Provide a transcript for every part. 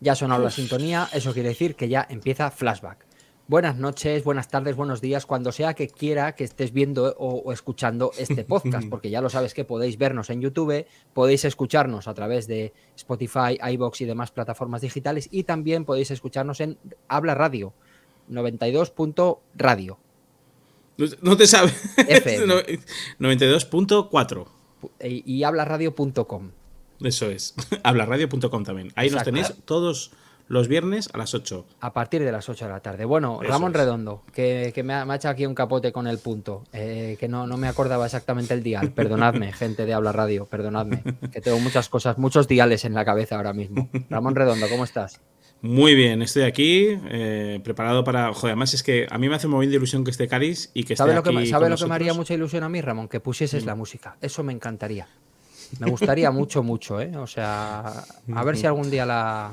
Ya ha sonado la sintonía, eso quiere decir que ya empieza flashback. Buenas noches, buenas tardes, buenos días, cuando sea que quiera que estés viendo o, escuchando este podcast, porque ya lo sabes que podéis vernos en YouTube, podéis escucharnos a través de Spotify, iBox y demás plataformas digitales y también podéis escucharnos en Habla Radio, 92.radio. No te sabes. 92.4. Y, y hablaradio.com. Eso es. Hablarradio.com también. Ahí nos tenéis todos los viernes a las 8. A partir de las 8 de la tarde. Bueno, Ramón Redondo, que, me, ha, echado aquí un capote con el punto, eh, que no, no me acordaba exactamente el dial. Perdonadme, gente de Habla Radio, perdonadme, que tengo muchas cosas, muchos diales en la cabeza ahora mismo. Ramón Redondo, ¿cómo estás? Muy bien, estoy aquí, eh, preparado para. Joder, además es que a mí me hace muy de ilusión que esté Caris y que esté lo que, aquí ¿Sabe lo que me haría mucha ilusión a mí, Ramón? Que pusieses la música. Eso me encantaría. Me gustaría mucho, mucho, ¿eh? O sea, a ver si algún día la.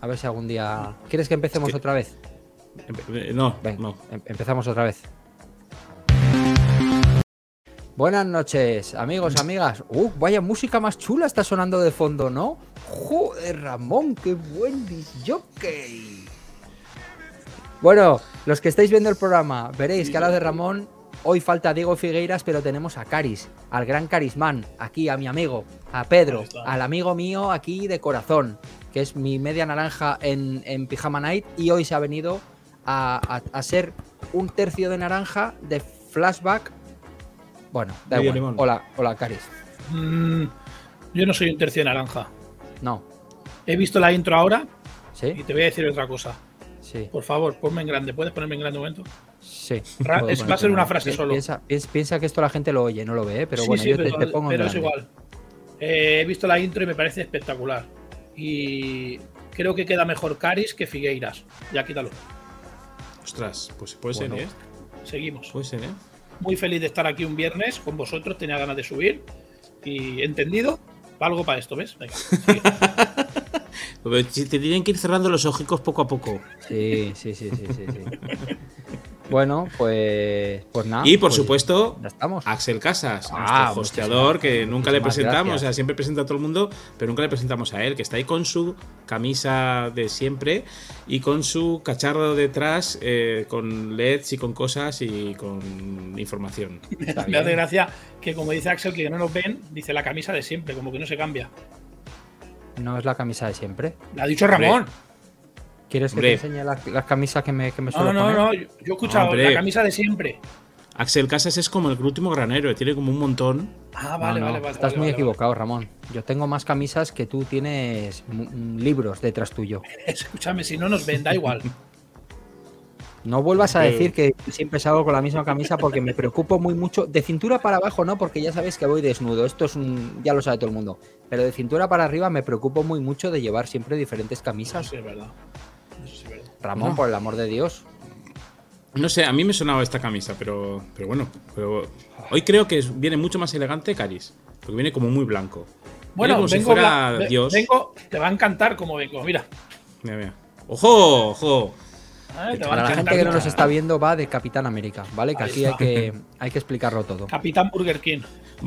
A ver si algún día. ¿Quieres que empecemos otra vez? No, no. Em, empezamos otra vez. Buenas noches, amigos, amigas. Uh, vaya música más chula está sonando de fondo, ¿no? Joder, Ramón, qué buen disjockey. Bueno, los que estáis viendo el programa, veréis que a la de Ramón Hoy falta Diego Figueiras, pero tenemos a Caris, al gran Carismán, aquí a mi amigo, a Pedro, al amigo mío aquí de corazón, que es mi media naranja en, en Pijama Night y hoy se ha venido a, ser un tercio de naranja de flashback. Bueno, da igual. Hola, hola, Caris. Mm, yo no soy un tercio de naranja. No. He visto la intro ahora ¿Sí? y te voy a decir otra cosa. Sí. Por favor, ponme en grande. ¿Puedes ponerme en grande un momento? Sí. va a ser una frase solo. Piensa, que esto la gente lo oye, no lo ve, ¿eh? pero bueno, yo te, pongo Pero es igual. Eh, he visto la intro y me parece espectacular. Y creo que queda mejor Caris que Figueiras. Ya quítalo. Ostras, pues puede ser, ¿eh? Seguimos. Puede ser, ¿eh? Muy feliz de estar aquí un viernes con vosotros. Tenía ganas de subir. Y entendido, algo para esto, ¿ves? Venga, te tienen que ir cerrando los ojicos poco a poco. Sí, sí, sí, sí, sí. Bueno, pues, pues nada. Y por pues supuesto, estamos. Axel Casas, ah, nuestro hosteador, que nunca le presentamos, o sea, siempre presenta a todo el mundo, pero nunca le presentamos a él, que está ahí con su camisa de siempre y con su cacharro detrás, eh, con LEDs y con cosas y con información. Me hace gracia que, como dice Axel, que no nos ven, dice la camisa de siempre, como que no se cambia. No es la camisa de siempre. La ha dicho Ramón. ¿Quieres que te enseñe las, camisas que me, que me No, no, no, yo he escuchado la camisa de siempre. Axel Casas es como el último granero, tiene como un montón. Ah, vale, vale, vale. Estás muy equivocado, Ramón. Yo tengo más camisas que tú tienes libros detrás tuyo. Escúchame, si no nos ven, da igual. No vuelvas a decir que siempre salgo con la misma camisa porque me preocupo muy mucho. De cintura para abajo no, porque ya sabéis que voy desnudo. Esto es un. ya lo sabe todo el mundo. Pero de cintura para arriba me preocupo muy mucho de llevar siempre diferentes camisas. Sí, es verdad. Ramón, por el amor de Dios. No sé, a mí me sonaba esta camisa, pero, pero bueno. Pero hoy creo que viene mucho más elegante Caris. Porque viene como muy blanco. Bueno, como vengo, si fuera Dios. Vengo, te va a encantar como vengo, mira. Mira, mira. ¡Ojo! ¡Ojo! Para la gente que no nos está viendo, va de Capitán América, ¿vale? Que aquí hay que, hay que explicarlo todo. Capitán Burger King.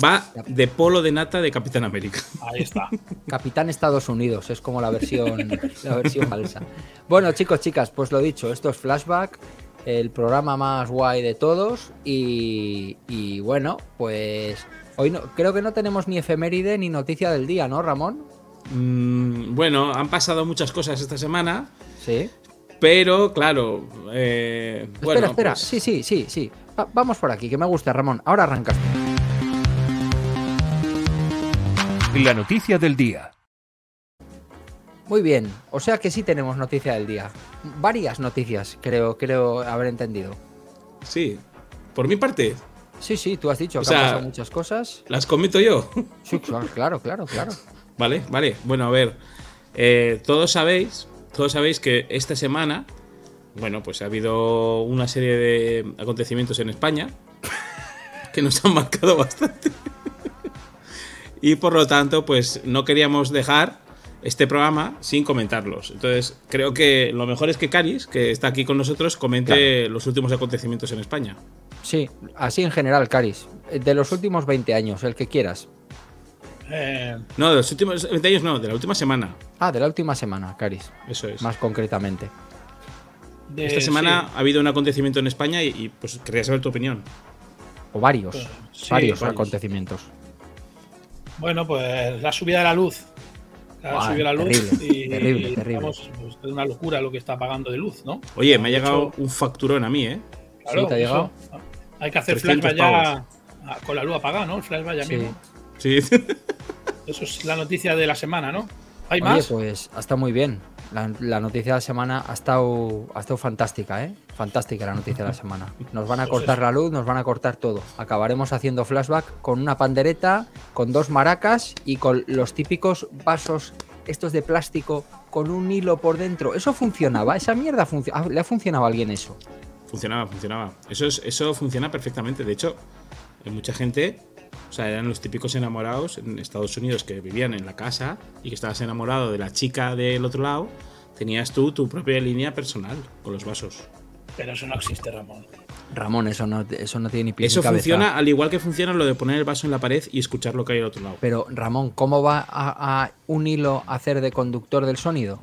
Va de polo de nata de Capitán América. Ahí está. Capitán Estados Unidos, es como la versión, la versión falsa. Bueno, chicos, chicas, pues lo dicho, esto es Flashback, el programa más guay de todos. Y, y bueno, pues hoy no, creo que no tenemos ni efeméride ni noticia del día, ¿no, Ramón? Mm, bueno, han pasado muchas cosas esta semana. Sí. Pero, claro. Eh, espera, espera. Pues sí, sí, sí, sí. vamos por aquí, que me gusta, Ramón. Ahora arrancas. La noticia del día. Muy bien, o sea que sí tenemos noticia del día. Varias noticias, creo, creo haber entendido. Sí, por mi parte. Sí, sí, tú has dicho que han pasado muchas cosas. ¿Las comento yo? Sí, claro, claro, claro. Vale, vale. Bueno, a ver. Eh, todos sabéis todos sabéis que esta semana, bueno, pues ha habido una serie de acontecimientos en España que nos han marcado bastante. y por lo tanto, pues no queríamos dejar este programa sin comentarlos. Entonces, creo que lo mejor es que Caris, que está aquí con nosotros, comente los últimos acontecimientos en España. Sí, así en general, Caris. De los últimos 20 años, el que quieras. Eh, No, de los últimos 20 años no, de la última semana. Ah, de la última semana, Caris. Eso es. Más concretamente. de- Esta semana sí, ha habido un acontecimiento en España y, y, pues quería saber tu opinión. O varios. Pues, sí, varios varios. acontecimientos. Bueno, pues la subida de la luz. La Buah, subida de la luz. terrible, y, terrible, y, terrible. vamos, pues, es una locura lo que está pagando de luz, ¿no? Oye, me ha llegado hecho, un facturón a mí, ¿eh? claro, Sí, ¿te ha eso, llegado? Hay que hacer 300 flashback ya con la luz apagada, ¿no? El flashback ya Sí. mismo. Sí. Eso es la noticia de la semana, ¿no? ¿Hay Oye, más? pues ha estado muy bien. La, la noticia de la semana ha estado, ha estado fantástica, ¿eh? Fantástica la noticia de la semana. Nos van a Pues cortar la luz, nos van a cortar todo. Acabaremos haciendo flashback con una pandereta, con dos maracas y con los típicos vasos estos de plástico con un hilo por dentro. ¿Eso funcionaba? ¿Esa mierda func- ah, le ha funcionado a alguien eso? Funcionaba, funcionaba. Eso, es, eso funciona perfectamente. De hecho, hay mucha gente, o sea, eran los típicos enamorados en Estados Unidos que vivían en la casa y que estabas enamorado de la chica del otro lado. Tenías tú tu propia línea personal con los vasos. Pero eso no existe, Ramón. Ramón, eso no, eso no tiene ni pie Eso ni cabeza. funciona al igual que funciona lo de poner el vaso en la pared y escuchar lo que hay al otro lado. Pero Ramón, ¿cómo va a, a un hilo a hacer de conductor del sonido?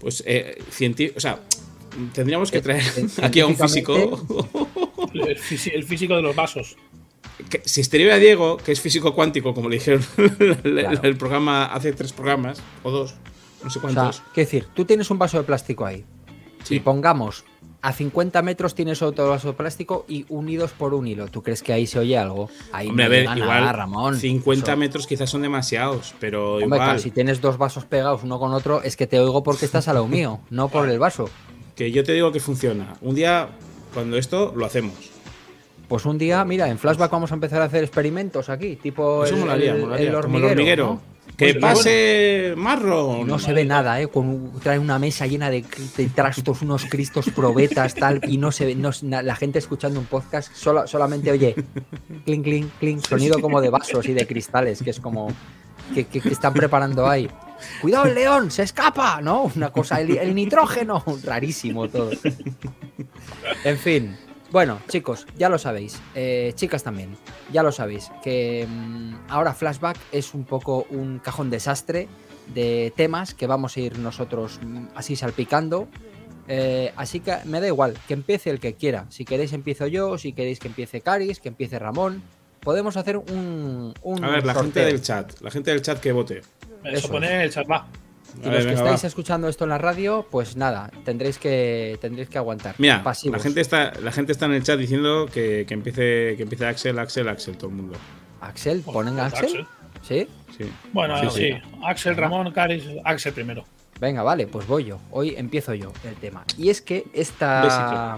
Pues, eh, cienti- o sea, tendríamos que Eh, traer eh, aquí a un físico. El físico de los vasos. Que- si a Diego, que es físico cuántico, como le dijeron el, Claro. el programa hace tres programas, o dos, no sé O sea, cuántos. quiero decir, tú tienes un vaso de plástico ahí. Sí. Y pongamos, a 50 metros tienes otro vaso de plástico y unidos por un hilo. ¿Tú crees que ahí se oye algo? Ahí Hombre, a no ver, llega igual nada, Ramón. 50 Eso- metros quizás son demasiados, pero Hombre, igual claro, si tienes dos vasos pegados uno con otro, es que te oigo porque estás al lado mío, no por el vaso. que yo te digo que funciona. Un día, cuando esto, lo hacemos. Pues un día, mira, en Flashback vamos a empezar a hacer experimentos aquí, tipo Eso el, molaría, el- molaría, el como el hormiguero. Que Pues, pase marrón. No se ve nada, ¿eh? Con trae una mesa llena de, de trastos, unos cristos probetas, tal, y no se ve, no, la gente escuchando un podcast sola- solamente oye clink, clink, clink, sonido como de vasos y de cristales, que es como que, que- que están preparando ahí. Cuidado el león, se escapa, ¿no? Una cosa, el, el nitrógeno, rarísimo todo. En fin, bueno, chicos, ya lo sabéis, eh, chicas también, ya lo sabéis, que mm, ahora Flashback es un poco un cajón desastre de temas que vamos a ir nosotros mm, así salpicando. Eh, así que me da igual, que empiece el que quiera. Si queréis empiezo yo, si queréis que empiece Caris, que empiece Ramón. Podemos hacer un, un A ver, la gente del chat, la gente del chat que vote. Eso, Eso pone el chat, va. Y los que venga, estáis va. escuchando esto en la radio, pues nada, tendréis que tendréis que aguantar. Mira, Pasivos. la gente, está, la gente está en el chat diciendo que, que empiece, que empiece Axel, Axel, Axel, todo el mundo. Axel, ponen Pues Axel. ¿Sí? Sí. Bueno, Sí, sí, sí. Axel, Ramón, Caris, Axel primero. Venga, vale, pues voy yo. Hoy empiezo yo el tema. Y es que esta,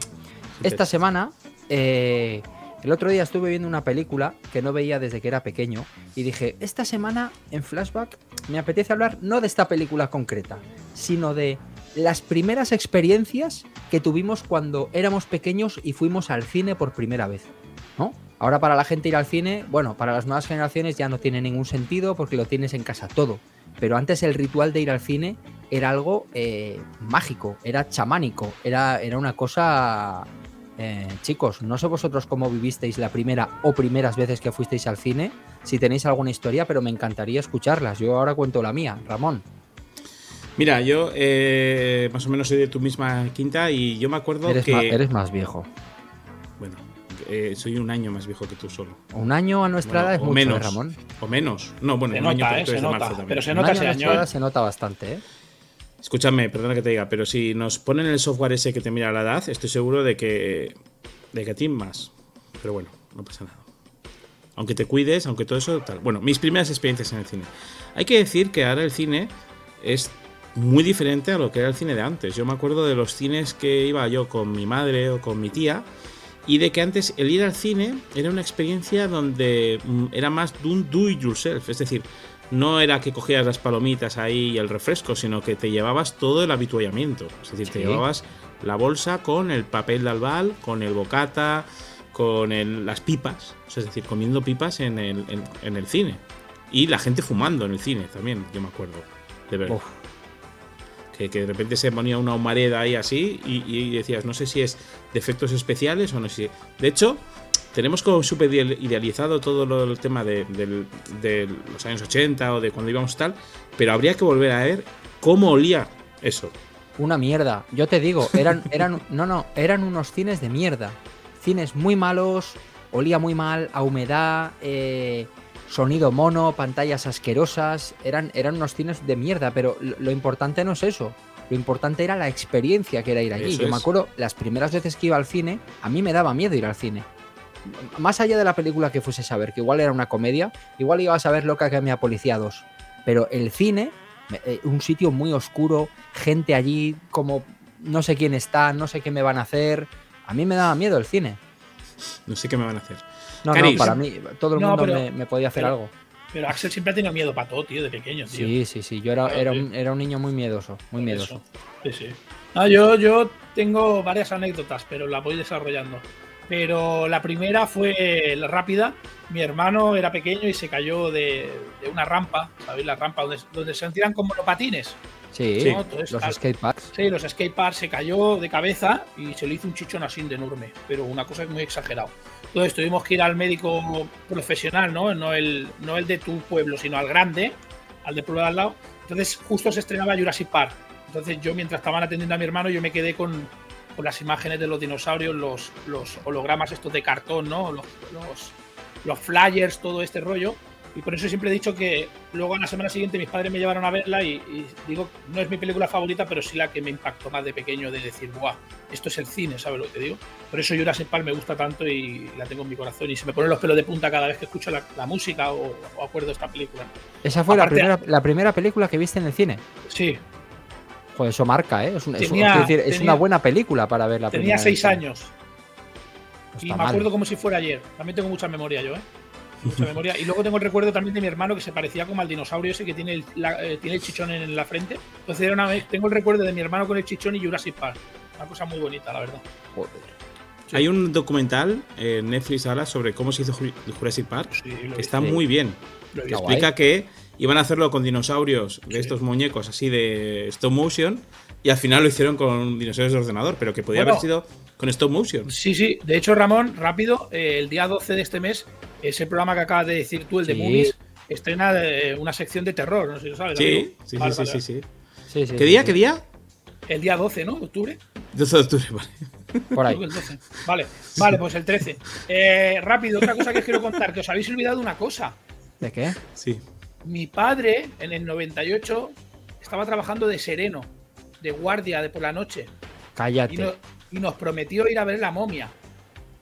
esta semana, eh, el otro día estuve viendo una película que no veía desde que era pequeño y dije, esta semana en flashback me apetece hablar no de esta película concreta, sino de las primeras experiencias que tuvimos cuando éramos pequeños y fuimos al cine por primera vez. ¿no? Ahora para la gente ir al cine, bueno, para las nuevas generaciones ya no tiene ningún sentido porque lo tienes en casa todo. Pero antes el ritual de ir al cine era algo eh, mágico, era chamánico, era, era una cosa... eh, chicos, no sé vosotros cómo vivisteis la primera o primeras veces que fuisteis al cine, si tenéis alguna historia, pero me encantaría escucharlas. Yo ahora cuento la mía, Ramón. Mira, yo eh, más o menos soy de tu misma quinta y yo me acuerdo Eres, que. ma- eres más viejo. Bueno, eh, soy un año más viejo que tú solo. Un año a nuestra Bueno, edad es o mucho, menos. ¿eh, Ramón. O menos. No, bueno, Se un año nota, porque eh, se nota, marzo también. pero se Un nota año ese a año. nuestra edad ¿eh? se nota bastante, ¿eh? Escúchame, perdona que te diga, pero si nos ponen el software ese que te mira la edad, estoy seguro de que. de que ti más. Pero bueno, no pasa nada. Aunque te cuides, aunque todo eso. Bueno, mis primeras experiencias en el cine. Hay que decir que ahora el cine es muy diferente a lo que era el cine de antes. Yo me acuerdo de los cines que iba yo con mi madre o con mi tía. Y de que antes el ir al cine era una experiencia donde mm, era más de un do it yourself. Es decir, no era que cogías las palomitas ahí y el refresco, sino que te llevabas todo el habituallamiento. Es decir, te llevabas la bolsa con el papel de albal, con el bocata, con el- las pipas. O sea, es decir, comiendo pipas en el, en- en el cine. Y la gente fumando en el cine también, yo me acuerdo. De ver. Uf. Que, que de repente se ponía una humareda ahí así y, y decías, no sé si es de efectos especiales o no sé. De hecho, tenemos como súper ideal- idealizado todo lo- el tema de, los años 80 o de cuando íbamos tal, pero habría que volver a ver cómo olía eso. Una mierda. Yo te digo, eran, eran, no, no, eran unos cines de mierda. Cines muy malos, olía muy mal, a humedad, eh, sonido mono, pantallas asquerosas. Eran, eran unos cines de mierda, pero lo, lo importante no es eso. Lo importante era la experiencia que era ir allí. Eso Yo me acuerdo, las primeras veces que iba al cine, a mí me daba miedo ir al cine. Más allá de la película que fuese a ver, que igual era una comedia, igual ibas a ver Loca que me Policía 2. Pero el cine, eh, un sitio muy oscuro, gente allí como no sé quién está, no sé qué me van a hacer. A mí me daba miedo el cine. No sé qué me van a hacer. No, Caris. no, para mí todo el No, mundo pero- me, me podía hacer pero- algo. Pero Axel siempre ha tenido miedo para todo, tío, de pequeño, tío. Sí, sí, sí. Yo era, Claro, era, un, era un niño muy miedoso, muy miedoso. eso. Sí, sí. No, yo, yo tengo varias anécdotas, pero las voy desarrollando. Pero la primera fue la rápida. Mi hermano era pequeño y se cayó de, de una rampa, ¿sabéis? La rampa donde, donde se tiran como los patines. Sí. ¿no? Entonces, los skateparks. Sí, los skateparks se cayó de cabeza y se le hizo un chichón así de enorme, pero una cosa muy exagerado. Entonces tuvimos que ir al médico profesional, ¿no? No el, no el de tu pueblo, sino al grande, al de pueblo de al lado. Entonces justo se estrenaba Jurassic Park. Entonces yo mientras estaban atendiendo a mi hermano, yo me quedé con, con las imágenes de los dinosaurios, los, los hologramas estos de cartón, ¿no? Los, los, los flyers, todo este rollo. Y por eso siempre he dicho que luego a la semana siguiente mis padres me llevaron a verla y, y digo, no es mi película favorita, pero sí la que me impactó más de pequeño de decir, ¡buah! Esto es el cine, ¿sabes lo que te digo? Por eso Jurassic Park me gusta tanto y la tengo en mi corazón y se me ponen los pelos de punta cada vez que escucho la, la música o, o acuerdo esta película. Esa fue la Aparte- primera, la primera película que viste en el cine. Sí, Joder, eso marca, ¿eh? Es, un- es un- Tenía- quiero decir, es tenía- una buena película para ver la tenía primera seis vez. años y me mal. acuerdo como si fuera ayer. También tengo mucha memoria yo, ¿eh? Mucha memoria. Y luego tengo el recuerdo también de mi hermano que se parecía como al dinosaurio ese que tiene el, la- eh, tiene el chichón en la frente. Entonces era una vez, tengo el recuerdo de mi hermano con el chichón y Jurassic Park. Una cosa muy bonita, la verdad. Joder. Sí. Hay un documental en Netflix ahora sobre cómo se hizo Ju- Jurassic Park, Sí, que está muy bien. Lo he Que Iban a hacerlo con dinosaurios de Sí. estos muñecos así de stop motion y al final lo hicieron con dinosaurios de ordenador, pero que podía Bueno. haber sido con stop motion. Sí, sí. De hecho, Ramón, rápido, eh, el día 12 de este mes, ese programa que acabas de decir tú, el de Sí. Movies, estrena eh, una sección de terror. No sé si lo sabes. Sí, sí, Vale, sí, vale, sí, vale. sí. ¿Qué sí, día? sí. ¿Qué día? El día 12, ¿no? ¿De octubre? 12 de octubre, vale. Por ahí. Creo que el 12. Vale, vale, pues el 13. Eh, rápido, otra cosa que os quiero contar, que os habéis olvidado una cosa. ¿De qué? Sí. Mi padre, en el 98, estaba trabajando de sereno, de guardia de por la noche, y, Cállate. no- y nos prometió ir a ver la momia.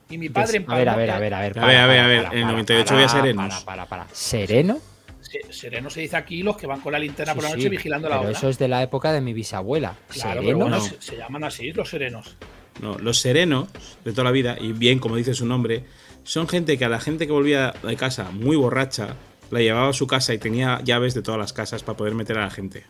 Y mi padre Des- a ver, a ver, a ver, a ver. A ver, a ver, a ver, en el 98 había serenos. Para, para, para. ¿Sereno? Se- Sereno se dice aquí los que van con la linterna Sí, por la sí, noche vigilando la Pero obra. eso es de la época de mi bisabuela. Claro, pero ¿Sereno? bueno, No. se, se llaman así los serenos. No, los serenos de toda la vida, y bien como dice su nombre, son gente que a la gente que volvía de casa muy borracha, la llevaba a su casa y tenía llaves de todas las casas para poder meter a la gente.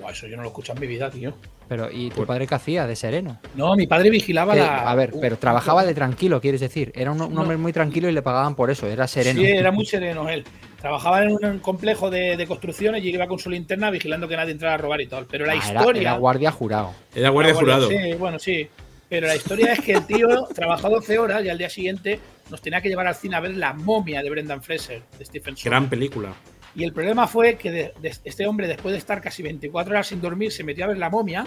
Buah, eso yo no lo escucho en mi vida, tío. Pero, ¿y tu Por- padre qué hacía de sereno? No, mi padre vigilaba la. a ver, un- pero trabajaba de tranquilo, quieres decir. Era un, un No. hombre muy tranquilo y le pagaban por eso, era sereno. Sí, era muy sereno él. Trabajaba en un complejo de, de construcciones y iba con su linterna vigilando que nadie entrara a robar y todo. Pero la Ah, era- historia. era, guardia jurado. Era guardia Ah, jurado. Sí, bueno, sí. Pero la historia es que el tío trabajó 12 horas y al día siguiente nos tenía que llevar al cine a ver La momia de Brendan Fraser, de Stephen Sommers. Gran película. Y el problema fue que de- de- este hombre, después de estar casi 24 horas sin dormir, se metió a ver La momia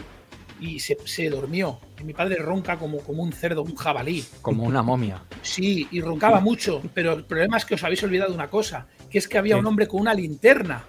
y se, se durmió. Y mi padre ronca como, como un cerdo, un jabalí. Como una momia. Sí, y roncaba mucho. Pero el problema es que os habéis olvidado una cosa, que es que había ¿Qué? un hombre con una linterna,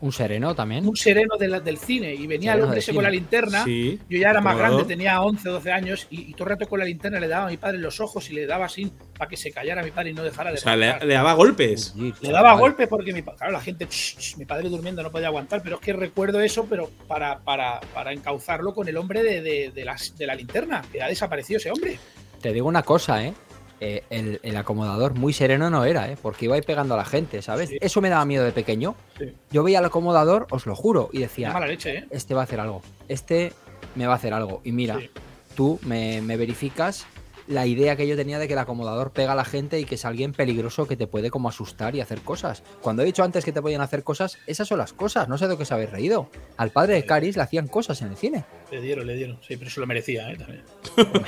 Un sereno también. un sereno de la- del cine, y venía el hombre ese con la linterna. Sí. Yo ya era más grande, tenía 11, 12 años, y, y todo el rato con la linterna le daba a mi padre los ojos y le daba así para que se callara a mi padre y no dejara O de sea, le, daba golpes. Uy, Le daba golpes porque mi, claro, la gente, "Shh, shh", mi padre durmiendo no podía aguantar, pero es que recuerdo eso, pero para, para, para encauzarlo con el hombre de, de- de las- de la linterna, que ha desaparecido ese hombre. Te digo una cosa, ¿eh? Eh, el, el acomodador muy sereno no era, ¿eh? Porque iba a ir pegando a la gente, ¿sabes? Sí. Eso me daba miedo de pequeño. Sí. Yo veía al acomodador, os lo juro, y decía, mala leche, ¿eh? este va a hacer algo, este me va a hacer algo. Y mira, Sí. tú me, me verificas la idea que yo tenía de que el acomodador pega a la gente y que es alguien peligroso que te puede como asustar y hacer cosas. Cuando he dicho antes que te podían hacer cosas, esas son las cosas, no sé de qué os habéis reído. Al padre de Caris le hacían cosas en el cine. Le dieron, le dieron. Sí, pero eso lo merecía, ¿eh? También.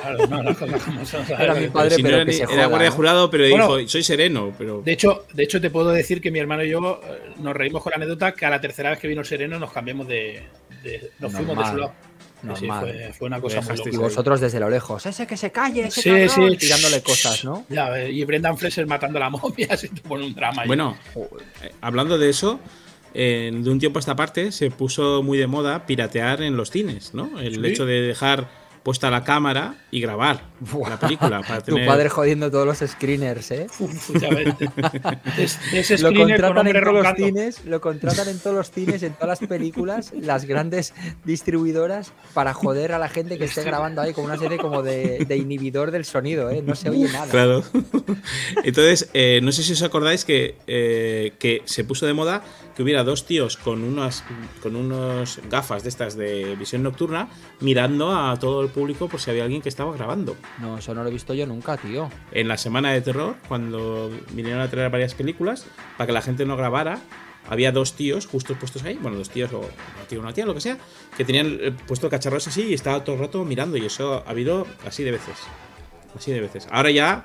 claro, no, las cosas como son, ¿sabes? Era mi padre, Si no pero era, que se era joda, guardia ¿no? jurado, pero Bueno. dijo, soy sereno, pero... De hecho, de hecho, te puedo decir que mi hermano y yo eh, nos reímos con la anécdota que a la tercera vez que vino el sereno nos cambiamos de. de- nos fuimos de su lado. Sí, normal. fue, fue una cosa muy dejasteis Y loca. vosotros desde lo lejos, ese que se calle, ese Sí, cabrón", sí. tirándole cosas, ¿no? Ya, eh, y Brendan Fraser matando a la momia, se te pone un drama. Bueno, eh, hablando de eso, eh, de un tiempo a esta parte se puso muy de moda piratear en los cines, ¿no? El Sí. hecho de dejar puesta la cámara y grabar Buah. la película para Tu padre jodiendo todos los screeners, ¿eh? Ves. Es, Lo con contratan en todos los cines, lo contratan en todos los cines, en todas las películas, las grandes distribuidoras para joder a la gente que esté grabando ahí con una serie como de, de inhibidor del sonido, ¿eh? No se oye nada. Claro. Entonces, eh, no sé si os acordáis que, eh, que se puso de moda que hubiera dos tíos con unas con unos gafas de estas de visión nocturna mirando a todo el público por si había alguien que estaba grabando. No, eso no lo he visto yo nunca, tío. En la semana de terror, cuando vinieron a traer varias películas, para que la gente no grabara, había dos tíos justos puestos ahí, bueno, dos tíos o un tío o una tía, lo que sea, que tenían eh, puesto el cacharro ese así y estaba todo el rato mirando y eso ha habido así de veces. Así de veces. Ahora ya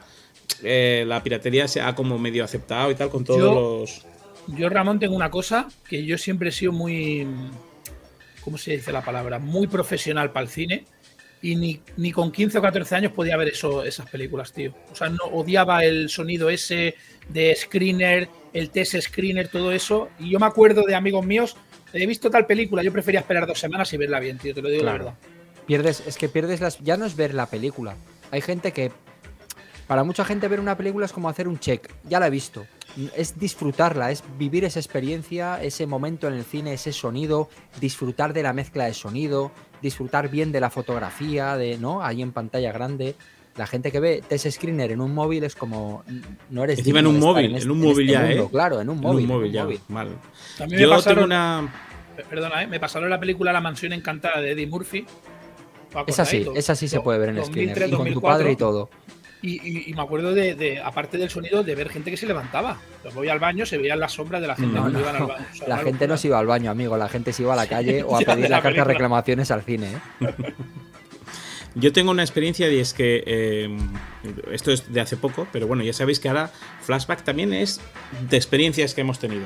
eh, la piratería se ha como medio aceptado y tal con todos Yo- los... Yo, Ramón, tengo una cosa que yo siempre he sido muy. ¿Cómo se dice la palabra? Muy profesional para el cine. Y ni, ni con 15 o 14 años podía ver eso, esas películas, tío. O sea, no odiaba el sonido ese de screener, el test screener, todo eso. Y yo me acuerdo de amigos míos, he visto tal película, yo prefería esperar dos semanas y verla bien, tío, te lo digo Claro. la verdad. Pierdes, es que pierdes las. Ya no es ver la película. Hay gente que. Para mucha gente ver una película es como hacer un check. Ya la he visto. Es disfrutarla, es vivir esa experiencia, ese momento en el cine, ese sonido, disfrutar de la mezcla de sonido, disfrutar bien de la fotografía, de, ¿no? Ahí en pantalla grande. La gente que ve test screener en un móvil es como. No eres Encima en un móvil, este- en un móvil este ya, mundo, ¿eh? Claro, en un en móvil. un móvil en ya, un móvil. mal. También me Yo pasaron, tengo una... perdona, ¿eh? me pasaron la película La Mansión Encantada de Eddie Murphy. ¿Os Esa sí, acordáis? esa sí se puede ver en el 2003, screener. Y con tu 2004. padre y todo. Y, y- y me acuerdo de, de, aparte del sonido, de ver gente que se levantaba. Pues voy al baño, se veían las sombras de la gente No, cuando no. iban al baño. O sea, La gente no se iba al baño, amigo. La gente se iba a la calle o a pedir la la carta de reclamaciones al cine. ¿eh? Yo tengo una experiencia y es que eh, esto es de hace poco, pero bueno, ya sabéis que ahora Flashback también es de experiencias que hemos tenido.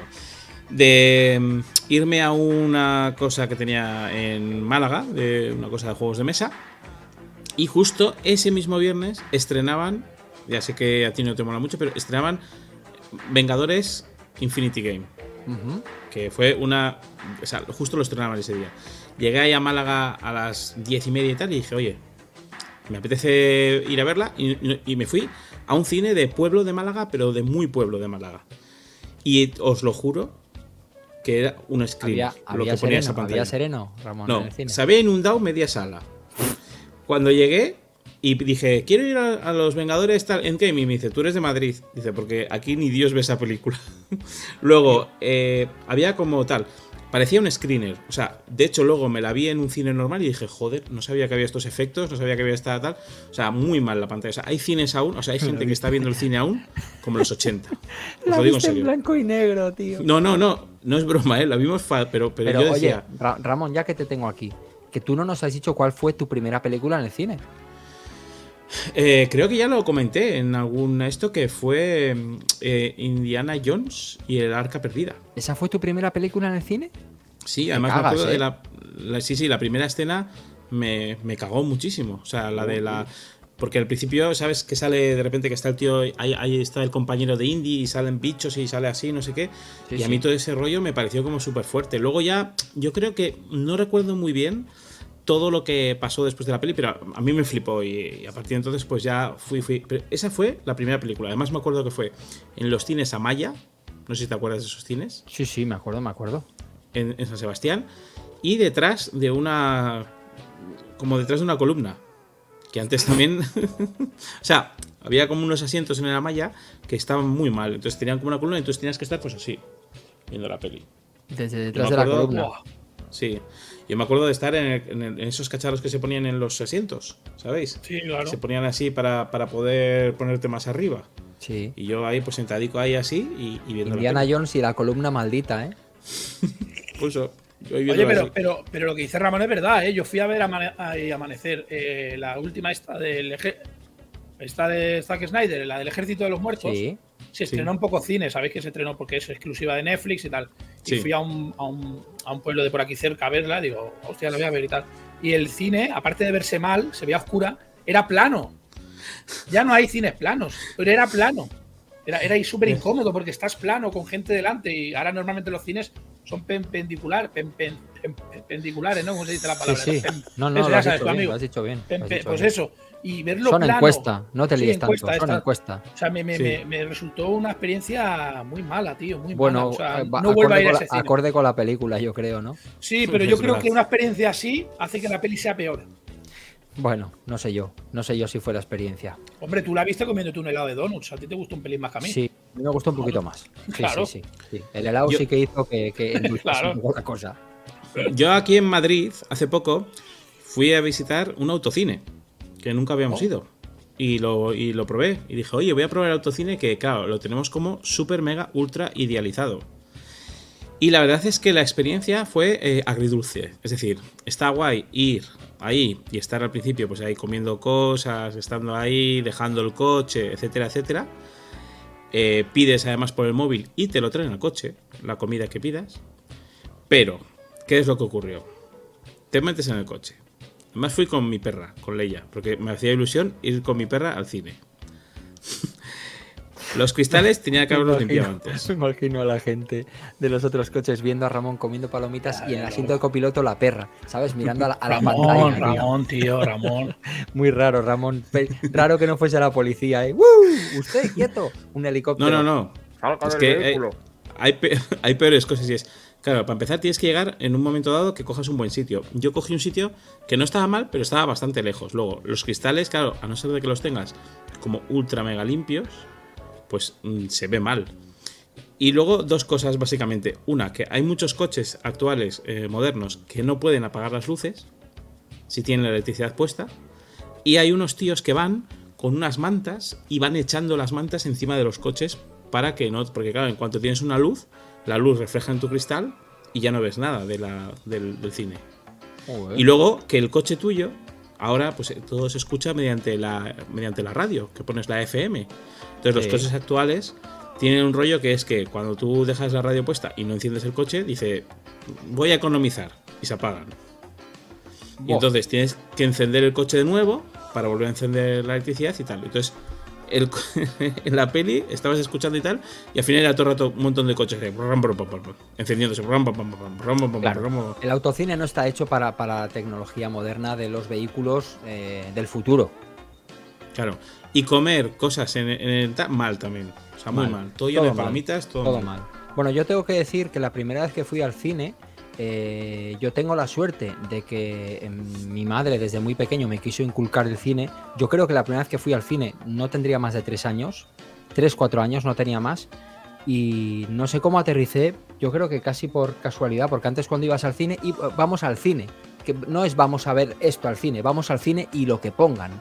De mm, irme a una cosa que tenía en Málaga, de una cosa de juegos de mesa, y justo ese mismo viernes estrenaban, ya sé que a ti no te mola mucho, pero estrenaban Vengadores Infinity Game que fue una. O sea, justo lo estrenaban ese día. Llegué ahí a Málaga a las diez y media y tal, y dije, oye, me apetece ir a verla, y, y me fui a un cine de pueblo de Málaga, pero de muy pueblo de Málaga. Y os lo juro que era un screen. Había, lo había que ponía esa sereno, pantalla. había sereno, Ramón, en No, el cine. se había inundado media sala. Cuando llegué y dije, quiero ir a, a los Vengadores tal, Endgame, y me dice, tú eres de Madrid. Dice, porque aquí ni Dios ve esa película. luego, eh, había como tal, parecía un screener. O sea, de hecho, luego me la vi en un cine normal y dije, joder, no sabía que había estos efectos, no sabía que había esta tal. O sea, muy mal la pantalla. O sea, hay cines aún, o sea, hay gente que está viendo el cine aún como los 80. Os La lo digo en viste en serio. blanco y negro, tío. No, no, no, no es broma, ¿eh? La vimos, pero, pero, Pero yo oye, decía. Ra- Ramón, ya que te tengo aquí, que tú no nos has dicho cuál fue tu primera película en el cine. Eh, creo que ya lo comenté en algún esto que fue eh, Indiana Jones y el Arca Perdida. ¿Esa fue tu primera película en el cine? Sí, además cagas, me acuerdo ¿eh? de la, la- Sí, sí, la primera escena me, me cagó muchísimo. O sea, la de la. Porque al principio, ¿sabes? Que sale de repente que está el tío. Ahí, ahí está el compañero de Indy y salen bichos y sale así, no sé qué. Sí, y a sí. mí todo ese rollo me pareció como súper fuerte. Luego ya, yo creo que no recuerdo muy bien todo lo que pasó después de la peli, pero a mí me flipó y, y a partir de entonces pues ya fui, fui. Pero esa fue la primera película. Además me acuerdo que fue en los cines Amaya. No sé si te acuerdas de esos cines Sí, sí, me acuerdo, me acuerdo. en, en San Sebastián y detrás de una como detrás de una columna que antes también o sea había como unos asientos en la malla que estaban muy mal entonces tenían como una columna y entonces tenías que estar pues así viendo la peli Desde detrás de la columna. Sí Yo me acuerdo de estar en, el- en el- en esos cacharros que se ponían en los asientos, ¿sabéis? Sí, claro. Se ponían así para, para poder ponerte más arriba. Sí. Y yo ahí, pues sentadico ahí así y, y viendo la Indiana. Jones y la columna maldita, ¿eh? Pues yo Oye, pero, pero, pero lo que dice Ramón es verdad, ¿eh? Yo fui a ver amane- a- Amanecer, eh, la última esta del eje- esta de Zack Snyder, la del Ejército de los Muertos. Sí. Se estrenó en poco cine, sabéis que se estrenó porque es exclusiva de Netflix y tal. Y Sí. fui a un, a, un, a un pueblo de por aquí cerca a verla, digo, hostia, la voy a ver y tal. Y el cine, aparte de verse mal, se veía oscura, era plano. Ya no hay cines planos, pero era plano. Era, era ahí súper incómodo porque estás plano con gente delante y ahora normalmente los cines son perpendicular, pen- pen- pen- perpendiculares, ¿no? ¿Cómo se dice la Sí, palabra? sí. Pen- No, no, lo has, sabes, dicho bien, amigo. lo has dicho bien. Lo has dicho pues bien. eso. Y verlo Son plano. encuesta, no te Sí, líes tanto, encuesta, son esta- encuesta. O sea, me, me, Sí. me, me resultó una experiencia muy mala, tío, muy Bueno, mala. O sea, eh, no vuelvo a acorde, ir a con ese la, cine. acorde con la película, yo creo, ¿no? Sí, pero yo creo verdad. que una experiencia así hace que la peli sea peor. Bueno, no sé yo. No sé yo si fue la experiencia. Hombre, tú la viste comiéndote un helado de donuts. A ti te gustó un pelín más que a mí. Sí, a mí me gustó un poquito más. Sí, Claro. sí, sí, sí. El helado Yo- sí que hizo que, Claro. la cosa. Yo aquí en Madrid, hace poco, fui a visitar un autocine, que nunca habíamos Oh. ido. Y lo, y lo probé. Y dije, oye, voy a probar el autocine que, claro, lo tenemos como súper, mega, ultra idealizado. Y la verdad es que la experiencia fue eh, agridulce. Es decir, está guay ir ahí y estar al principio, pues ahí comiendo cosas, estando ahí, dejando el coche, etcétera, etcétera. Eh, pides además por el móvil y te lo traen al coche, la comida que pidas. Pero, ¿qué es lo que ocurrió? Te metes en el coche. Además fui con mi perra, con Leia, porque me hacía ilusión ir con mi perra al cine. Los cristales tenía que haberlos limpiado antes. Me imagino a la gente de los otros coches viendo a Ramón comiendo palomitas y en el asiento de copiloto la perra, ¿sabes? Mirando a la, a la Ramón, pantalla. tío. Ramón, tío, Ramón. Muy raro, Ramón. Raro que no fuese la policía, ¿eh? ¡Uh! Usted, quieto. Un helicóptero. No, no, no. Salga Es del que hay, vehículo. hay hay peores cosas y es. Claro, para empezar tienes que llegar en un momento dado que cojas un buen sitio. Yo cogí un sitio que no estaba mal, pero estaba bastante lejos. Luego, los cristales, claro, a no ser de que los tengas como ultra mega limpios, pues mm, se ve mal. Y luego dos cosas básicamente. Una, que hay muchos coches actuales, eh, modernos, que no pueden apagar las luces si tienen la electricidad puesta. Y hay unos tíos que van con unas mantas y van echando las mantas encima de los coches para que no. Porque, claro, en cuanto tienes una luz, la luz refleja en tu cristal y ya no ves nada de la- del, del cine. Joder. Y luego que el coche tuyo, ahora pues eh, todo se escucha mediante la, mediante la radio, que pones la FM. Entonces los Sí. coches actuales tienen un rollo que es que cuando tú dejas la radio puesta y no enciendes el coche, dice, voy a economizar y se apagan. Y entonces tienes que encender el coche de nuevo para volver a encender la electricidad y tal. Entonces, el en la peli estabas escuchando y tal, y al final era todo el rato un montón de coches encendiéndose. Claro. El autocine no está hecho para, para la tecnología moderna de los vehículos eh, del futuro. Claro. Y comer cosas en, en el mal también. O sea, muy Mal. mal. Todo lleno de palomitas, todo, Todo mal. mal. Bueno, yo tengo que decir que la primera vez que fui al cine, eh, yo tengo la suerte de que em, mi madre desde muy pequeño me quiso inculcar el cine. Yo creo que la primera vez que fui al cine no tendría más de tres años, tres, cuatro años, no tenía más. Y no sé cómo aterricé, yo creo que casi por casualidad, porque antes cuando ibas al cine, y, vamos al cine, que no es vamos a ver esto al cine, vamos al cine y lo que pongan.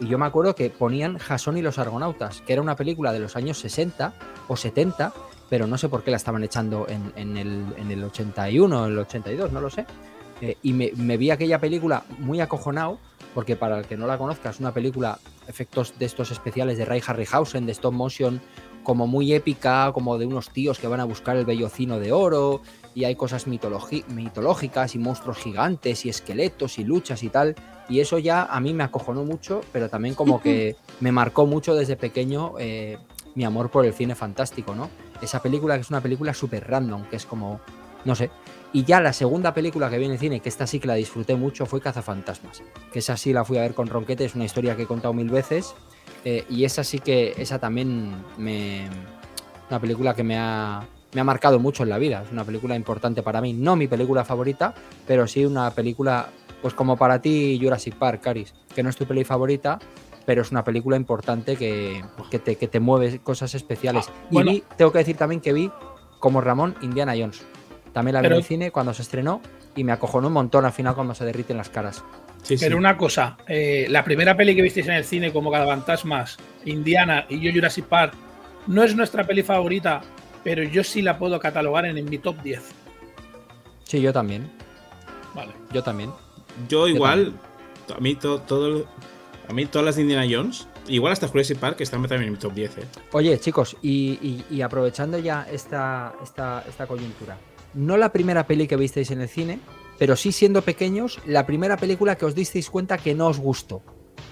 Y yo me acuerdo que ponían Jason y los Argonautas, que era una película de los años 60 o 70, pero no sé por qué la estaban echando en, en el, en el 81 o el 82, no lo sé. Eh, y me, me vi aquella película muy acojonado, porque para el que no la conozca, es una película, efectos de estos especiales de Ray Harryhausen, de stop motion, como muy épica, como de unos tíos que van a buscar el bellocino de oro, y hay cosas mitológicas y monstruos gigantes y esqueletos y luchas y tal. Y eso ya a mí me acojonó mucho, pero también como que me marcó mucho desde pequeño eh, mi amor por el cine fantástico, ¿no? Esa película que es una película súper random, que es como, no sé. Y ya la segunda película que vi en cine, que esta sí que la disfruté mucho, fue Cazafantasmas. Que esa sí la fui a ver con Ronquete, es una historia que he contado mil veces. eh, y esa sí que, esa también me... Una película que me ha, me ha marcado mucho en la vida. Es una película importante para mí. No mi película favorita, pero sí una película, pues como para ti Jurassic Park, Caris, que no es tu peli favorita, pero es una película importante que, que, te, que te mueve cosas especiales. Ah, y bueno. vi, tengo que decir también que vi, como Ramón, Indiana Jones. También la vi Pero- en el cine cuando se estrenó y me acojonó un montón al final cuando se derriten las caras. Sí, sí. Pero una cosa, eh, la primera peli que visteis en el cine como Fantasmas, Indiana y yo Jurassic Park, no es nuestra peli favorita, pero yo sí la puedo catalogar en, en mi top 10. Sí, yo también. Vale. Yo también. Yo igual, a mí, to- todo, a mí todas las de Indiana Jones, igual hasta Jurassic Park, están también en mi top 10. ¿eh? Oye, chicos, y, y- y aprovechando ya esta, esta, esta coyuntura, no la primera peli que visteis en el cine, pero sí siendo pequeños, la primera película que os disteis cuenta que no os gustó.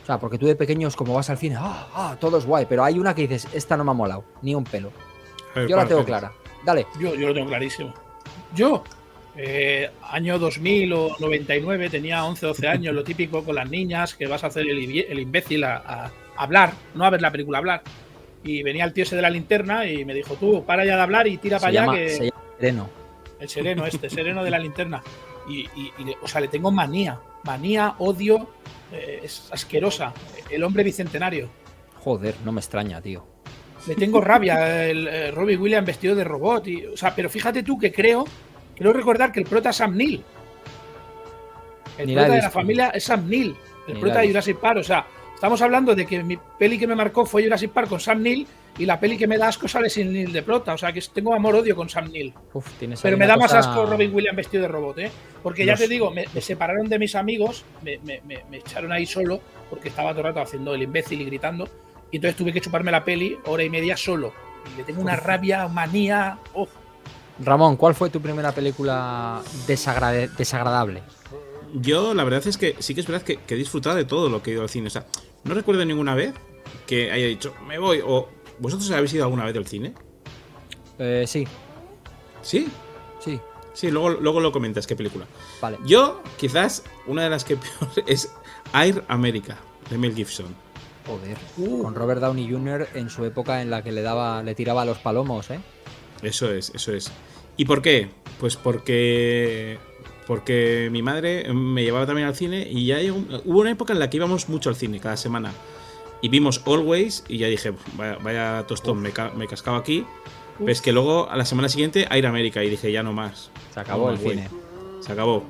O sea, porque tú de pequeños, como vas al cine, ah, ah, todo es guay, pero hay una que dices, esta no me ha molado, ni un pelo. Ver, Yo la ¿cuál, tengo clara. Dale. Yo, yo lo tengo clarísimo. Yo, eh, año 2000 o 99, tenía 11 12 años, lo típico con las niñas, que vas a hacer el, el imbécil a, a hablar, no a ver la película, hablar. Y venía el tío ese de la linterna y me dijo, tú, para ya de hablar y tira Se para allá que... se llama Sereno. El sereno este, sereno de la linterna. Y, y- y le- o sea, le tengo manía, manía, odio, eh, es asquerosa. El hombre bicentenario. Joder, no me extraña, tío. Le tengo rabia, el eh, Robbie Williams vestido de robot. Y, o sea, pero fíjate tú que creo, creo recordar que el prota es Sam Neill. El Ni prota de la familia es Sam Neill, el Ni prota de. Jurassic Park. O sea, estamos hablando de que mi peli que me marcó fue Jurassic Park con Sam Neill y la peli que me da asco sale sin Neill de prota. O sea, que tengo amor-odio con Sam Neill. Uf, Pero me da más asco Robin Williams vestido de robot, ¿eh? Porque ya Los- te digo, me, me separaron de mis amigos, me, me- me- me echaron ahí solo, porque estaba todo el rato haciendo el imbécil y gritando. Y entonces tuve que chuparme la peli hora y media solo. Y le tengo una rabia, manía. uf. Ramón, ¿cuál fue tu primera película desagradable? Yo, la verdad es que sí que es verdad que, que he disfrutado de todo lo que he ido al cine. O sea, no recuerdo ninguna vez que haya dicho, me voy. O, ¿vosotros habéis ido alguna vez al cine? Eh, sí, Sí. sí, Sí, luego, luego lo comentas, qué película. vale. Yo, quizás, una de las que peor es Air America, de Mel Gibson. Joder. Uh. Con Robert Downey Jr. en su época en la que le daba, le tiraba a los palomos, ¿eh? Eso es, eso es. ¿Y por qué? Pues porque. Porque mi madre me llevaba también al cine y ya llegó- hubo una época en la que íbamos mucho al cine cada semana. Y vimos Always y ya dije, vaya, vaya tostón, me, ca- me cascaba aquí. Ves que luego a la semana siguiente Air America y dije, ya no más. Se acabó No el cine. Se acabó.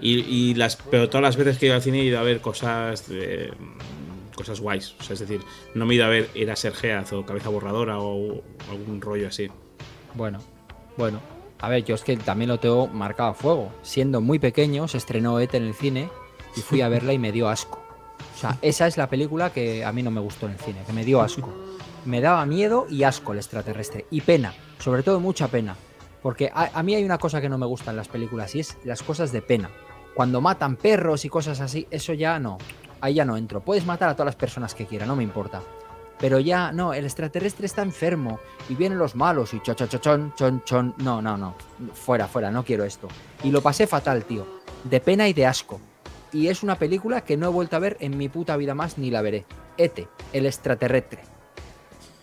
Y, y las, pero todas las veces que he ido al cine he ido a ver cosas de, cosas guays. O sea, es decir, no me he ido a ver Era Sergeaz o Cabeza Borradora o algún rollo así. Bueno, bueno. A ver, yo es que también lo tengo marcado a fuego. Siendo muy pequeño, se estrenó ET en el cine y fui a verla y me dio asco. O sea, esa es la película que a mí no me gustó en el cine, que me dio asco. Me daba miedo y asco el extraterrestre. Y pena, sobre todo mucha pena. Porque a, a mí hay una cosa que no me gusta en las películas y es las cosas de pena. Cuando matan perros y cosas así, eso ya no. Ahí ya no entro. Puedes matar a todas las personas que quieras, no me importa. Pero ya, no, el extraterrestre está enfermo y vienen los malos y cho, cho, cho, chon, chon, chon. No, no, no. Fuera, fuera, no quiero esto. Y lo pasé fatal, tío. De pena y de asco. Y es una película que no he vuelto a ver en mi puta vida más ni la veré. Ete, el extraterrestre.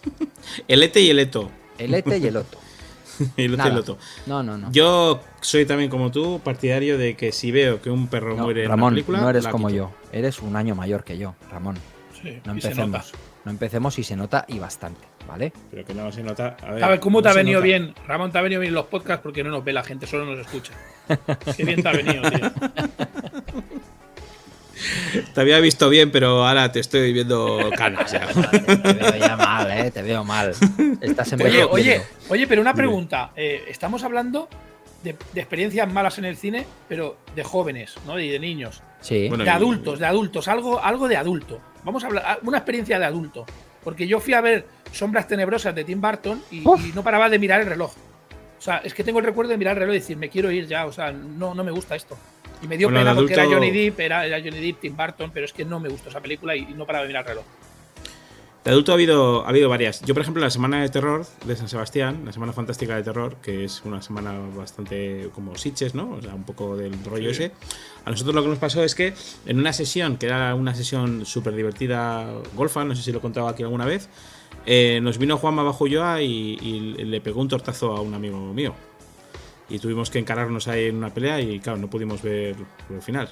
El Ete y el Eto. El Ete y el Otto. El Ete y el Oto. No, no, no. Yo soy también como tú, partidario de que si veo que un perro No, muere en Ramón, una película. no eres la como quito. yo. Eres un año mayor que yo, Ramón. Sí, No y se nota. empecemos. No empecemos y se nota y bastante, ¿vale? Pero que no se nota. A ver, A ver, ¿cómo no te ha venido nota. bien? Ramón, te ha venido bien los podcasts porque no nos ve la gente, solo nos escucha. Qué bien te ha venido, tío. Te había visto bien, pero ahora te estoy viendo canas ya. Te veo ya mal, ¿eh? Te veo mal. Estás Oye, oye, oye, pero una pregunta. Eh, estamos hablando de, de experiencias malas en el cine, pero de jóvenes, ¿no? Y de niños. Sí. Bueno, de y- adultos, de adultos, algo, algo de adulto. Vamos a hablar, ah, una experiencia de adulto. Porque yo fui a ver Sombras Tenebrosas de Tim Burton y, no paraba de mirar el reloj. O sea, es que tengo el recuerdo de mirar el reloj y decir, me quiero ir ya, o sea, no, no me gusta esto. Y me dio Bueno, pena porque era Johnny Depp, era, era Johnny Depp, Tim Burton, pero es que no me gustó esa película y, y no paraba de mirar el reloj. De adulto ha habido, ha habido varias. Yo, por ejemplo, la semana de terror de San Sebastián, la semana fantástica de terror, que es una semana bastante como Sitches, ¿no? O sea, un poco del rollo ese. A nosotros lo que nos pasó es que en una sesión, que era una sesión súper divertida, golfa, no sé si lo he contado aquí alguna vez, eh, nos vino Juanma Bajo Yoa y, y le pegó un tortazo a un amigo mío. Y tuvimos que encararnos ahí en una pelea y, claro, no pudimos ver el final.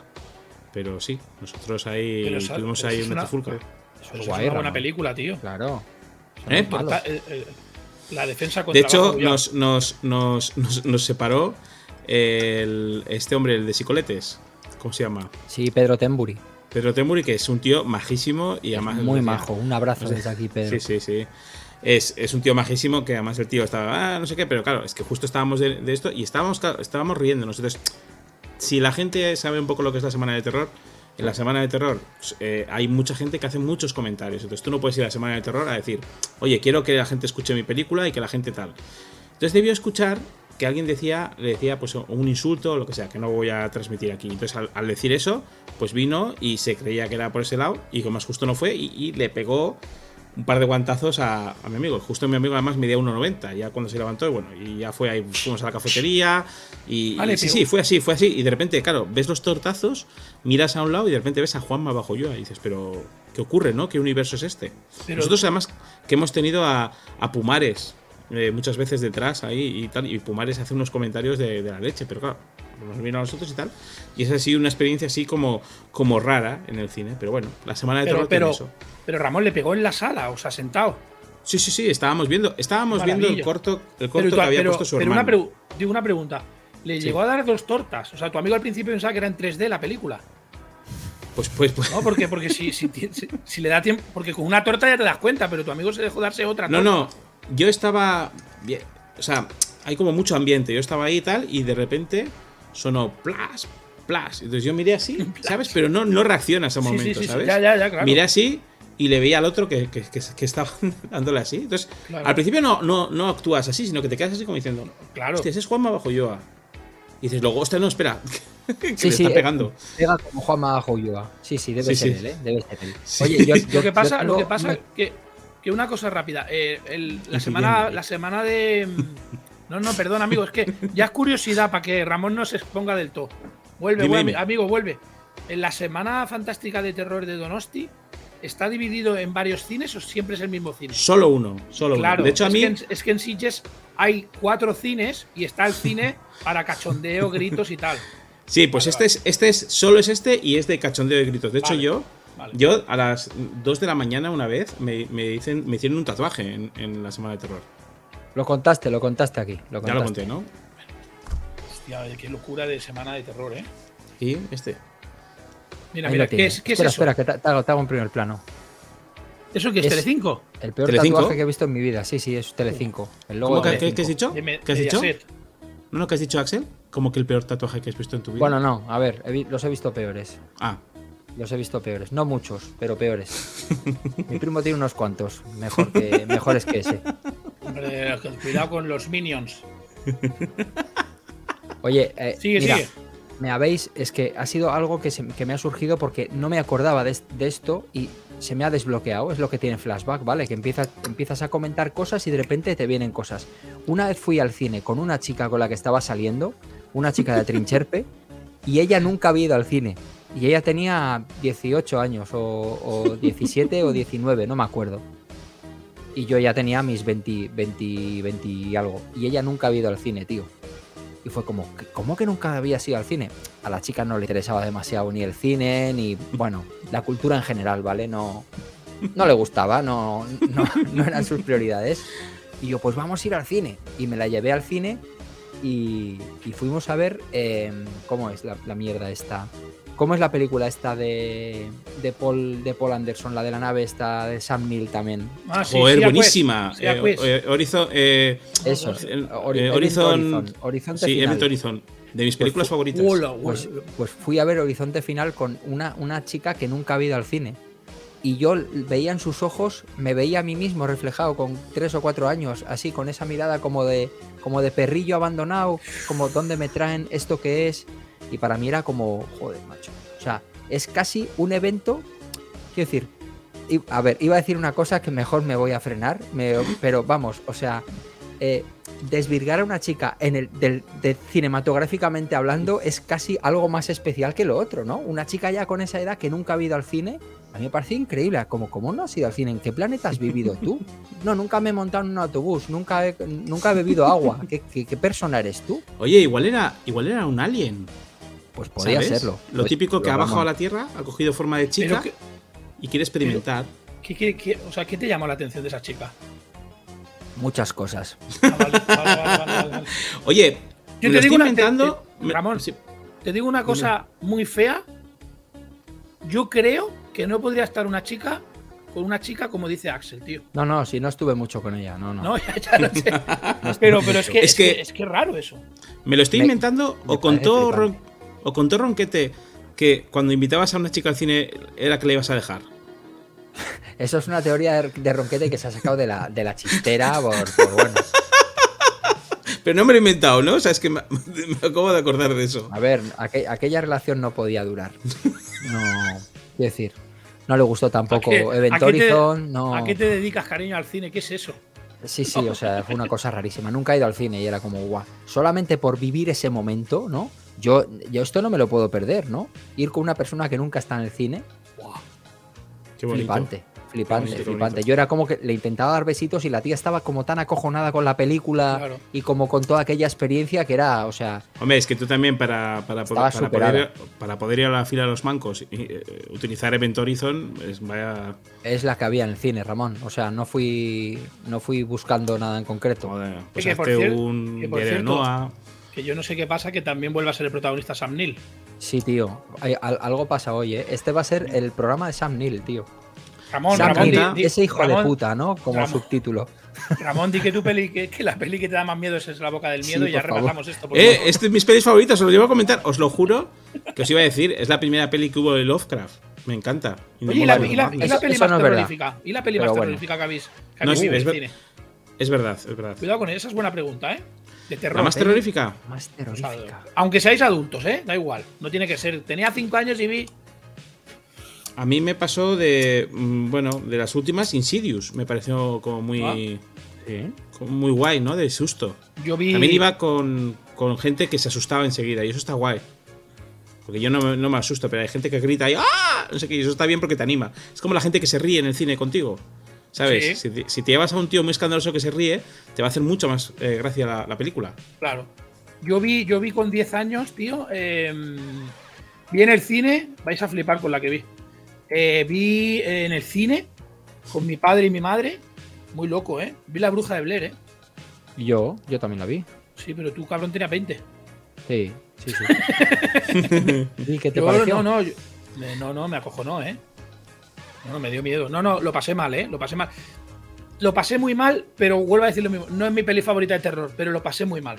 Pero sí, nosotros ahí tuvimos ahí una una-. Eso es es guay, una buena Ramón. película, tío. Claro. ¿Eh? Eh, eh, La defensa contra De hecho, nos, nos, nos, nos, nos separó el- este hombre, el de Psicoletes, ¿cómo se llama? Sí, Pedro Temburi. Pedro Temuri, que es un tío majísimo y además. Muy decía- majo. Un abrazo desde aquí, Pedro. Sí, sí, sí. Es, es un tío majísimo que además el tío estaba, ah, no sé qué, pero claro, es que justo estábamos de, de esto y estábamos, estábamos riéndonos. Entonces, si la gente sabe un poco lo que es la semana de terror, en la semana de terror eh, hay mucha gente que hace muchos comentarios. Entonces tú no puedes ir a la semana de terror a decir, oye, quiero que la gente escuche mi película y que la gente tal. Entonces debió escuchar que alguien decía, le decía pues un insulto o lo que sea, que no voy a transmitir aquí. Entonces al, decir eso, pues vino y se creía que era por ese lado y como más justo no fue y le pegó un par de guantazos a, a mi amigo. Justo mi amigo además medía 1,90 ya cuando se levantó bueno, y ya fue ahí, fuimos a la cafetería y, Vale, y sí, sí, fue así, fue así. Y de repente, claro, ves los tortazos, miras a un lado y de repente ves a Juanma bajo yo y dices, pero ¿qué ocurre, no? ¿Qué universo es este? Pero- Nosotros además que hemos tenido a, a Pumares eh, muchas veces detrás ahí y tal, y Pumares hace unos comentarios de, de la leche, pero claro, nos vino a nosotros y tal. Y esa ha sido una experiencia así como, como rara en el cine, pero bueno, la semana de Pero, terror pero, eso. pero Ramón le pegó en la sala, o sea, sentado. Sí, sí, sí, estábamos viendo, estábamos viendo el corto, el Pero, corto tú- que había pero- puesto su pero hermano. una, pregu- digo una pregunta. Le Sí. llegó a dar dos tortas. O sea, tu amigo al principio pensaba que era en 3D la película. Pues, pues, pues. ¿No? Porque, porque si, si, si- si le da tiempo. Porque con una torta ya te das cuenta, pero tu amigo se dejó darse otra No, torta. no, yo estaba. bien, O sea, hay como mucho ambiente. Yo estaba ahí y tal, y de repente sonó plas, plas. Entonces yo miré así, ¿sabes? Pero no, no reaccionas a sí, momento, sí, sí, ¿sabes? Ya, ya, ya, claro. Miré así y le veía al otro que, que, que- que estaba dándole así. Entonces, Claro. al principio no, no, no actúas así, sino que te quedas así como diciendo, Claro. hostia, ese es Juanma bajo Yoa. Y dices, luego, hostia, no, espera, que Sí, le está eh, pegando. Pega como Juanma Joyoa. Sí, sí, debe Sí, ser sí. él, ¿eh? Debe ser él. Sí. Oye, yo, Lo que pasa, yo lo que pasa una- que, que una cosa rápida. eh, el- la, semana, la semana de. No, no, perdón, amigo. Es que ya es curiosidad para que Ramón no se exponga del todo. Vuelve, Dime, vuelve, dime. amigo, vuelve. En la semana fantástica de terror de Donosti, ¿está dividido en varios cines o siempre es el mismo cine? Solo uno, solo Claro, uno. De hecho, a es, mí. que en, es que en Sitges hay cuatro cines y está el cine para cachondeo, gritos y tal. Sí, pues Vale, este es, este es, solo es este y es de cachondeo de gritos. De hecho, yo, vale. yo a las 2 de la mañana una vez me, me, dicen, me hicieron un tatuaje en, en la semana de terror. Lo contaste, lo contaste aquí. Lo Ya lo conté, ¿no? Hostia, qué locura de semana de terror, ¿eh? Y este. Mira, Ahí mira, ¿qué es, qué es espera, eso? espera, que te, te hago, te hago en primer plano. ¿Eso qué es, Es- Telecinco? El peor ¿Telecinco? tatuaje que he visto en mi vida. Sí, sí, es Telecinco. El logo ¿Cómo de que, que- que has dicho? ¿Qué has dicho? Mediaset. ¿No, no, que has dicho, Axel? ¿Cómo que el peor tatuaje que has visto en tu vida? Bueno, no, a ver, he los he visto peores. Ah, Los he visto peores. No muchos, pero peores. Mi primo tiene unos cuantos. Mejor que, mejores que ese. Hombre, cuidado con los minions. Oye, eh, Sigue, mira, sigue. me habéis. Es que ha sido algo que, se- que me ha surgido porque no me acordaba de, de esto y se me ha desbloqueado. Es lo que tiene flashback, ¿vale? Que empiezas, empiezas a comentar cosas y de repente te vienen cosas. Una vez fui al cine con una chica con la que estaba saliendo, una chica de Trincherpe, y ella nunca había ido al cine. Y ella tenía 18 años, o, o 17 o 19, no me acuerdo. Y yo ya tenía mis 20, 20, 20 y algo. Y ella nunca había ido al cine, tío. Y fue como, "¿Qué- ¿cómo que nunca había ido al cine? A la chica no le interesaba demasiado ni el cine, ni, bueno, la cultura en general, ¿vale? No, no le gustaba, no, no, no eran sus prioridades. Y yo, pues vamos a ir al cine. Y me la llevé al cine y, y fuimos a ver, eh, ¿cómo es la, la mierda esta? ¿Cómo es la película esta de, de, Paul, de Paul Anderson, la de la nave esta de Sam Neill también? Ah, sí, joder, sí, pues, buenísima. sí, Eh, pues. eh, Horizon. eh, Eso, Horizon. Horizon, Horizonte sí, Final. Horizon. De mis películas fu- favoritas. Hola, Pues, pues fui a ver Horizonte Final con una, una chica que nunca había ido al cine. Y yo veía en sus ojos, me veía a mí mismo reflejado con tres o cuatro años, así, con esa mirada como de, como de perrillo abandonado, como dónde me traen esto que es. Y para mí era como, joder, macho. O sea, es casi un evento, quiero decir, a ver, iba a decir una cosa que mejor me voy a frenar, me- pero vamos, o sea, eh, desvirgar a una chica en el del, de cinematográficamente hablando es casi algo más especial que lo otro, ¿no? Una chica ya con esa edad que nunca ha ido al cine, a mí me parece increíble. Como, ¿cómo no has ido al cine? ¿En qué planeta has vivido tú? No, nunca me he montado en un autobús, nunca he, nunca he bebido agua. ¿Qué, qué, qué persona eres tú? Oye, igual era, igual era un alien. Pues podría ¿sabes? serlo. Lo Pues, típico que ha bajado a la Tierra, ha cogido forma de chica que- y quiere experimentar. ¿Qué, qué- qué- o sea, ¿qué te llamó la atención de esa chica? Muchas cosas. Ah, vale, vale, vale, vale, vale, vale. Oye, Yo me te lo digo estoy una, te- inventando. te- me- Ramón, sí. te digo una cosa muy fea. Yo creo que no podría estar una chica con una chica como dice Axel, tío. No, no, si no estuve mucho con ella, no, no. No, ya, ya lo sé. pero, pero es que Es es, que, que- es que es raro eso. Me lo estoy Me- inventando me o contó, parece Ron- o contó Ronquete que cuando invitabas a una chica al cine era que le ibas a dejar. Eso es una teoría de, Ronquete que se ha sacado de la, de la chistera por, por, bueno. Pero no me lo he inventado, ¿no? O sea, es que me, me acabo de acordar de eso. A ver, aqu- aquella relación no podía durar. No, quiero decir, no le gustó tampoco ¿A qué- Event a qué te- Horizon, no. ¿A qué te dedicas, cariño, al cine? ¿Qué es eso? Sí, sí, o sea, fue una cosa rarísima. Nunca he ido al cine y era como, guau. Solamente por vivir ese momento, ¿no? Yo, yo esto no me lo puedo perder, ¿no? Ir con una persona que nunca está en el cine, Qué bonito. flipante, flipante, bonito, qué flipante. Yo era como que le intentaba dar besitos y la tía estaba como tan acojonada con la película Claro. y como con toda aquella experiencia que era, o sea, Hombre, es que tú también para, para, para poder, para poder ir a la fila de los mancos y eh, utilizar Event Horizon, es vaya. es la que había en el cine, Ramón. O sea, no fui, no fui buscando nada en concreto. Joder, pues que por hazte un que por Diario de Noah. Que yo no sé qué pasa, que también vuelve a ser el protagonista Sam Neill. Sí, tío. Hay- al- algo pasa hoy, ¿eh? Este va a ser el programa de Sam Neill, tío. Ramón, Sam Ramón, Neill, di- di- ese hijo de puta, ¿no? Como Ramón. subtítulo. Ramón, di que tu peli, que, que la peli que te da más miedo es la boca del miedo Sí, y ya repasamos esto. por Eh, este es mis pelis favoritas, os lo llevo a comentar, os lo juro que os iba a decir, es la primera peli que hubo de Lovecraft. Me encanta. Oye, ¿y la, Innombrable y la- Magma. y la Eso- peli eso más no es verdad. terrorífica? ¿Y la peli Pero más bueno. terrorífica que habéis, que No, habéis sí, visto es en ver- el cine? Es verdad, es verdad. Cuidado con eso, esa es buena pregunta, ¿eh? De terror. ¿La más ¿eh? terrorífica? Más O sea, terrorífica. aunque seáis adultos, ¿eh? Da igual. No tiene que ser. Tenía cinco años y vi. A mí me pasó de. mm, Bueno, de las últimas, Insidious. Me pareció como muy. Sí. como muy guay, ¿no? De susto. Yo vi. También iba con, con gente que se asustaba enseguida y eso está guay. Porque yo no, me- no me asusto, pero hay gente que grita y ¡ah! No sé qué, y eso está bien porque te anima. Es como la gente que se ríe en el cine contigo. ¿Sabes? Sí. Si, te, si te llevas a un tío muy escandaloso que se ríe, te va a hacer mucho más eh, gracia la, la película. Claro. Yo vi, yo vi con 10 años, tío. eh, vi en el cine. Vais a flipar con la que vi. Eh, vi en el cine con mi padre y mi madre. Muy loco, ¿eh? Vi la bruja de Blair, ¿eh? Yo, yo también la vi. Sí, pero tú, cabrón, tenías 20. Sí, sí, sí. ¿Y qué te Yo, pareció? no, no, yo- me- no, no, me acojonó, ¿eh? No, no, me dio miedo. No, no, lo pasé mal, ¿eh? Lo pasé mal. Lo pasé muy mal, pero vuelvo a decir lo mismo. No es mi peli favorita de terror, pero lo pasé muy mal.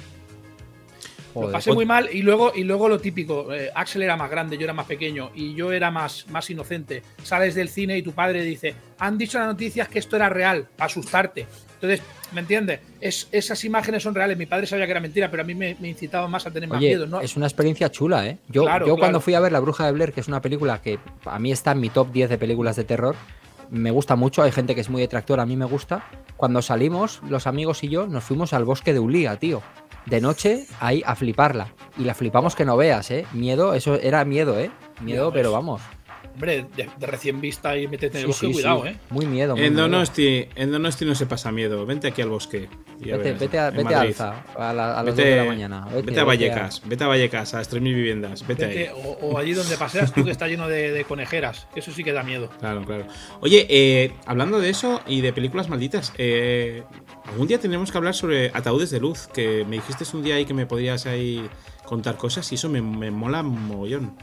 Lo pasé muy mal y luego, y luego lo típico. eh, Axel era más grande, yo era más pequeño y yo era más, más inocente. Sales del cine y tu padre dice, han dicho en las noticias que esto era real, para asustarte. Entonces, ¿me entiendes? Es, esas imágenes son reales. Mi padre sabía que era mentira, pero a mí me, me incitaba más a tener más Oye, miedo. ¿no? es una experiencia chula, ¿eh? Yo, Claro, yo claro. cuando fui a ver La Bruja de Blair, que es una película que a mí está en mi top 10 de películas de terror, me gusta mucho, hay gente que es muy detractora, a mí me gusta. Cuando salimos, los amigos y yo nos fuimos al bosque de Ulía, tío. De noche, ahí a fliparla. Y la flipamos que no veas, ¿eh? Miedo, eso era miedo, ¿eh? Miedo, pero vamos. Hombre, de, de recién vista y meterte en el Sí, bosque, sí, cuidado, sí. ¿eh? Muy miedo, muy En miedo. Donosti, en Donosti no se pasa miedo. Vente aquí al bosque. Vete, vete, a, vete a. Alza, a, la- a las Vete, 2 de la mañana. vete a Vallecas, vete a Vallecas, a las 3.000 viviendas. Vete, Vete- ahí. o, o allí donde paseas tú que está lleno de, de conejeras. Eso sí que da miedo. Claro, claro. Oye, eh, hablando de eso y de películas malditas, eh, algún día tenemos que hablar sobre ataúdes de luz, que me dijiste un día ahí que me podrías ahí contar cosas y eso me, me mola mogollón.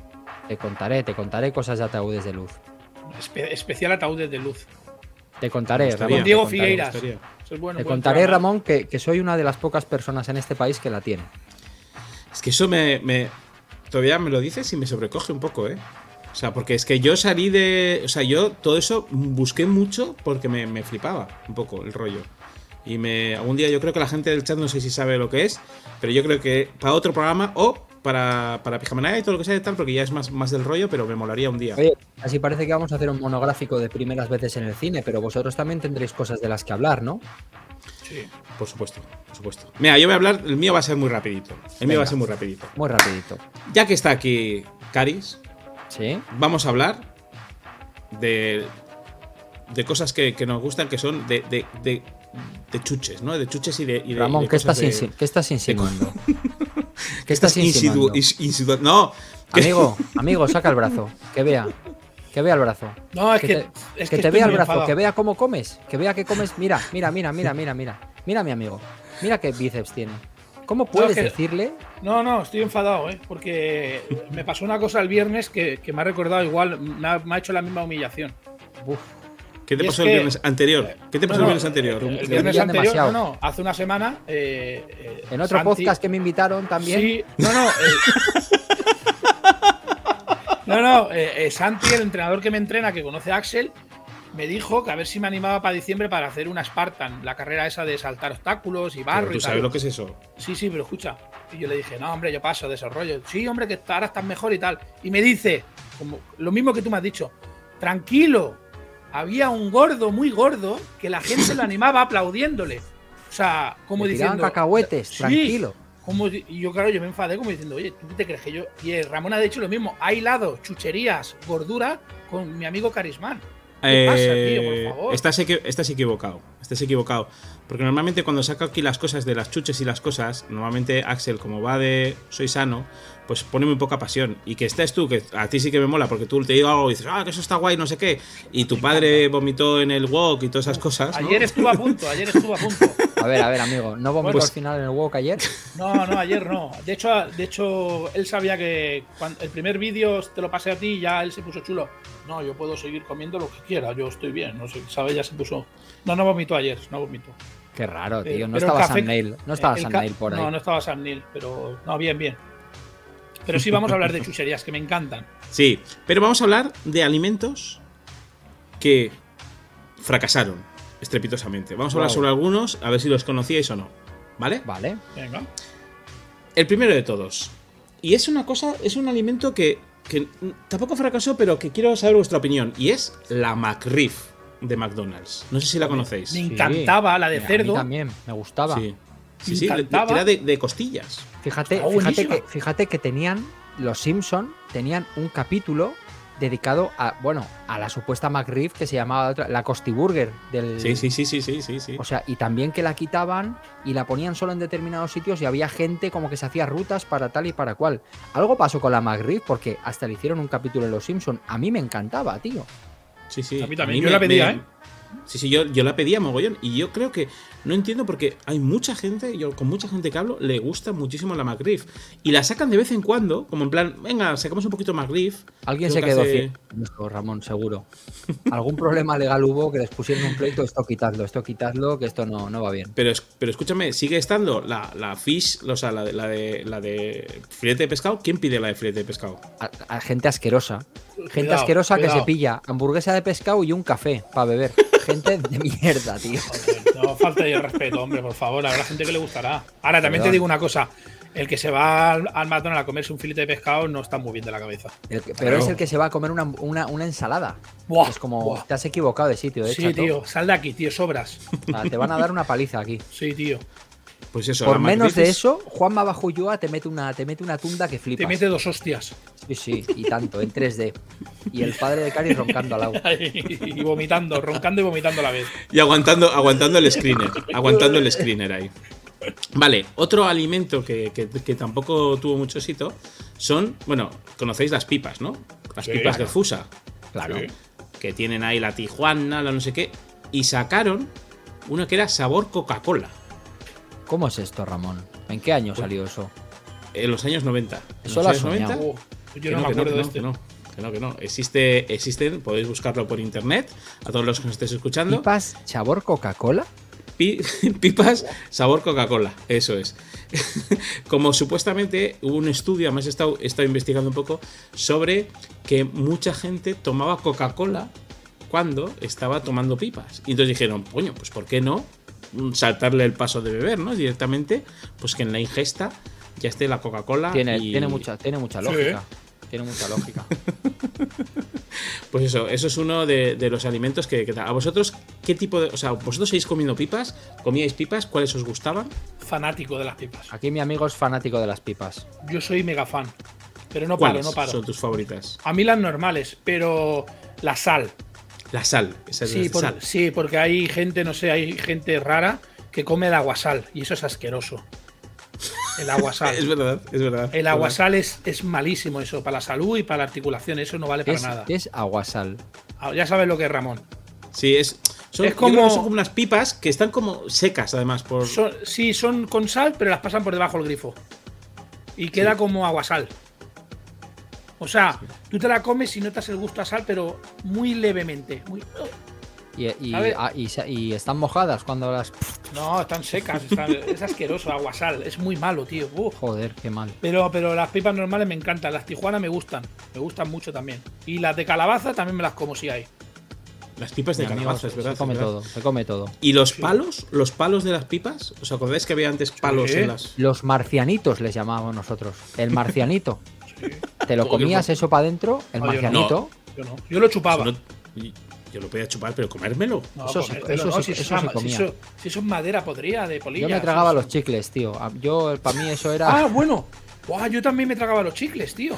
Te contaré, te contaré cosas de ataúdes de luz. Espe- especial ataúdes de luz. Te contaré. Ramón. Con Diego te. Figueiras. es bueno. Te contaré, programa. Ramón, que, que soy una de las pocas personas en este país que la tiene. Es que eso me, me- Todavía me lo dices y me sobrecoge un poco, ¿eh? O sea, porque es que yo salí de. O sea, yo todo eso busqué mucho porque me, me flipaba un poco el rollo. Y me. Algún día yo creo que la gente del chat no sé si sabe lo que es, pero yo creo que para otro programa o para, para Pijamana y todo lo que sea y tal, porque ya es más, más del rollo, pero me molaría un día. Oye, así parece que vamos a hacer un monográfico de primeras veces en el cine, pero vosotros también tendréis cosas de las que hablar, ¿no? Sí. Por supuesto, por supuesto. Mira, yo voy a hablar. El mío va a ser muy rapidito. El mío va a ser muy rapidito. Muy rapidito. Ya que está aquí Caris, ¿Sí? vamos a hablar de, de cosas que, que nos gustan, que son de, de, de- de chuches, ¿no? De chuches y de. y de- Ramón, ¿qué cosas estás, ¿qué estás insinuando? ¿Qué estás estás insinuando? insidu- ins- insidu- No, Amigo, amigo, saca el brazo. Que vea. Que vea el brazo. No, es Que que, te, es que que te vea el brazo, enfadado. que vea cómo comes. Que vea que comes. Mira, mira, mira, mira, mira, mira. Mira, mi amigo. Mira qué bíceps tiene. ¿Cómo puedes que- decirle? No, no, estoy enfadado, ¿eh? Porque me pasó una cosa el viernes que, que me ha recordado igual, me ha, me ha hecho la misma humillación. Uf, ¿Qué te Y pasó el viernes anterior? ¿Qué te pasó No, el viernes anterior? El, Te viernes anterior, no, no, hace una semana. eh, eh, en otro Santi- podcast que me invitaron también. Sí, no, no. eh, no, no, eh, eh, Santi, el entrenador que me entrena, que conoce a Axel, me dijo que a ver si me animaba para diciembre para hacer una Spartan, la carrera esa de saltar obstáculos y barro Pero ¿Tú y tal. sabes lo que es eso? Sí, sí, pero escucha. Y yo le dije, no, hombre, yo paso, desarrollo. Sí, hombre, que ahora estás mejor y tal. Y me dice, como, lo mismo que tú me has dicho, tranquilo, había un gordo, muy gordo, que la gente lo animaba aplaudiéndole. O sea, como Le diciendo. cacahuetes, Sí, tranquilo. como, y yo, claro, yo me enfadé como diciendo, oye, ¿tú qué te crees que yo? Y eh, Ramón ha dicho lo mismo, ha hilado chucherías, gordura con mi amigo Carismán. ¿Qué pasa, tío, por Eh, favor? Estás, equi- estás equivocado. Estás equivocado. Porque normalmente cuando saco aquí las cosas de las chuches y las cosas, normalmente Axel, como va de soy sano, pues pone muy poca pasión. Y que estés tú, que a ti sí que me mola, porque tú te digo algo y dices, ah, que eso está guay, no sé qué. Y tu padre vomitó en el wok y todas esas cosas. ¿no? Ayer estuvo a punto, ayer estuvo a punto. A ver, a ver, amigo, ¿no vomitó al final en el que ayer? No, no, ayer no. De hecho, de hecho él sabía que cuando el primer vídeo te lo pasé a ti y ya él se puso chulo. No, yo puedo seguir comiendo lo que quiera, yo estoy bien. No sé, ¿sabes? Ya se puso. No, no vomitó ayer, no vomitó. Qué raro, tío. No pero el estaba café- Sam Neil. No estaba el Sam Neil por ahí. No, no estaba Sam Neill, pero. No, bien, bien. Pero sí vamos a hablar de chucherías que me encantan. Sí, pero vamos a hablar de alimentos que fracasaron estrepitosamente. Vamos a hablar Wow. sobre algunos, a ver si los conocíais o no. ¿Vale? Vale. Venga. El primero de todos. Y es una cosa, es un alimento que, que tampoco fracasó, pero que quiero saber vuestra opinión. Y es la McRib de McDonald's. No sé si la conocéis. Me Sí. encantaba la de A mí cerdo. también, me gustaba. Sí, sí, Me sí, era de, de costillas. Fíjate, Ah, fíjate, que, fíjate que tenían, los Simpson tenían un capítulo dedicado a, bueno, a la supuesta McRib que se llamaba otra- la Costiburger del... Sí, sí, sí, sí, sí, sí, sí. O sea, y también que la quitaban y la ponían solo en determinados sitios y había gente como que se hacía rutas para tal y para cual. Algo pasó con la McRib porque hasta le hicieron un capítulo en Los Simpson. A mí me encantaba, tío. Sí, sí. A mí también. mí Yo me- la pedía, me- ¿eh? Sí, sí, yo, yo la pedía mogollón. Y yo creo que no entiendo porque hay mucha gente, yo con mucha gente que hablo, le gusta muchísimo la McRib. Y la sacan de vez en cuando, como en plan, venga, sacamos un poquito McRib. Alguien Creo se que quedó hace- ciego. Esto, Ramón, seguro. Algún problema legal hubo que les pusieron un pleito, esto quitadlo, esto quitadlo, que esto no, no va bien. Pero, pero escúchame, sigue estando la, la fish, o sea, la de, la, de, la de filete de pescado. ¿Quién pide la de filete de pescado? A, a gente asquerosa. Gente Cuidado, asquerosa que se pilla hamburguesa de pescado y un café para beber. Gente de mierda, tío. Joder, No falta de respeto, hombre, por favor. Habrá gente que le gustará. Ahora, también te digo una cosa. El que se va al, al McDonald's a comerse un filete de pescado no está muy bien de la cabeza. El que- pero Claro. es el que se va a comer una, una- una ensalada. Buah, es como, buah. te has equivocado de sitio, de Sí, chato. tío. Sal de aquí, tío. Sobras. Sea, te van a dar una paliza aquí. Sí, tío. Pues eso, Por menos de es- eso, Juanma Bajulloa te mete una, te mete una tunda que flipas. Te mete dos hostias. Sí, sí, y tanto, en 3D. Y el padre de Cari roncando al agua. y vomitando, roncando y vomitando a la vez. Y aguantando, aguantando el screener. aguantando el screener ahí. Vale, otro alimento que, que- que tampoco tuvo mucho éxito son, bueno, conocéis las pipas, ¿no? Las Sí, pipas de. Fusa. Claro. Sí. Que tienen ahí la Tijuana, la no sé qué. Y sacaron una que era sabor Coca-Cola. ¿Cómo es esto, Ramón? ¿En qué año salió eso? En los años 90. En Eso lo has. Oh, yo Que no, me que acuerdo que de no, este. que no, que no, que no. Existe, existen, podéis buscarlo por internet, a todos los que nos estéis escuchando. ¿Pipas sabor Coca-Cola? Pi- pipas sabor Coca-Cola, eso es. Como supuestamente hubo un estudio, además he estado, he estado investigando un poco, sobre que mucha gente tomaba Coca-Cola cuando estaba tomando pipas. Y entonces dijeron, coño, pues ¿por qué no saltarle el paso de beber, ¿no? Directamente, pues que en la ingesta ya esté la Coca-Cola. Tiene, y- tiene, mucha, tiene mucha Sí. lógica. Tiene mucha lógica. Pues eso, eso es uno de, de los alimentos que, que. ¿A vosotros qué tipo de... O sea, vosotros seguís comiendo pipas? ¿Comíais pipas? ¿Cuáles os gustaban? Fanático de las pipas. Aquí mi amigo es fanático de las pipas. Yo soy mega fan. Pero no paro, ¿Cuáles no paro. son tus favoritas? A mí las normales, pero la sal. La sal, esa es Sí, la por- sal. sí, porque hay gente, no sé, hay gente rara que come el aguasal y eso es asqueroso. El aguasal. Es verdad, es verdad. El aguasal es, es malísimo eso, para la salud y para la articulación, eso no vale ¿Qué para es, nada. qué es aguasal? Ah, Ya sabes lo que es Ramón. Sí, es. Son, Es como- son como unas pipas que están como secas, además. Por... Son- sí, son con sal, pero las pasan por debajo del grifo. Y queda como aguasal. O sea, tú te la comes y notas el gusto a sal, pero muy levemente. muy- Y, y- A ver. ah, y están mojadas cuando las. No, están secas. están- es asqueroso, aguasal. Es muy malo, tío. Uf. Joder, qué mal. Pero, pero las pipas normales me encantan. Las tijuanas me gustan. Me gustan mucho también. Y las de calabaza también me las como si hay. Las pipas de Mi calabaza, se, es verdad. se come verdad. todo, se come todo. ¿Y los palos? ¿Los palos de las pipas? ¿Os acordáis que había antes palos Sí. en las.? Los marcianitos les llamábamos nosotros. El marcianito. Te lo comías eso para adentro, el No, yo no. marcianito. Yo no. Yo lo chupaba. Yo lo podía chupar, pero comérmelo. No, Eso si eso es madera podrida de polilla. Yo me tragaba los chicles, tío. Ah, Yo, para mí eso era. Ah, bueno. Buah, yo también me tragaba los chicles, tío.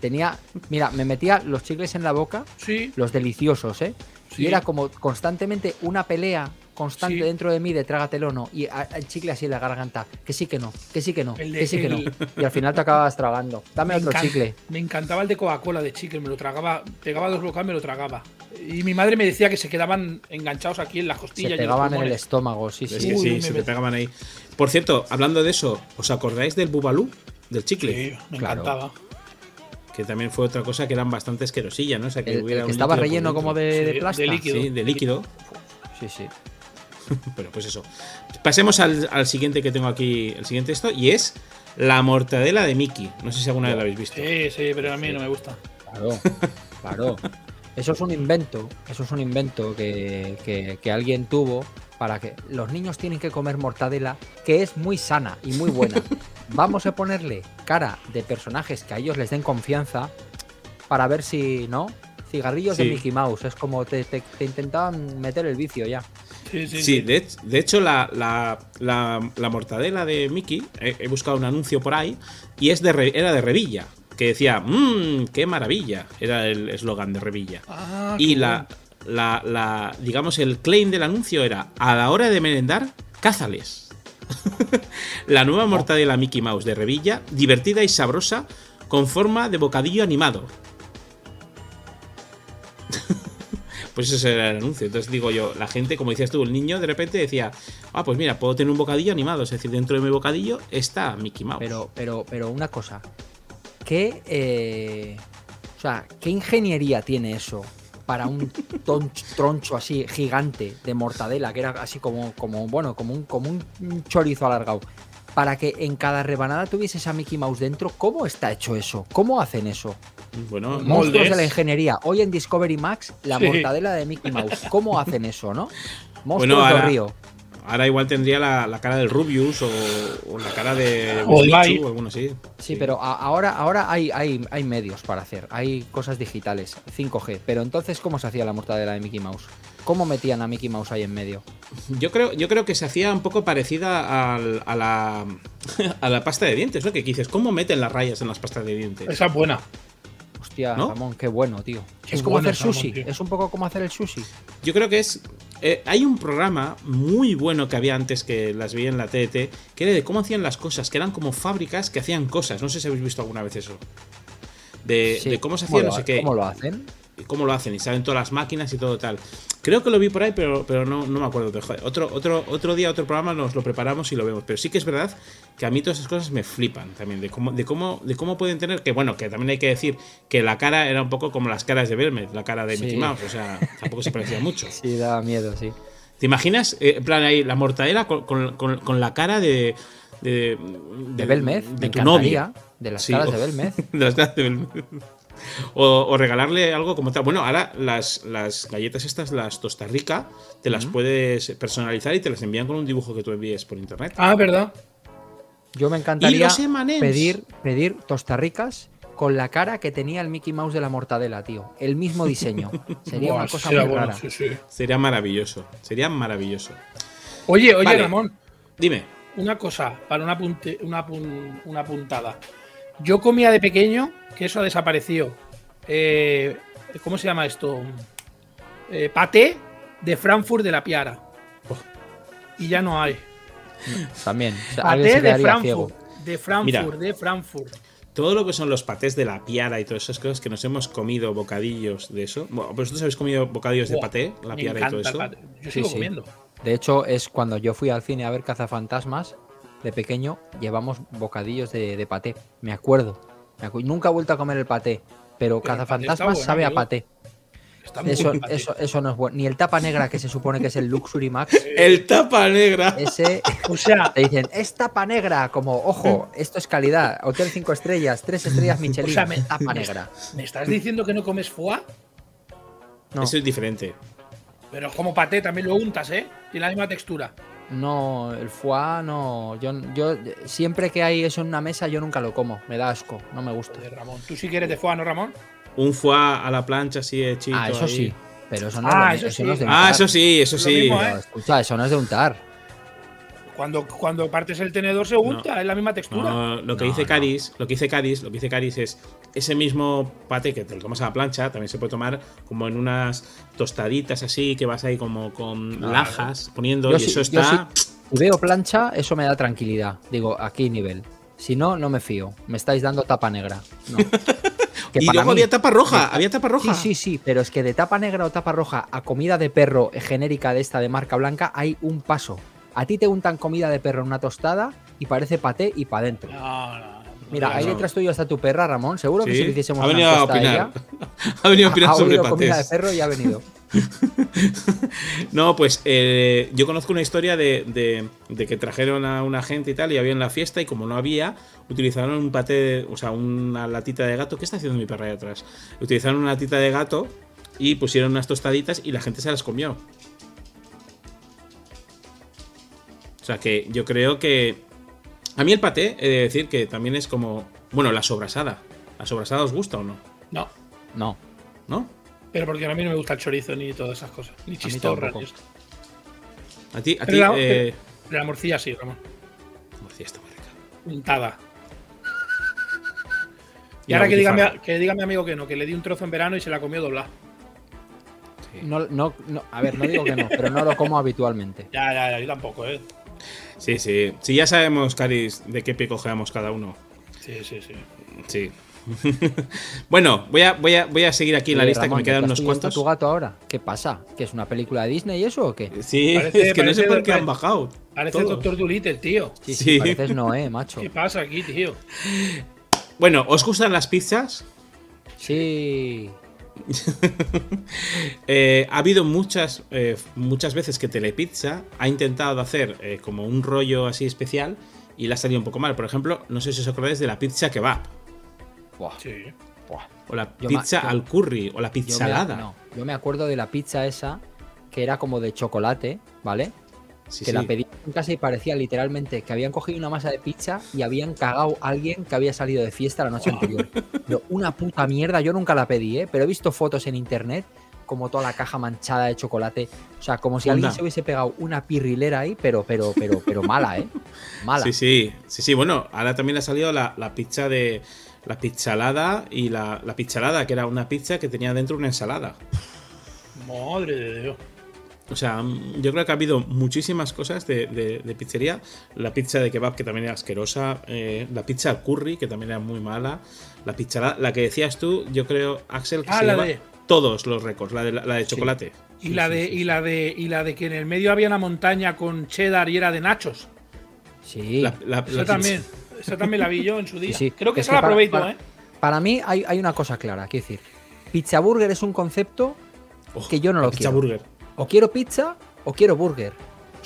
Tenía. Mira, me metía los chicles en la boca, Sí. los deliciosos, ¿eh? Sí. Y era como constantemente una pelea constante Sí. dentro de mí de trágatelo o no. Y el chicle así en la garganta. Que sí, que no, que sí, que no, El de- que sí, que no. el- Y al final te acabas tragando. Dame Me otro encan- chicle. Me encantaba el de Coca-Cola de chicle, me lo tragaba, pegaba dos bocados, me lo tragaba. Y mi madre me decía que se quedaban enganchados aquí en las costillas. Se y en los pegaban en el estómago, sí, Es sí. que Uy, sí, me se te met- pegaban ahí. Por cierto, hablando de eso, ¿os acordáis del bubalú? Del chicle. Sí, me Claro. encantaba. Que también fue otra cosa que eran bastante asquerosilla, ¿no? O sea, que El- el hubiera que un estaba relleno como de, de Sí, de plasta. líquido. Sí, de líquido. Sí, sí. Pero pues eso. Pasemos al, al siguiente que tengo aquí, el siguiente esto, y es la mortadela de Mickey. No sé si alguna vez la habéis visto. Sí, sí, pero a mí no me gusta. Claro, claro. Eso es un invento, eso es un invento que, que- que alguien tuvo para que los niños tienen que comer mortadela, que es muy sana y muy buena. Vamos a ponerle cara de personajes que a ellos les den confianza para ver si, ¿no? Cigarrillos de. Mickey Mouse, es como te, te- te intentaban meter el vicio ya. Sí, sí. Sí, de, hech- de hecho, la, la- la- la mortadela de Mickey, he, he buscado un anuncio por ahí, y es de Re- era de Revilla, que decía, mmm, qué maravilla, era el eslogan de Revilla. Ah, y la, la, la- digamos, el claim del anuncio era, a la hora de merendar, cázales. la nueva mortadela Mickey Mouse de Revilla, divertida y sabrosa, con forma de bocadillo animado. Pues ese era el anuncio. Entonces digo yo, la gente, como decías tú, el niño de repente decía, ah, pues mira, puedo tener un bocadillo animado. Es decir, dentro de mi bocadillo está Mickey Mouse. Pero, pero, pero una cosa. ¿Qué, eh, o sea, ¿qué ingeniería tiene eso para un troncho así gigante de mortadela, que era así como, como bueno, como un, como un chorizo alargado? Para que en cada rebanada tuvieses a Mickey Mouse dentro, ¿cómo está hecho eso? ¿Cómo hacen eso? Bueno, Moldes. Monstruos de la ingeniería. Hoy en Discovery Max, la Sí. mortadela de Mickey Mouse. ¿Cómo hacen eso, no? Monstruos Bueno, del río. ahora igual tendría la, la cara del Rubius o, o la cara de O o alguno así. Sí, pero a- ahora, ahora hay, hay, hay medios para hacer, hay cosas digitales, 5G. Pero entonces, ¿cómo se hacía la mortadela de Mickey Mouse? ¿Cómo metían a Mickey Mouse ahí en medio? Yo creo, yo creo que se hacía un poco parecida al- a, la, a la pasta de dientes, ¿no? Que dices, ¿cómo meten las rayas en las pastas de dientes? Esa es buena. Hostia, ¿No? Ramón, qué bueno, tío. Es como bueno hacer Ramón, sushi, es un poco como hacer el sushi. Yo creo que es. eh, hay un programa muy bueno que había antes que las vi en la TET, que era de cómo hacían las cosas, que eran como fábricas que hacían cosas. No sé si habéis visto alguna vez eso. De, Sí, de cómo se hacía no sé qué. ¿Cómo lo hacen? y cómo lo hacen y saben todas las máquinas y todo tal. Creo que lo vi por ahí, pero, pero no, no me acuerdo. Joder, otro, otro, otro día, otro programa nos lo preparamos y lo vemos. Pero sí que es verdad que a mí todas esas cosas me flipan también. De cómo, de cómo, de cómo pueden tener. Que bueno, que también hay que decir que la cara era un poco como las caras de Belmet, la cara de Sí. Mickey Mouse. O sea, tampoco se parecía mucho. Sí, da miedo, sí. ¿Te imaginas? eh, en plan ahí, la mortadela con, con- con- con la cara de. De, De Belmez, de tu novia. De las Sí, caras de Belmez. de las caras de Belmez. O, o regalarle algo como tal. Bueno, ahora las, las galletas estas, las Tosta Rica, te las puedes personalizar y te las envían con un dibujo que tú envíes por internet. Ah, ¿verdad? Yo me encantaría pedir, pedir tostarricas con la cara que tenía el Mickey Mouse de la mortadela, tío. El mismo diseño. Sería Buah, una cosa muy bueno, rara. sí, sí. Sería maravilloso. Sería maravilloso. Oye, oye, Vale. Ramón, Dime. una cosa, para una, punte- una, pun- una puntada. Yo comía de pequeño, que eso ha desaparecido. Eh, ¿Cómo se llama esto? Eh, paté de Frankfurt de la Piara. Oh. Y ya no hay. También. O sea, alguien Paté de ciego. Frankfurt. De Frankfurt, de Frankfurt. Todo lo que son los patés de la piara y todas esas cosas que nos hemos comido bocadillos de eso. Bueno, ¿Vosotros habéis comido bocadillos de paté, la me piara y todo eso? Yo Sí, sigo sí. comiendo. De hecho, es cuando yo fui al cine a ver Cazafantasmas, de pequeño, llevamos bocadillos de, de paté. Me acuerdo. Nunca he vuelto a comer el paté, pero Cazafantasmas bueno, sabe a paté. Eso, eso, eso no es bueno. Ni el tapa negra, que se supone que es el Luxury Max, El tapa negra. ese O sea, te dicen, es tapa negra, como, ojo, esto es calidad, hotel 5 estrellas, 3 estrellas Michelin, O sea, me- tapa negra. ¿me estás diciendo que no comes foie? No, Eso es diferente. Pero como paté también lo untas, ¿eh? Tiene la misma textura. No, el foie no. Yo, yo siempre que hay eso en una mesa, yo nunca lo como, me da asco, no me gusta. Joder, Ramón. Tú sí que eres de foie, ¿no, Ramón? Un foie a la plancha así hechito. Ah, eso ahí. sí, pero eso no, Ah, es, de, eso eso no es sí. de Ah, untar. eso sí, eso sí. mismo, Pero, ¿eh? escucha, eso no es de untar. Cuando, cuando partes el tenedor se unta, es la misma textura. No, lo que No, dice no. Caris, lo que dice Caris, lo que dice Caris es ese mismo paté que te lo comes a la plancha, también se puede tomar como en unas tostaditas así, que vas ahí como con Claro. lajas poniendo Yo y sí- eso yo está. Si veo plancha, eso me da tranquilidad. Digo, aquí nivel. Si no, no me fío. Me estáis dando tapa negra. No. Que y luego mí- había tapa roja, había tapa roja. Sí, sí, sí, pero es que de tapa negra o tapa roja a comida de perro genérica de esta de marca blanca hay un paso. A ti te untan comida de perro en una tostada y parece paté y. No, no, no. Mira, ahí detrás tuyo está tu perra, Ramón. Seguro que si le hiciésemos ha una venido a encuesta opinar. ella, ha venido a opinar ha sobre comida de perro y ha venido. No, pues eh, yo conozco una historia de, de- de que trajeron a una gente y tal, y había en la fiesta, y como no había, utilizaron un paté, o sea, una latita de gato. ¿Qué está haciendo mi perra ahí atrás? Utilizaron una latita de gato y pusieron unas tostaditas y la gente se las comió. O sea que yo creo que. A mí el paté, he de decir que también es como. Bueno, la sobrasada. ¿La sobrasada os gusta o no? No, No. ¿No? pero porque a mí no me gusta el chorizo ni todas esas cosas. Ni chistorra. tampoco. ni esto. A ti, a ti. la- eh, la morcilla sí, Ramón. Murcia está muy rica. Untada. Y Y ahora la que diga, mi, que diga mi amigo que no, que le di un trozo en verano y se la comió doblada. No, no, no, a ver, no digo que no, pero no lo como habitualmente. Ya, ya, ya, yo tampoco, ¿eh? Sí, sí. Sí, ya sabemos, Caris, de qué pie cojeamos cada uno. Sí, sí, sí. Sí. bueno, voy a, voy, a, voy a seguir aquí en la Oye, lista Ramón, que me quedan ¿detrás unos cuantos. tu gato ahora? ¿Qué pasa? ¿Que es una película de Disney y eso o qué? Sí, Parece- es que no sé por qué han bajado. Parece el. Doctor Dolittle, tío. Sí, sí, Sí. pareces Noé, macho. ¿Qué pasa aquí, tío? Bueno, ¿os gustan las pizzas? Sí. Eh, ha habido muchas, eh, muchas veces que Telepizza ha intentado hacer eh, como un rollo así especial y le ha salido un poco mal. Por ejemplo, no sé si os acordáis de la pizza kebab. Buah, Sí. buah. O la Yo pizza yo- al curry. O la Yo pizza me, salada. no, yo me acuerdo de la pizza esa que era como de chocolate, ¿vale? Sí, que sí. la pedí en casa y parecía literalmente que habían cogido una masa de pizza y habían cagado a alguien que había salido de fiesta la noche anterior. Pero una puta mierda, yo nunca la pedí, ¿eh? Pero he visto fotos en internet como toda la caja manchada de chocolate. O sea, como si alguien se hubiese pegado una pirrilera ahí, pero, pero, pero, pero mala, ¿eh? Mala. Sí, sí, sí, sí. Bueno, ahora también le ha salido la, la pizza de. La pizzalada y la, la pizzalada, que era una pizza que tenía dentro una ensalada. Madre de Dios. O sea, mm, yo creo que ha habido muchísimas cosas de, de- de pizzería. La pizza de kebab, que también era asquerosa. eh, la pizza al curry, que también era muy mala. La pizza, la que decías tú, yo creo, Axel, que Ah, se la lleva de- todos los récords. La de, la de chocolate. Y la de, y la de, y la de que en el medio había una montaña con cheddar y era de nachos. Sí. La- la- Esa la- también. Esa también la vi yo en su día. Sí, sí. Creo que Es esa la para- probé todo, para- ¿eh? Para mí hay, hay una cosa clara, quiero decir. Pizza burger es un concepto Oh, que yo no lo la pizza quiero. burger. O quiero pizza o quiero burger.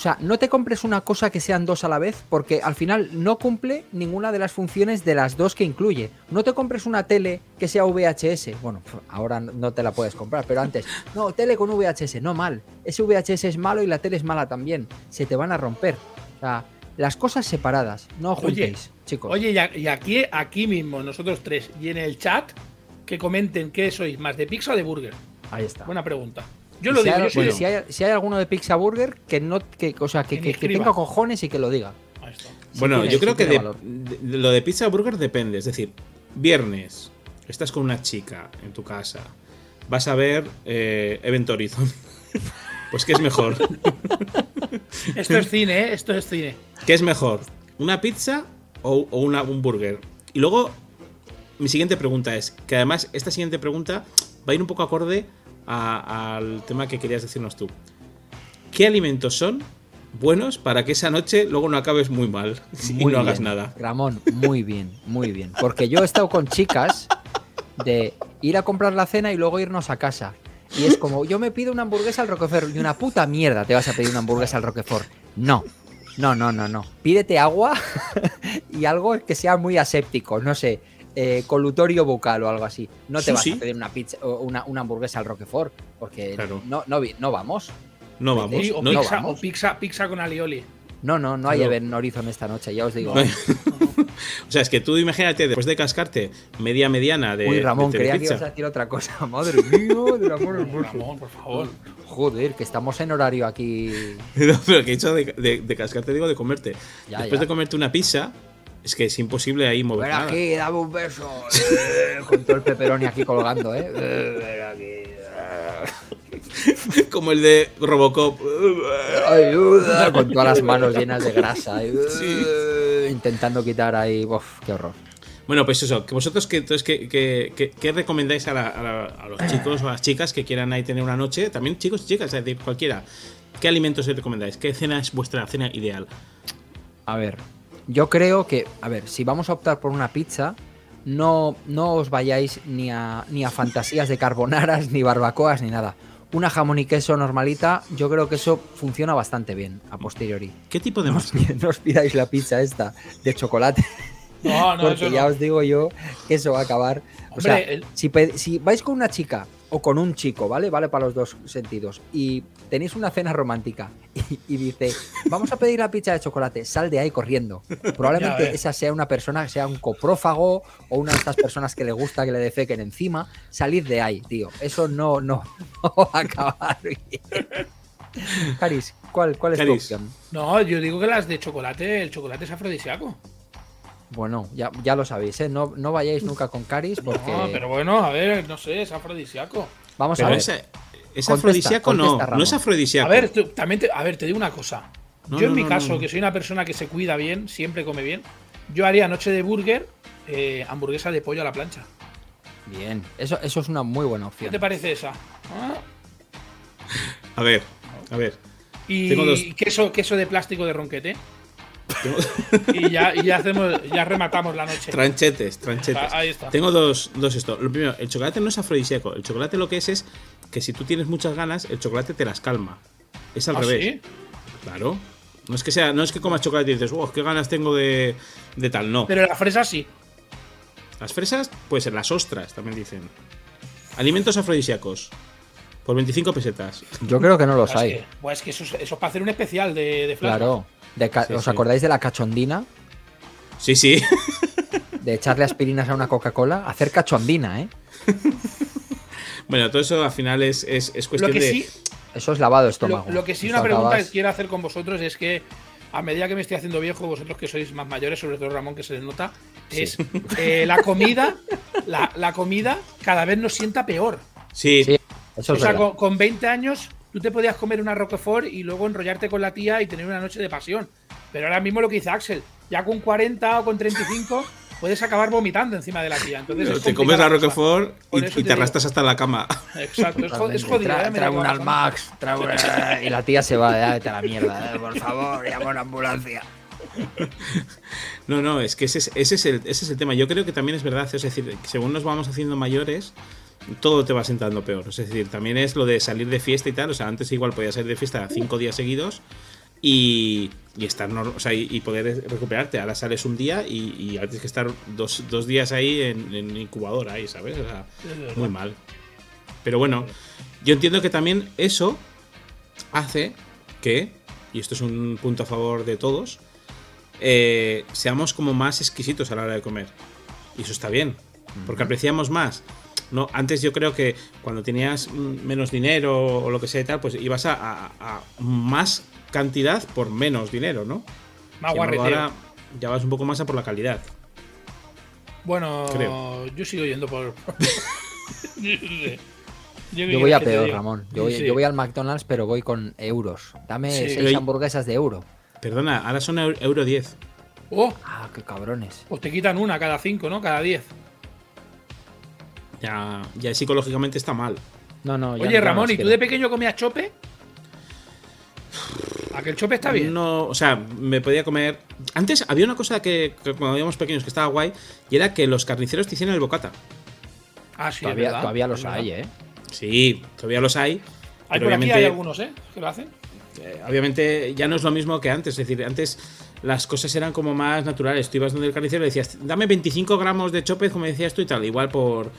O sea, no te compres una cosa que sean dos a la vez porque al final no cumple ninguna de las funciones de las dos que incluye. No te compres una tele que sea VHS. Bueno, ahora no te la puedes comprar, pero antes. No, tele con VHS, no mal. Ese VHS es malo y la tele es mala también. Se te van a romper. O sea, las cosas separadas. No Oye, juntéis, chicos. Oye, y aquí, aquí mismo, nosotros tres, y en el chat, que comenten qué sois, más de pizza o de burger. Ahí está. Buena pregunta. Yo lo si digo, hay, yo si, hay, si hay alguno de Pizza Burger que no que, o sea, que, tenga cojones y que lo diga. Ahí está. Sí Bueno, tiene- yo creo que de- de lo de pizza burger depende. Es decir, viernes, estás con una chica en tu casa, vas a ver eh, Event Horizon. pues, ¿qué es mejor? Esto es cine, ¿eh? Esto es cine. ¿Qué es mejor? ¿Una pizza o, o una- un burger? Y luego, mi siguiente pregunta es, que además esta siguiente pregunta va a ir un poco acorde a- al tema que querías decirnos tú. ¿qué alimentos son buenos para que esa noche luego no acabes muy mal y no hagas nada? Ramón, muy bien, muy bien. Porque yo he estado con chicas de ir a comprar la cena y luego irnos a casa. Y es como, yo me pido una hamburguesa al Roquefort y una puta mierda te vas a pedir una hamburguesa al Roquefort. No, no, no, no, no. Pídete agua y algo que sea muy aséptico, no sé, eh, colutorio bucal o algo así. No te vas Sushi. a pedir una pizza o una, una hamburguesa al Roquefort porque Claro. no, no, no vamos. No vamos. Sí, o, no- no pizza, vamos. o pizza, pizza con alioli. No, no, no hay Claro. Even Horizon esta noche, ya os digo. No o sea, es que tú imagínate, después de cascarte media mediana de. Uy, Ramón, de creía que ibas a decir otra cosa. Madre mía, del amor hermoso. Ramón, por favor. Joder, que estamos en horario aquí. No, pero que he dicho de, de- de cascarte, digo de comerte. Ya, Después ya. de comerte una pizza, es que es imposible ahí mover Ven nada. aquí, dame un beso. Eh, Con todo el pepperoni aquí colgando, ¿eh? Eh, Ven aquí. Como el de Robocop. Ayuda. Con todas las manos llenas de grasa. eh, Sí. Intentando quitar ahí. Uf, qué horror. Bueno, pues eso, que vosotros, que, entonces, ¿qué, qué, qué- qué recomendáis a, la- a la- a los chicos o a las chicas que quieran ahí tener una noche? También chicos y chicas, es decir, cualquiera. ¿Qué alimentos os recomendáis? ¿Qué cena es vuestra cena ideal? A ver, yo creo que, a ver, si vamos a optar por una pizza, no, no os vayáis ni a, ni a fantasías de carbonaras, ni barbacoas, ni nada. Una jamón y queso normalita, yo creo que eso funciona bastante bien a posteriori. ¿Qué tipo de masa? no os pidáis la pizza esta de chocolate, No, no, porque ya no. os digo yo que eso va a acabar. O sea, el- si, pe- si vais con una chica o con un chico, ¿vale? Vale para los dos sentidos. Y tenéis una cena romántica y, y dice, vamos a pedir la pizza de chocolate, sal de ahí corriendo. Probablemente esa sea una persona, sea un coprófago o una de estas personas que le gusta que le defequen encima. Salid de ahí, tío. Eso no, no, no va a acabar bien. Caris, ¿cuál, cuál es tu Caris. opción? No, yo digo que las de chocolate, el chocolate es afrodisíaco. Bueno, ya, ya lo sabéis, ¿eh? No, no vayáis nunca con Caris porque... No, pero bueno, a ver, no sé, es afrodisíaco. Vamos a Pero ver. esa- ¿Es Contesta, afrodisíaco? No, contesta, no es Ramón. afrodisíaco. A ver, tú- también te, a ver, te digo una cosa. No, yo no, en mi no, caso, no, no. que soy una persona que se cuida bien, siempre come bien, yo haría noche de burger, eh, hamburguesa de pollo a la plancha. Bien, eso, eso es una muy buena ¿Qué opción. te parece esa? ¿Ah? A ver, a ver. Y dos. queso, queso de plástico de ronquete. Y ya, y ya hacemos, ya rematamos la noche. Tranchetes, tranchetes. Ah, ahí está. Tengo dos, dos esto. Lo primero, el chocolate no es afrodisíaco. El chocolate lo que es es que si tú tienes muchas ganas, el chocolate te las calma. Es al ¿Ah, revés. sí? Claro. No es que sea, no es que comas chocolate y dices, oh, qué ganas tengo de, de tal. No. Pero la fresa sí. Las fresas, pues en las ostras, también dicen. Alimentos afrodisíacos. Por 25 pesetas. Yo creo que no los Es hay. que, pues es que eso, es- eso es para hacer un especial de, de. Claro. De ca- Sí, ¿Os sí. acordáis de la cachondina? Sí, sí. De echarle aspirinas a una Coca-Cola. Hacer cachondina, ¿eh? bueno, todo eso al final es, es, es Lo cuestión que de. sí, Eso es lavado lo, estómago. lo que sí Eso una pregunta acabas- que quiero hacer con vosotros es que a medida que me estoy haciendo viejo, vosotros que sois más mayores, sobre todo Ramón, que se les nota, es eh, la comida, la, la comida cada vez nos sienta peor. Sí, Sí, eso O es sea, con, con 20 años tú te podías comer una Roquefort y luego enrollarte con la tía y tener una noche de pasión. Pero ahora mismo lo que dice Axel, ya con 40 o con 35 puedes acabar vomitando encima de la tía. Entonces es te comes la. Roquefort y, te arrastras hasta la cama. Exacto, es, es jodido. Tra- eh, trae un. Almax, trae un- y la tía se va, ya, vete a la mierda, eh, por favor, llama a una ambulancia. No, no, es que ese es, ese es el, ese es el tema. Yo creo que también es verdad, es decir, que según nos vamos haciendo mayores, todo te va sentando peor. Es decir, también es lo de salir de fiesta y tal. O sea, antes igual podías salir de fiesta cinco días seguidos y, y estar o sea, y, y poder recuperarte. Ahora sales un día y, y ahora tienes que estar dos, dos días ahí en, en incubadora ahí, ¿sabes? O sea, muy mal. Pero bueno, yo entiendo que también eso hace que, y esto es un punto a favor de todos, eh, seamos como más exquisitos a la hora de comer. Y eso está bien, porque apreciamos más. No, antes yo creo que cuando tenías menos dinero o lo que sea y tal, pues ibas a, a- a más cantidad por menos dinero, ¿no? Más embargo, ahora ya vas un poco más a por la calidad. Bueno, creo. yo sigo yendo por. yo, voy a peor. Ramón. Yo voy, Sí. yo voy al McDonald's, pero voy con euros. Dame Sí. seis hamburguesas de euro. Perdona, ahora son eu- euro 10. Oh, Ah, qué cabrones. pues te quitan una cada cinco, ¿no? Cada diez. Ya, ya psicológicamente está mal. No, no, ya Oye, no Ramón, ¿y tú de pequeño comías chope? Aquel chope está bien. No, o sea, me podía comer. Antes había una cosa que, que cuando éramos pequeños que estaba guay y era que los carniceros te hicieran el bocata. Ah, sí, es todavía, verdad, todavía es los verdad. hay, ¿eh? Sí, todavía los hay. Hay pero por aquí obviamente, hay algunos, ¿eh? Que lo hacen. eh, obviamente ya no es lo mismo que antes. Es decir, antes las cosas eran como más naturales. Tú ibas donde el carnicero y decías, dame 25 gramos de chopez, como decías tú y tal. Igual por,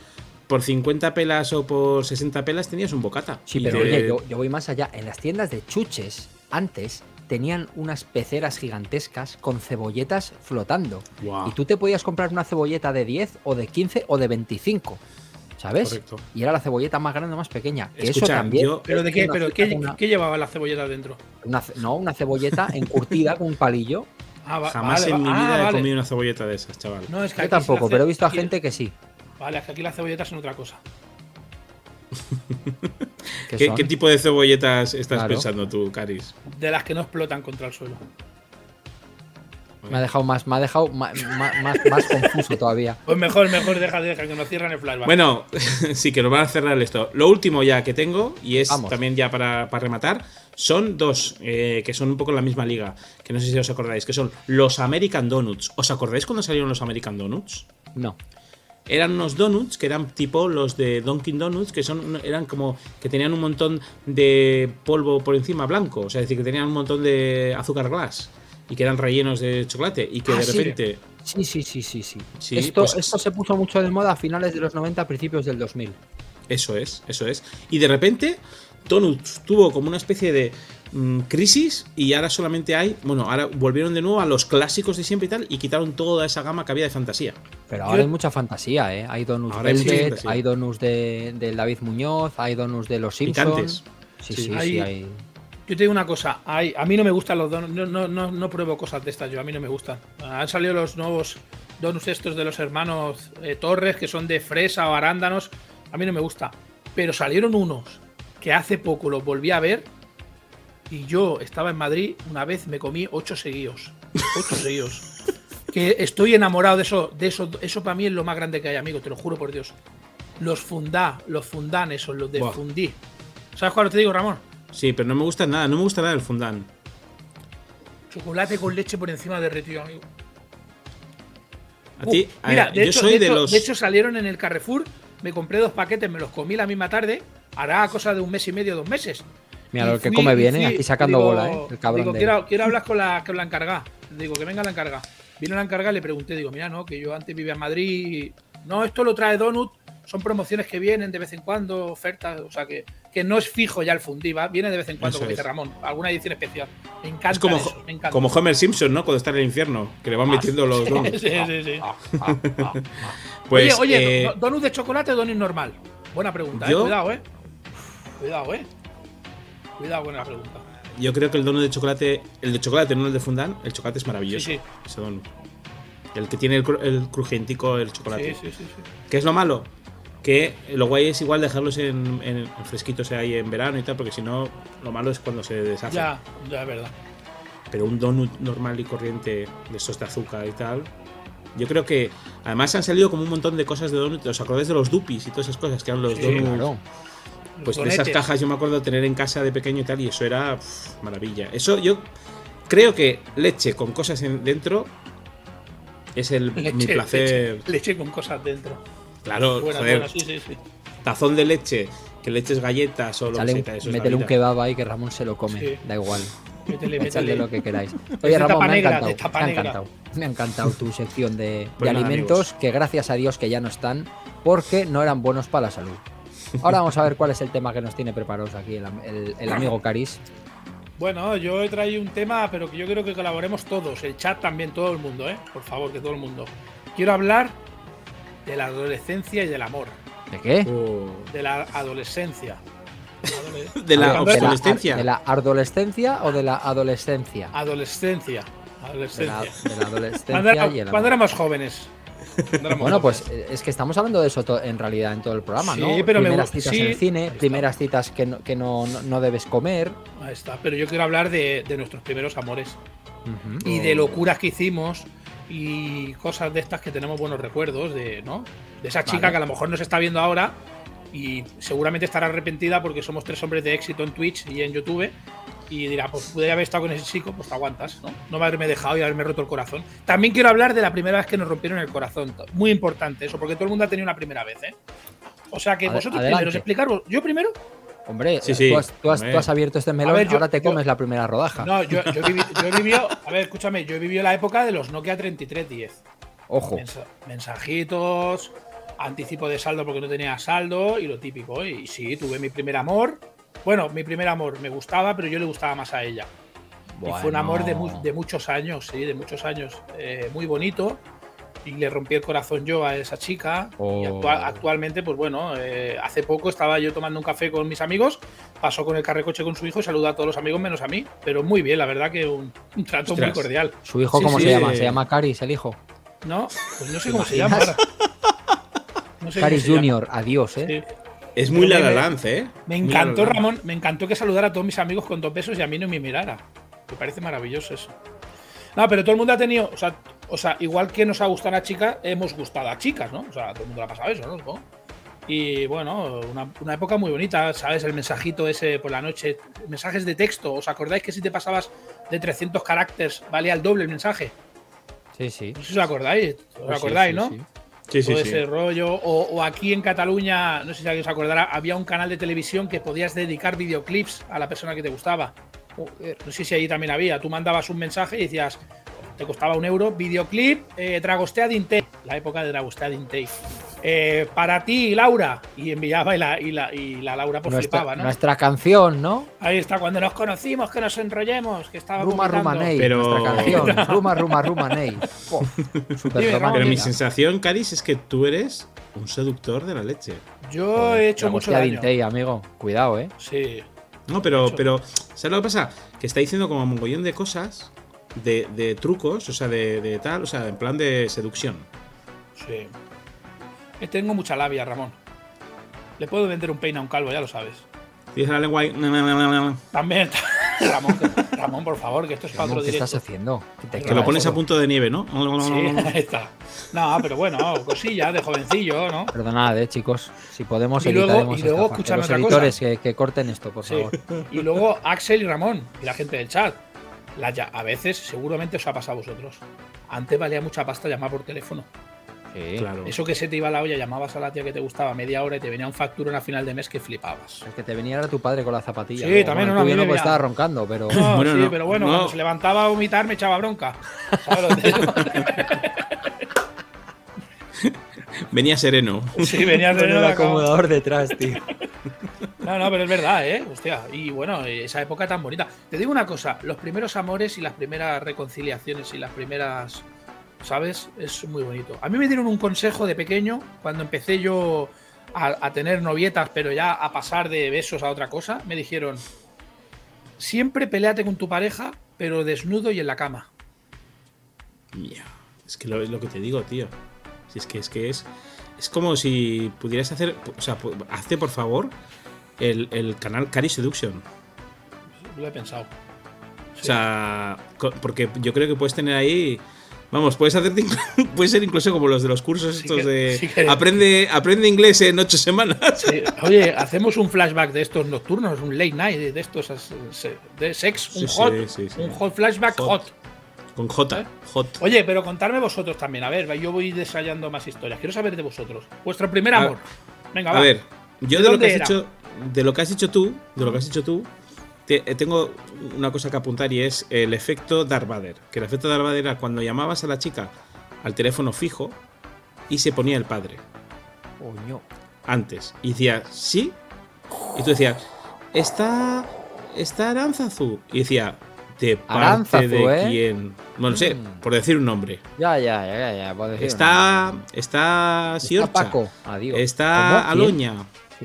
por 50 pelas o por 60 pelas tenías un bocata. Sí, pero te- oye, yo, yo voy más allá. En las tiendas de chuches, antes tenían unas peceras gigantescas con cebolletas flotando. Y tú te podías comprar una cebolleta de 10 o de 15 o de 25. ¿Sabes? Correcto. Y era la cebolleta más grande o más pequeña. Que eso también. yo- ¿Pero de qué? ¿Pero qué, una- qué llevaba la cebolleta dentro? una ce- no, una cebolleta encurtida con un palillo. Ah, va- Jamás vale, en mi va- vida ah, he vale. comido una cebolleta de esas, chaval. No, es que Yo tampoco, pero he visto a gente que sí. Vale, es que aquí las cebolletas son otra cosa. ¿Qué, tipo de cebolletas estás Claro. pensando tú, Caris? De las que no explotan contra el suelo. Me ha dejado más, me ha dejado más, más confuso todavía. Pues mejor, mejor, deja, deja, que nos cierran el flashback. Bueno, sí, que nos van a cerrar esto. Lo último ya que tengo, y es Vamos. también ya para, para rematar, son dos eh, que son un poco en la misma liga, que no sé si os acordáis, que son los American Donuts. ¿Os acordáis cuando salieron los American Donuts? No. Eran unos donuts que eran tipo los de Dunkin' Donuts, que son eran como que tenían un montón de polvo por encima blanco, o sea, es decir, que tenían un montón de azúcar glass y que eran rellenos de chocolate y que Ah, de repente Sí, sí, sí, sí, sí. Sí, esto, pues- esto se puso mucho de moda a finales de los 90, principios del 2000. Eso es, eso es. Y de repente, Donuts tuvo como una especie de mm, crisis y ahora solamente hay. Bueno, ahora volvieron de nuevo a los clásicos de siempre y tal y quitaron toda esa gama que había de fantasía. Pero ahora Yo- hay mucha fantasía, ¿eh? Hay donuts Ahora mucha Velvet, hay donuts de, de David Muñoz, hay donuts de los. Simpsons. Sí, Sí. sí, sí, hay. Yo te digo una cosa, hay- a mí no me gustan los donuts, no, no, no, no pruebo cosas de estas yo, a mí no me gustan. Han salido los nuevos donuts estos de los hermanos eh, Torres, que son de fresa o arándanos, a mí no me gusta. Pero salieron unos que hace poco los volví a ver y yo estaba en Madrid, una vez me comí ocho seguidos. Ocho seguidos. Que estoy enamorado de eso, de eso, eso para mí es lo más grande que hay, amigo, te lo juro por Dios. Los fundá, los fundán esos, los de Buah. fundí. ¿Sabes cuál te digo, Ramón? Sí, pero no me gusta nada, no me gusta nada el fondant. Chocolate con leche por encima derretido, amigo. A ti, Uh, mira, de, yo hecho, soy de de, hecho- los. de hecho salieron en el Carrefour, me compré dos paquetes, me los comí la misma tarde, hará cosa de un mes y medio, dos meses. Mira, lo que fui- come viene, fui- aquí sacando digo- bola, ¿eh? El cabrón digo, de- quiero, quiero hablar con la, con la encargada. Digo, que venga la encargada. Vino la encargada y le pregunté, digo, mira, no, que yo antes vivía en Madrid. y- No, esto lo trae Donut, son promociones que vienen de vez en cuando, ofertas, o sea que, que no es fijo ya el fundí, ¿va? viene de vez en cuando, como dice Ramón, alguna edición especial. Me encanta Es como, eso, me encanta. como Homer Simpson, ¿no? Cuando está en el infierno, que le van metiendo los donuts. Sí, sí, sí. Pues, oye, oye, eh, do- ¿donut de chocolate o donut normal? Buena pregunta, yo- eh. Cuidado, eh. Cuidado, eh. Cuidado con la pregunta. yo creo que el donut de chocolate, el de chocolate, no el de fondant, el chocolate es maravilloso. Sí, sí. Ese. El que tiene el, cru- el crujentico, el chocolate. Sí, sí, sí, sí. ¿Qué es lo malo? Que lo guay es igual dejarlos en, en- en fresquitos ahí en verano y tal, porque si no, lo malo es cuando se deshacen. Ya, ya es verdad. Pero un donut normal y corriente de esos de azúcar y tal. Yo creo que además han salido como un montón de cosas de donut. ¿Os acordáis de los dupis y todas esas cosas que eran los Sí, donuts? Claro. Pues de esas cajas yo me acuerdo de tener en casa de pequeño y tal, y eso era maravilla. Eso yo creo que leche con cosas en- dentro es el, mi placer. Leche, leche con cosas dentro. Claro, Buena, joder, buena, sí, sí, sí. tazón de leche, que le eches galletas o lo que sea, métele un kebab ahí que Ramón se lo come. Sí. Da igual. Métele, lo que queráis. Oye, Ramón, me ha negra, tapa me ha encantado. Me ha encantado tu sección de, Pues de nada, alimentos amigos. que gracias a Dios que ya no están porque no eran buenos para la salud. Ahora vamos a ver cuál es el tema que nos tiene preparados aquí el, el- el amigo Caris. Bueno, yo he traído un tema, pero que yo quiero que colaboremos todos, el chat también, todo el mundo, ¿eh? Por favor, que todo el mundo. Quiero hablar de la adolescencia y del amor. ¿De qué? Oh. De la adolescencia. Adole- De la Cuando- ¿De la, obsolescencia. ¿De la adolescencia o de la adolescencia? Adolescencia. De la, Adolescencia. de la Cuando, adolescencia era- y el cuando amor. éramos jóvenes. Bueno, pues eh, es que estamos hablando de eso en realidad en todo el programa, Sí, ¿no? pero me primeras citas sí, en el cine, primeras citas que no, que no, no- no debes comer. Ahí está. Pero yo quiero hablar de, de nuestros primeros amores. Y de locuras que hicimos. Y cosas de estas que tenemos buenos recuerdos. De, ¿no? De esa chica Vale. que a lo mejor nos está viendo ahora. Y seguramente estará arrepentida porque somos tres hombres de éxito en Twitch y en YouTube. Y dirá, pues podría haber estado con ese chico, pues te aguantas, ¿no? No me haberme dejado y haberme roto el corazón. También quiero hablar de la primera vez que nos rompieron el corazón. Muy importante eso, porque todo el mundo ha tenido una primera vez, ¿eh? O sea que Ade- vosotros adelante. primeros, explicaros. ¿Yo primero? Hombre, Sí, sí, tú, has, tú has- hombre. tú has abierto este melón, ver, yo- ahora te yo- comes la primera rodaja. No, yo, yo, yo he vivido. A ver, escúchame, yo he vivido la época de los Nokia 3310. Ojo. Mensa- mensajitos, anticipo de saldo porque no tenía saldo y lo típico. Y sí, tuve mi primer amor. Bueno, mi primer amor me gustaba, pero yo le gustaba más a ella. Y fue un amor de, mu- de muchos años, sí, de muchos años. eh, muy bonito. Y le rompí el corazón yo a esa chica. Y Oh. actua- actualmente, pues bueno, eh, hace poco estaba yo tomando un café con mis amigos. Pasó con el carrecoche con su hijo y saludó a todos los amigos menos a mí. Pero muy bien, la verdad que un, un trato muy cordial. ¿Su hijo Sí, cómo sí, se llama? ¿Se llama Caris, el hijo? ¿No? Pues no sé ¿Te cómo se llama ahora. No sé Caris llama. Junior, adiós, ¿eh? Sí. Es muy la lance, ¿eh? Me encantó. Ramón, me encantó que saludara a todos mis amigos con dos besos y a mí no me mirara. Me parece maravilloso eso. No, pero todo el mundo ha tenido, o sea, o sea, igual que nos ha gustado a chicas, hemos gustado a chicas, ¿no? O sea, todo el mundo le ha pasado eso, ¿no? Y bueno, una, una época muy bonita, ¿sabes? El mensajito ese por la noche, mensajes de texto. ¿Os acordáis que si te pasabas de 300 caracteres valía el doble el mensaje? Sí, sí. No sé si os acordáis, os Pues sí, acordáis, sí, ¿no? sí. Sí, todo sí. ese rollo. O, o aquí en Cataluña, no sé si alguien se acordará, había un canal de televisión que podías dedicar videoclips a la persona que te gustaba. Joder. No sé si ahí también había. Tú mandabas un mensaje y decías, te costaba un euro, videoclip, eh, Dragostea Dintei, la época de Dragostea Dintei. Eh, para ti, Laura. Y enviaba y la, y la, y la Laura pues nuestra, flipaba, ¿no? nuestra canción, ¿no? Ahí está, cuando nos conocimos, que nos enrollemos, que estaba Ruma. Ruma Ney, Pero- nuestra canción. Ruma Ruma Ruma Ney. Oh, Pero mi sensación, Caris, es que tú eres un seductor de la leche. Yo Joder, he hecho mucho daño. Dintei, amigo. Cuidado, ¿eh? Sí. No, pero, pero, ¿sabes lo que pasa? Que está diciendo como un mogollón de cosas, de, de trucos, o sea, de, de tal, o sea, en plan de seducción. Sí. Eh, Tengo mucha labia, Ramón. Le puedo vender un peine a un calvo, ya lo sabes. Tienes la lengua ahí. También. Ramón, Ramón, por favor, que esto es para otro ¿Qué directo. estás haciendo? ¿Qué te Que Que lo pones a punto de nieve, ¿no? Sí, ahí está. No, pero bueno, cosillas de jovencillo, ¿no? Perdonad, eh, chicos. Si podemos, Y luego- y luego, escúchame Los otra editores que, que corten esto, por Sí. favor. Y luego Axel y Ramón y la gente del chat. La ya- a veces, seguramente os ha pasado a vosotros. Antes valía mucha pasta llamar por teléfono. Sí. Claro. Eso que se te iba la olla, llamabas a la tía que te gustaba media hora y te venía un facturón a final de mes que flipabas. El que te venía era tu padre con la zapatilla. Sí, también bueno, a no pues estaba roncando, pero. No, Bueno, sí, no, pero bueno, no. cuando se levantaba a vomitar me echaba bronca. Venía sereno. Sí, venía con el acomodador detrás, tío. No, no, pero es verdad, ¿eh? Hostia, y bueno, esa época tan bonita. Te digo una cosa, los primeros amores y las primeras reconciliaciones y las primeras, ¿sabes? Es muy bonito. A mí me dieron un consejo de pequeño, cuando empecé yo a, tener novietas, pero ya a pasar de besos a otra cosa, me dijeron, siempre peleate con tu pareja, pero desnudo y en la cama. Ya, Es que lo, es lo que te digo, tío. Si es que es que es. Es como si pudieras hacer. O sea, hazte por favor el, el canal Cari Seduction. Lo he pensado. O sea, porque yo creo que puedes tener ahí. Vamos, puedes hacerte. Puede ser incluso como los de los cursos Sí estos que- de. sí que- aprende, aprende inglés en ocho semanas. Sí, Oye, hacemos un flashback de estos nocturnos, un late night de estos de sex, un hot, un hot flashback Hot. hot. Con J. Hot. Oye, pero contarme vosotros también, a ver, yo voy desayando más historias. Quiero saber de vosotros. Vuestro primer A- amor. Venga, A va. ver, yo ¿De de, lo que has era? dicho. De lo que has dicho tú. De lo que has dicho tú. te- eh, tengo una cosa que apuntar y es el efecto Darth Vader. Que el efecto Darth Vader era cuando llamabas a la chica al teléfono fijo y se ponía el padre Coño. antes. Y decía, sí. Y tú decías, está. Está Aranzazu. Y decía, ¿de parte Aránzazu, de ¿eh? quién? Bueno, no sé, Mm. por decir un nombre. Ya, ya, ya, ya, decir Está. Está Está Siorcha. Paco. Adiós. Está. Aloña.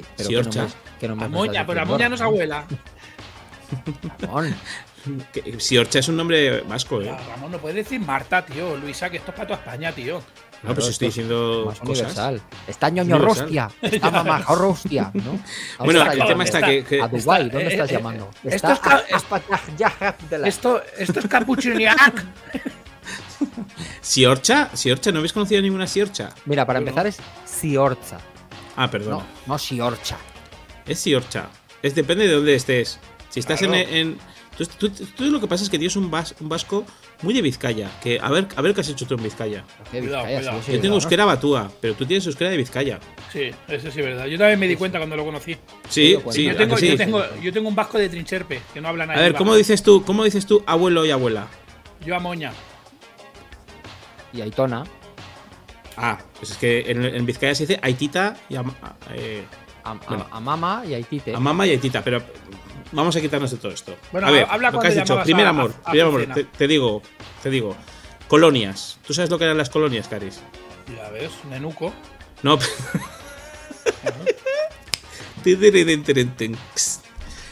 Sí, pero Siorcha. ¿qué nombres- qué nombres me Amoña, pero Amoña no es abuela. Ramón, Que- es un nombre vasco, ¿eh? Ya, Ramón, no puedes decir Marta, tío. Luisa, que esto es para toda España, tío. No, pues Claro, estoy esto es diciendo Más cosas. universal. Está ñoño Universal. rostia. Está mamá rostia, ¿no? ¿A Bueno, el tema está que. que- A Dubái, está- ¿dónde eh, estás eh, llamando? esto Está es de la- Esto, esto es capuchiniac. Siorcha, Siorcha, ¿no habéis conocido ninguna Siorcha? Mira, para Yo no. empezar es Siorcha. Ah, perdón. No, no Siorcha. Es Siorcha. Es depende de dónde estés. Si estás Claro. en, en- Entonces, tú, tú lo que pasa es que tienes un, vas- un vasco muy de Vizcaya. Que a ver, a ver qué has hecho tú en Vizcaya. Qué Cuidado, Vizcaya, cuidado. sí, Yo tengo euskera batúa, pero tú tienes euskera de Vizcaya. Sí, eso sí es verdad. Yo también me di cuenta cuando lo conocí. Sí, Yo sí, yo, ¿a que tengo, sí? yo, tengo, yo tengo un vasco de Trincherpe, que no habla nada. A ver, ¿cómo dices tú, cómo dices tú abuelo y abuela? Yo a Moña. Y Aitona. Ah, pues es que en, en Vizcaya se dice Aitita y eh, A, a- Bueno. a Mama y Aitite. a mamá y Aitita, pero vamos a quitarnos de todo esto. Bueno, a ver, habla lo que has dicho, primer a- amor, a- a primer amor, te, te digo, te digo, colonias. ¿Tú sabes lo que eran las colonias, Caris? Ya ves, Nenuco. No.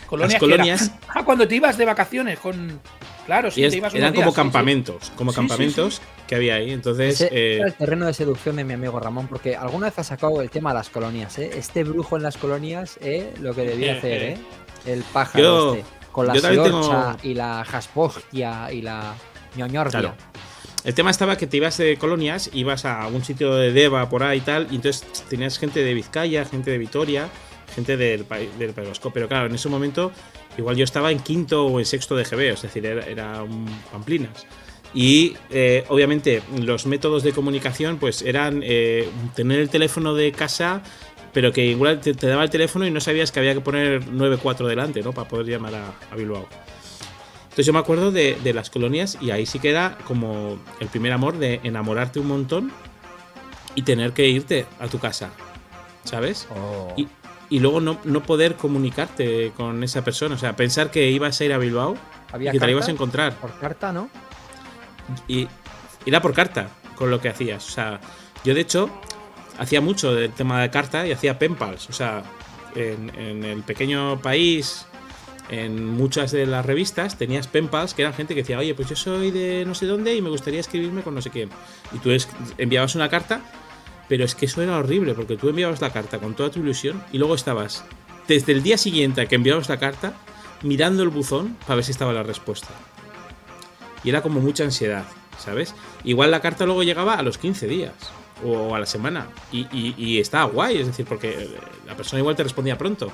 Colonias. Las colonias- Ah, cuando te ibas de vacaciones con. Claro, sí, Y es- te ibas unos eran como días, sí, sí. campamentos, como Sí, sí, campamentos que había ahí. Entonces, Ese eh, era el terreno de seducción de mi amigo Ramón, porque alguna vez ha sacado el tema de las colonias, ¿eh? Este brujo en las colonias, ¿eh? Lo que debía Eh, hacer, eh. ¿eh? El pájaro Yo- este. Con la tengo- siorcha y la jaspostia y la ñoñordia. Claro. El tema estaba que te ibas de colonias, ibas a algún sitio de Deva por ahí y tal, y entonces tenías gente de Vizcaya, gente de Vitoria, gente del, país del País Vasco. Pero claro, en ese momento, igual yo estaba en quinto o en sexto de GB, es decir, era, era un pamplinas. Y eh, obviamente los métodos de comunicación pues eran eh, tener el teléfono de casa, pero que igual te, te daba el teléfono y no sabías que había que poner 94 delante, ¿no? Para poder llamar a, a Bilbao. Entonces yo me acuerdo de, de las colonias y ahí sí que era como el primer amor de enamorarte un montón y tener que irte a tu casa, ¿sabes? Oh. Y, y luego no, no poder comunicarte con esa persona, o sea, pensar que ibas a ir a Bilbao y que te la ibas a encontrar. por carta, ¿no? Y era por carta con lo que hacías. O sea, yo de hecho hacía mucho del tema de carta y hacía penpals. O sea, en, en el pequeño país, en muchas de las revistas, tenías penpals que eran gente que decía, oye, pues yo soy de no sé dónde y me gustaría escribirme con no sé quién. Y tú es- enviabas una carta, pero es que eso era horrible, porque tú enviabas la carta con toda tu ilusión y luego estabas desde el día siguiente a que enviabas la carta mirando el buzón para ver si estaba la respuesta y era como mucha ansiedad, ¿sabes? Igual la carta luego llegaba a los 15 días o a la semana y, estaba guay, es decir, porque eh, la persona igual te respondía pronto,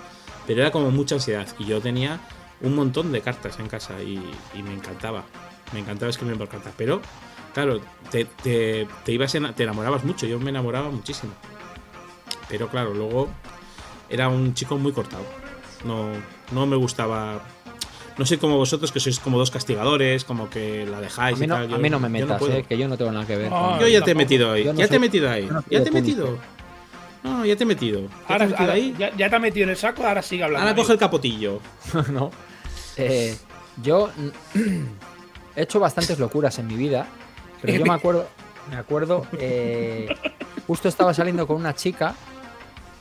pero era como mucha ansiedad y yo tenía un montón de cartas en casa y, y me encantaba, me encantaba escribir por cartas, pero claro, te, te- te ibas en- te enamorabas mucho, yo me enamoraba muchísimo, pero claro, luego era un chico muy cortado, no, no me gustaba no soy como vosotros que sois como dos castigadores, como que la A dejáis mí y no, tal. a mí no me metas. ¿eh? Que yo no tengo nada que ver. No, con- Yo ya te he metido ahí. Ya te he metido ahí. ya te he metido. No, ya te he metido. Ya te he Ahora, metido ahora- ahí. ya, ya te ha metido en el saco, ahora sigue hablando. Ahora coge el capotillo. no. Eh, yo he hecho bastantes locuras en mi vida, pero yo me acuerdo, me acuerdo, eh, justo estaba saliendo con una chica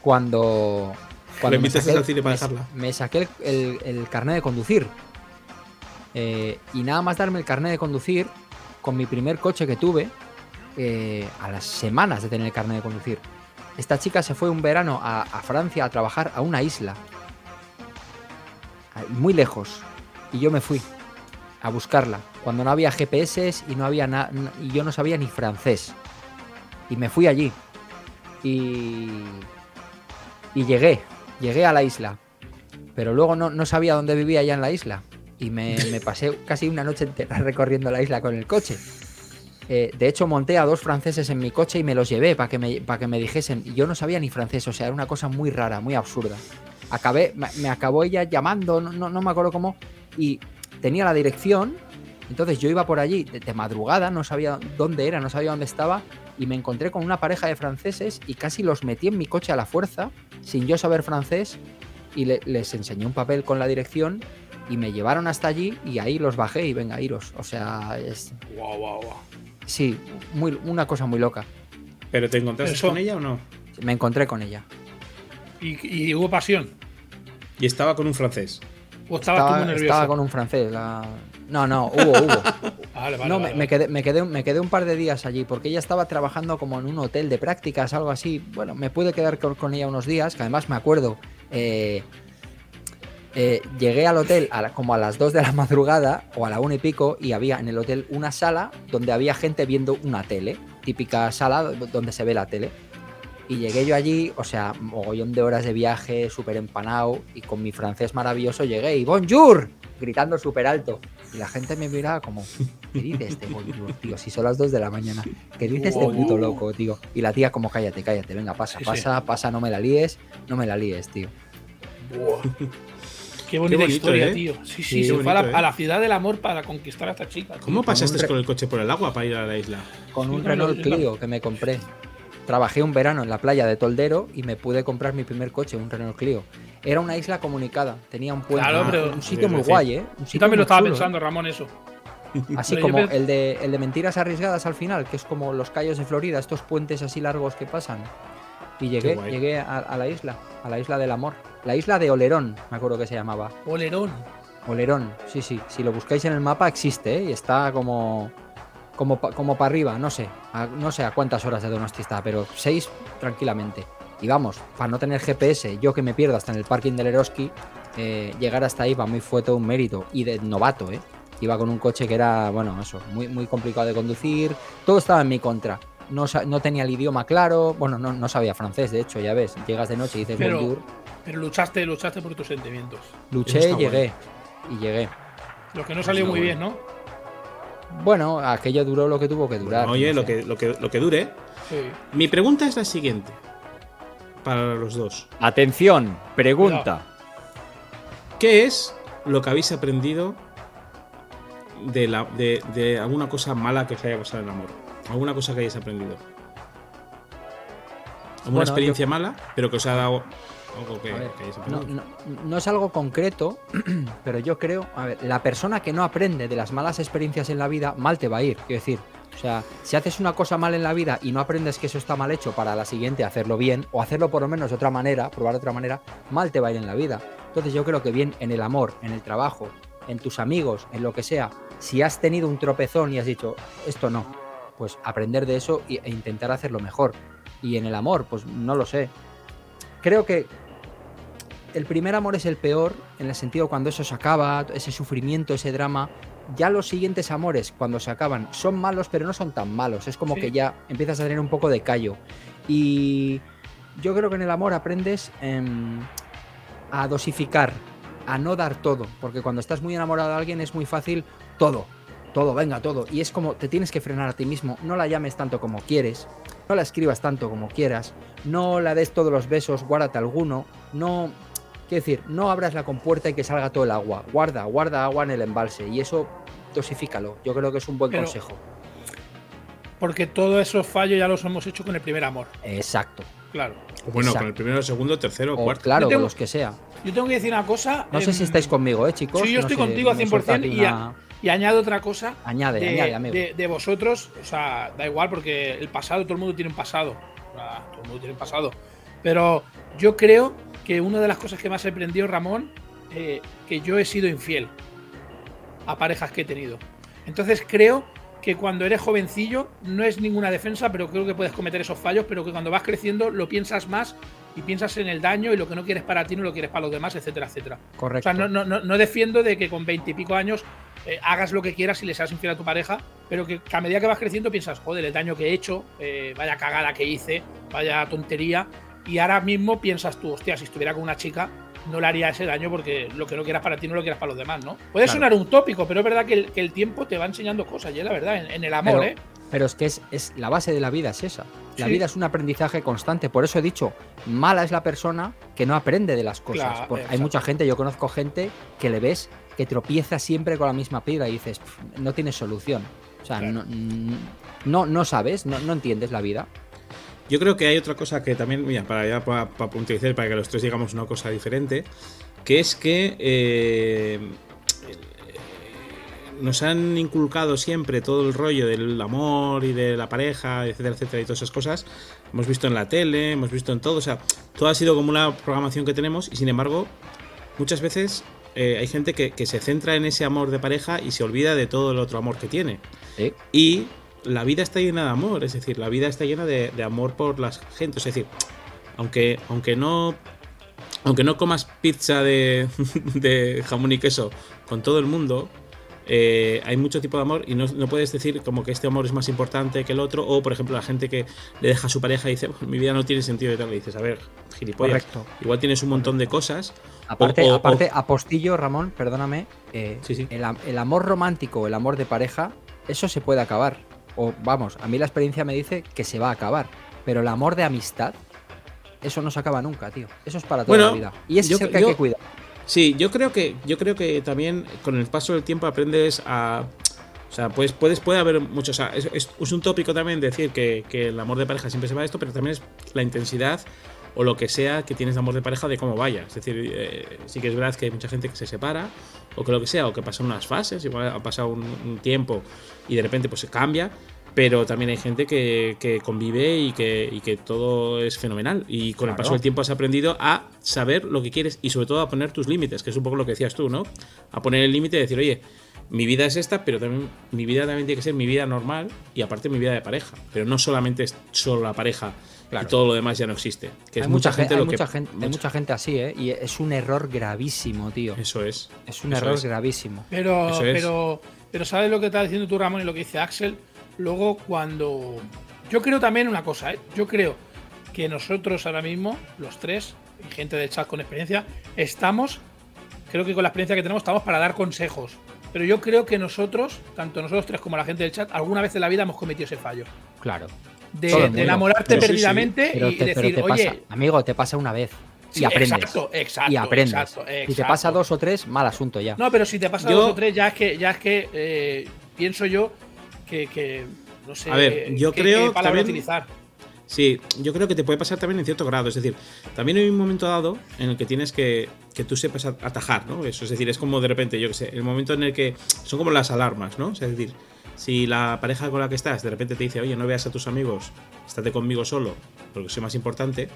cuando, cuando me saqué, al cine para dejarla. me saqué el, el- el carnet de conducir. Eh, y nada más darme el carnet de conducir, con mi primer coche que tuve, eh, a las semanas de tener el carnet de conducir, esta chica se fue un verano a, a Francia a trabajar a una isla. Muy lejos. Y yo me fui a buscarla. Cuando no había GPS y no había nada. Y yo no sabía ni francés. Y me fui allí. Y. Y llegué. Llegué a la isla. Pero luego no, no sabía dónde vivía ya en la isla. Y me, me pasé casi una noche entera recorriendo la isla con el coche. Eh, de hecho, monté a dos franceses en mi coche y me los llevé para que me, para que me dijesen. Yo no sabía ni francés, o sea, era una cosa muy rara, muy absurda. Acabé, me, me acabó ella llamando, no, no, no me acuerdo cómo, y tenía la dirección. Entonces yo iba por allí de, de madrugada, no sabía dónde era, no sabía dónde estaba, y me encontré con una pareja de franceses y casi los metí en mi coche a la fuerza, sin yo saber francés, y le- les enseñé un papel con la dirección y me llevaron hasta allí y ahí los bajé y venga, iros. O sea, es, Guau, guau, guau. sí, muy, una cosa muy loca. ¿Pero te encontraste Eso- con ella o no? Me encontré con ella. ¿Y, y hubo pasión? Y estaba con un francés. ¿O tú Estaba, muy nervioso? estaba con un francés. la- No, no, hubo, hubo. Vale, vale, no, vale, me, quedé, me, quedé, me quedé un par de días allí porque ella estaba trabajando como en un hotel de prácticas, algo así. Bueno, me pude quedar con, con ella unos días, que además me acuerdo. eh, eh, llegué al hotel a la- como a las 2 de la madrugada o a la 1 y pico y había en el hotel una sala donde había gente viendo una tele, típica sala do- donde se ve la tele. Y llegué yo allí, o sea, mogollón de horas de viaje, súper empanado y con mi francés maravilloso llegué y bonjour, gritando súper alto. Y la gente me miraba como, ¿qué dice este boludo, tío? Si son las 2 de la mañana. ¿Qué dice este puto loco, tío? Y la tía como, cállate, cállate, venga, pasa, Sí, sí. pasa, pasa, no me la líes, no me la líes, tío. Buah. Qué bonita bonito, historia, ¿eh? tío. Sí, sí, Sí, se qué fue a la, bonito, ¿eh? a la ciudad del amor para conquistar a esta chica. tío. ¿Cómo pasaste re- con el coche por el agua para ir a la isla? Con Sí, un Renault. Clio que me compré. Trabajé un verano en la playa de Toldero y me pude comprar mi primer coche, un Renault Clio. Era una isla comunicada, tenía un puente, Claro, pero- un sitio Sí, muy sí. guay, ¿eh? Un Yo también lo estaba chulo, ¿eh? pensando, Ramón, eso. Así Pero como el de, el de mentiras arriesgadas al final, que es como los callos de Florida, estos puentes así largos que pasan. Y llegué, llegué a, a la isla, a la isla del amor. La isla de Olerón, me acuerdo que se llamaba. Olerón. Olerón, sí, sí. Si lo buscáis en el mapa existe, ¿eh? Y está como como pa- como para arriba, no sé, a- no sé a cuántas horas de Donosti está, pero seis tranquilamente. Y vamos, para no tener GPS, yo que me pierdo hasta en el parking del Eroski, eh, llegar hasta ahí para mí fue todo un mérito y de novato, ¿eh? Iba con un coche que era, bueno, eso, muy, muy complicado de conducir, todo estaba en mi contra. No, no tenía el idioma claro, bueno, no, no sabía francés, de hecho, ya ves, llegas de noche y dices Pero- bonjour, Pero luchaste, luchaste por tus sentimientos. luché, llegué y llegué. Lo que no salió muy bueno. bien, ¿no? Bueno, aquello duró lo que tuvo que durar. Oye, no lo que, lo, que, lo que dure. Sí. Mi pregunta es la siguiente. Para los dos. Atención, pregunta. ¿Qué es lo que habéis aprendido de, la, de, de alguna cosa mala que os haya pasado en el amor? ¿Alguna cosa que hayáis aprendido? ¿Alguna Bueno, experiencia mala, pero que os ha dado ver, no, no- no es algo concreto, pero yo creo, a ver, la persona que no aprende de las malas experiencias en la vida, mal te va a ir. Quiero decir, o sea, si haces una cosa mal en la vida y no aprendes que eso está mal hecho para la siguiente hacerlo bien, o hacerlo por lo menos de otra manera, probar de otra manera, mal te va a ir en la vida. Entonces yo creo que bien en el amor, en el trabajo, en tus amigos, en lo que sea, si has tenido un tropezón y has dicho, esto no, pues aprender de eso e intentar hacerlo mejor. Y en el amor, pues no lo sé. Creo que el primer amor es el peor en el sentido cuando eso se acaba, ese sufrimiento, ese drama. Ya los siguientes amores, cuando se acaban, son malos, pero no son tan malos. Es como Sí. que ya empiezas a tener un poco de callo. Y yo creo que en el amor aprendes em, a dosificar, a no dar todo. Porque cuando estás muy enamorado de alguien es muy fácil todo. Todo, venga, todo. Y es como te tienes que frenar a ti mismo. No la llames tanto como quieres. No la escribas tanto como quieras. No la des todos los besos, guárdate alguno. No. Quiero decir, no abras la compuerta y que salga todo el agua. Guarda, guarda agua en el embalse. Y eso dosifícalo. Yo creo que es un buen Pero- consejo. Porque todos esos fallos ya los hemos hecho con el primer amor. Exacto. Claro. Bueno, exacto. con el primero, el segundo, tercero, O, cuarto. claro, tengo- con los que sea. Yo tengo que decir una cosa. No sé em, si estáis conmigo, ¿eh, chicos? sí, yo No estoy sé, contigo a me 100% suelta aquí y una- Y añado otra cosa. Añade, de, añade, amigo. de- de vosotros, o sea, da igual porque el pasado, todo el mundo tiene un pasado. Todo el mundo tiene un pasado. Pero yo creo que una de las cosas que más he aprendido, Ramón, eh, que yo he sido infiel a parejas que he tenido. Entonces creo que cuando eres jovencillo no es ninguna defensa, pero creo que puedes cometer esos fallos, pero que cuando vas creciendo lo piensas más y piensas en el daño y lo que no quieres para ti no lo quieres para los demás, etcétera, etcétera. O Correcto. sea, no, no, no, no defiendo de que con veintipico años eh, hagas lo que quieras y le seas infiel a tu pareja, pero que, que a medida que vas creciendo piensas, joder, el daño que he hecho, eh, vaya cagada que hice, vaya tontería, y ahora mismo piensas tú, hostia, si estuviera con una chica no le haría ese daño porque lo que no quieras para ti no lo quieras para los demás, ¿no? Puede Claro. sonar un tópico, pero es verdad que el, que el tiempo te va enseñando cosas, y es la verdad, en, en el amor, Pero- ¿eh? Pero es que es, es la base de la vida, es esa. La Sí. vida es un aprendizaje constante. Por eso he dicho, mala es la persona que no aprende de las cosas. Claro, Porque hay mucha gente, yo conozco gente que le ves que tropieza siempre con la misma piedra y dices, "Pf, no tiene solución. O sea, Claro. no, no, no sabes, no, no entiendes la vida. Yo creo que hay otra cosa que también, mira, para ya para, para puntualizar, para que los tres digamos una cosa diferente, que es que eh, nos han inculcado siempre todo el rollo del amor y de la pareja, etcétera, etcétera, y todas esas cosas. Hemos visto en la tele, hemos visto en todo, o sea, todo ha sido como una programación que tenemos y sin embargo, muchas veces eh, hay gente que, que se centra en ese amor de pareja y se olvida de todo el otro amor que tiene. Y la vida está llena de amor, es decir, la vida está llena de, de amor por las gente. Es decir, aunque, aunque no. Aunque no comas pizza de, de jamón y queso con todo el mundo, eh, hay mucho tipo de amor y no, no, puedes decir como que este amor es más importante que el otro. O, por ejemplo, la gente que le deja a su pareja y dice, mi vida no tiene sentido y tal. Le dices, a ver, gilipollas. Correcto. Igual tienes un montón de cosas. Aparte, o- o- aparte apostillo, Ramón, perdóname. eh, Sí, sí. El, am- el amor romántico, el amor de pareja, eso se puede acabar. O vamos, a mí la experiencia me dice que se va a acabar. Pero el amor de amistad, eso no se acaba nunca, tío. Eso es para toda Bueno, la vida. Y ese yo- es el que yo- hay que cuidar. Sí, yo creo que yo creo que también con el paso del tiempo aprendes a o sea, pues puedes, puede haber muchos. O sea, es, es- es un tópico también decir que, que el amor de pareja siempre se va a esto, pero también es la intensidad o lo que sea que tienes de amor de pareja de cómo vaya. Es decir, eh, sí que es verdad que hay mucha gente que se separa, o que lo que sea, o que pasan unas fases, igual ha pasado un, un tiempo y de repente pues se cambia. Pero también hay gente que, que convive y que, y que todo es fenomenal. Y con el paso del tiempo has aprendido a saber lo que quieres y sobre todo a poner tus límites, que es un poco lo que decías tú, ¿no? A poner el límite y decir, oye, mi vida es esta, pero también mi vida también tiene que ser mi vida normal y aparte mi vida de pareja. Pero no solamente es solo la pareja Claro. y todo lo demás ya no existe. Que es hay mucha, mucha, gente hay lo que. mucha gente, hay mucha- mucha gente así, ¿eh? Y es un error gravísimo, tío. Eso es. Es un eso error es. gravísimo. Pero, Eso es. pero, pero ¿sabes lo que está diciendo tú, Ramón, y lo que dice Axel? Luego, cuando. Yo creo también una cosa, ¿eh? Yo creo que nosotros ahora mismo, los tres, y gente del chat con experiencia, estamos. Creo que con la experiencia que tenemos, estamos para dar consejos. Pero yo creo que nosotros, tanto nosotros tres como la gente del chat, alguna vez en la vida hemos cometido ese fallo. Claro. De, mundo. enamorarte Pero sí, sí. perdidamente Pero y te, pero decir, te pasa, oye. amigo, te pasa una vez. sí, y aprendes. Exacto, exacto. y aprendes. exacto, Si te pasa dos o tres, mal asunto ya. No, pero si te pasa Yo- dos o tres, ya es que, ya es que eh, pienso yo que, que, no sé. A ver, yo qué- creo qué palabra también- utilizar. Sí, yo creo que te puede pasar también en cierto grado. Es decir, también hay un momento dado en el que tienes que que tú sepas atajar, ¿no? Eso es decir, es como de repente, yo que sé, el momento en el que son como las alarmas, ¿no? O sea, es decir, si la pareja con la que estás de repente te dice, oye, no veas a tus amigos, estate conmigo solo, porque soy más importante,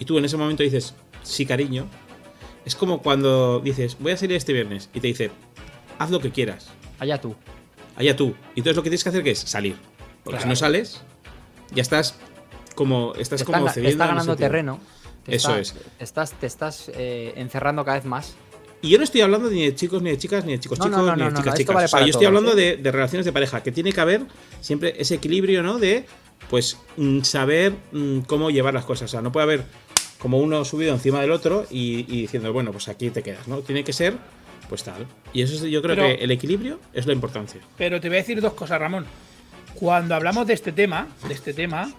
y tú en ese momento dices, sí, cariño, es como cuando dices, voy a salir este viernes, y te dice, haz lo que quieras, Allá tú. allá tú. Y entonces lo que tienes que hacer que es salir. Porque si no sales, ya estás como, estás Te como está, te cediendo está ganando terreno. Te Eso está- es. Estás, te estás eh, encerrando cada vez más. Y yo no estoy hablando ni de chicos, ni de chicas, ni de chicos No, chicos, no, ni de chicas chicas. vale o sea, para yo estoy hablando de, de relaciones de pareja, que tiene que haber siempre ese equilibrio, ¿no? De, pues, mm, saber mm, cómo llevar las cosas. O sea, no puede haber como uno subido encima del otro y, y diciendo, bueno, pues aquí te quedas, ¿no? Tiene que ser, pues tal. Y eso es, yo creo Pero- que el equilibrio es la importancia. Pero te voy a decir dos cosas, Ramón. Cuando hablamos de este tema, de este tema,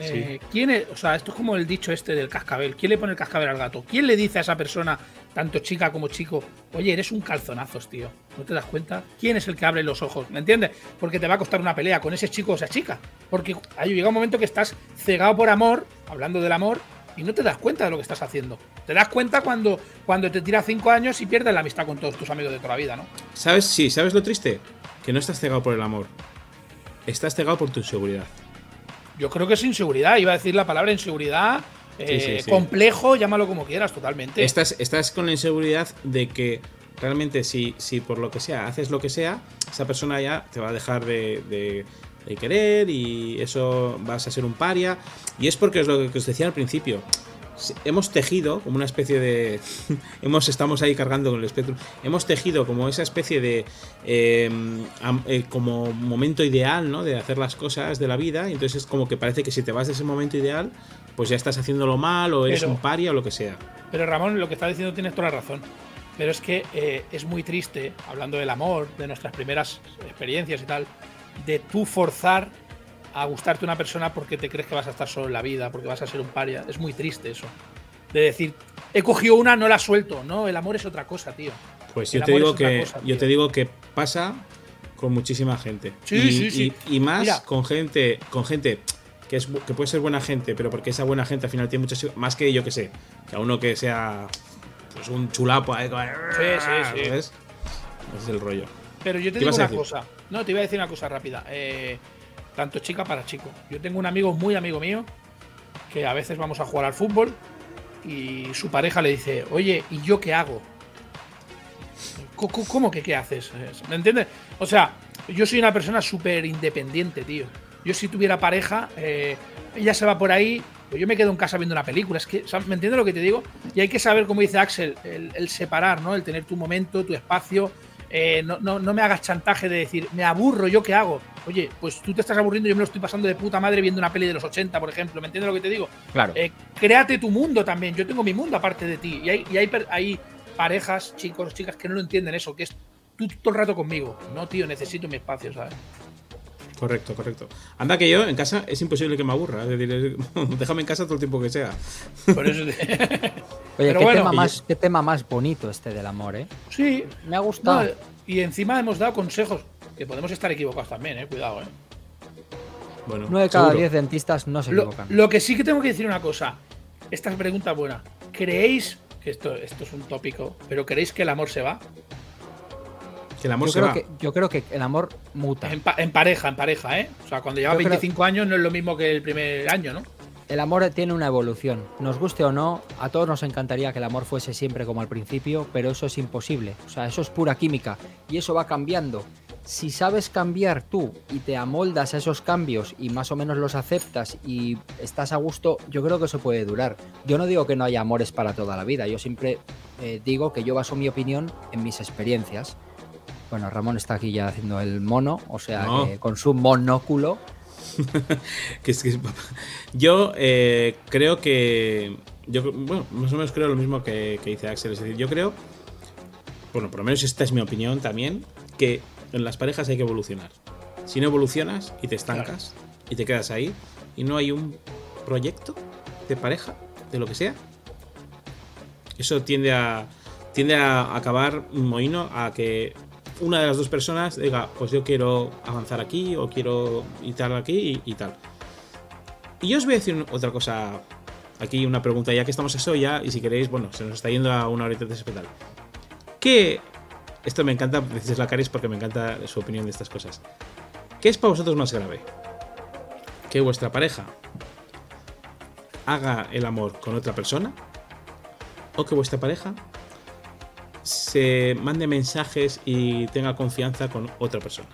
eh, ¿quién es, o sea, esto es como el dicho este del cascabel. ¿Quién le pone el cascabel al gato? ¿Quién le dice a esa persona, tanto chica como chico, oye, eres un calzonazos, tío? ¿No te das cuenta? ¿Quién es el que abre los ojos? ¿Me entiendes? Porque te va a costar una pelea con ese chico o esa chica. Porque hay llega un momento que estás cegado por amor, hablando del amor, y no te das cuenta de lo que estás haciendo. Te das cuenta cuando, cuando te tiras cinco años y pierdes la amistad con todos tus amigos de toda la vida, ¿no? ¿Sabes? Sí, ¿sabes lo triste? Que no estás cegado por el amor. Estás cegado por tu inseguridad. Yo creo que es inseguridad, iba a decir la palabra inseguridad, eh, sí, sí. complejo, llámalo como quieras, totalmente. Estás, estás con la inseguridad de que realmente si, si por lo que sea haces lo que sea, esa persona ya te va a dejar de, de- de querer y eso vas a ser un paria. Y es porque es lo que os decía al principio. Hemos tejido como una especie de. hemos Estamos ahí cargando con el espectro. Hemos tejido como esa especie de. eh, am- eh, como momento ideal, ¿no? De hacer las cosas de la vida. Y entonces es como que parece que si te vas de ese momento ideal, pues ya estás haciéndolo mal o eres Pero- un paria o lo que sea. Pero Ramón, lo que estás diciendo tienes toda la razón. Pero es que eh, es muy triste, hablando del amor, de nuestras primeras experiencias y tal, de tú forzar a gustarte una persona porque te crees que vas a estar solo en la vida, porque vas a ser un paria. Es muy triste eso. De decir, he cogido una, no la suelto. No, el amor es otra cosa, tío. Pues El yo te digo que cosa, yo te digo que pasa con muchísima gente. Sí, y, sí, sí. y- y más Mira. con gente, con gente que es que puede ser buena gente, pero porque esa buena gente al final tiene muchas más que yo que sé, que a uno que sea pues un chulapo, como- sí, sí. ¿sabes? Ese es el rollo. Pero yo te ¿Qué digo una cosa. No, te iba a decir una cosa rápida. Eh, tanto chica para chico. Yo tengo un amigo muy amigo mío que a veces vamos a jugar al fútbol y su pareja le dice, oye, ¿y yo qué hago? ¿Cómo que qué haces? ¿Me entiendes? O sea, yo soy una persona súper independiente, tío. Yo si tuviera pareja, eh, ella se va por ahí, pues yo me quedo en casa viendo una película. Es que. ¿me entiendes lo que te digo? Y hay que saber, como dice Axel, el, el separar, ¿no? El tener tu momento, tu espacio, eh, no, no, no me hagas chantaje de decir, me aburro, ¿yo qué hago? Oye, pues tú te estás aburriendo, yo me lo estoy pasando de puta madre viendo una peli de los 80, por ejemplo. ¿Me entiendes lo que te digo? Claro. Eh, créate tu mundo también. Yo tengo mi mundo aparte de ti. Y hay, y hay, hay parejas, chicos, chicas que no lo entienden eso, que es tú todo el rato conmigo. No, tío, necesito mi espacio, ¿sabes? Correcto, correcto. Anda que yo en casa es imposible que me aburra. Es decir, es- déjame en casa todo el tiempo que sea. Por eso. Oye, Pero qué, bueno. tema Y- más, qué tema más bonito este del amor, ¿eh? sí. Me ha gustado. No, y encima hemos dado consejos. Que podemos estar equivocados también, eh. Cuidado, eh. Bueno, 9 de cada seguro. 10 dentistas no se Lo, equivocan. lo que sí que tengo que decir una cosa. Esta pregunta es buena. ¿Creéis que esto, esto es un tópico, pero creéis que el amor se va? Que el amor yo, se creo va. que, yo creo que el amor muta. En, pa- en pareja, en pareja, ¿eh? O sea, cuando llevas Yo creo- 25 años no es lo mismo que el primer año, ¿no? El amor tiene una evolución. Nos guste o no, a todos nos encantaría que el amor fuese siempre como al principio, pero eso es imposible. O sea, eso es pura química y eso va cambiando. Si sabes cambiar tú y te amoldas a esos cambios y más o menos los aceptas y estás a gusto, yo creo que eso puede durar. Yo no digo que no haya amores para toda la vida, yo siempre eh, digo que yo baso mi opinión en mis experiencias. Bueno, Ramón está aquí ya haciendo el mono, o sea, No. que con su monóculo. Que es- que es- yo eh, creo que. Yo, bueno, más o menos creo lo mismo que, que dice Axel. Es decir, yo creo. Bueno, por lo menos esta es mi opinión también. Que en las parejas hay que evolucionar. Si no evolucionas y te estancas y te quedas ahí y no hay un proyecto de pareja, de lo que sea, eso tiende a. Tiende a acabar un mohino a que una de las dos personas diga, pues yo quiero avanzar aquí o quiero y tal aquí y, y tal. Y yo os voy a decir otra cosa, aquí una pregunta ya que estamos a eso ya y si queréis, bueno, se nos está yendo a una horita de hospital. ¿Qué? Esto me encanta, dices la Caris porque me encanta su opinión de estas cosas. ¿Qué es para vosotros más grave? ¿Que vuestra pareja haga el amor con otra persona? ¿O que vuestra pareja se mande mensajes y tenga confianza con otra persona?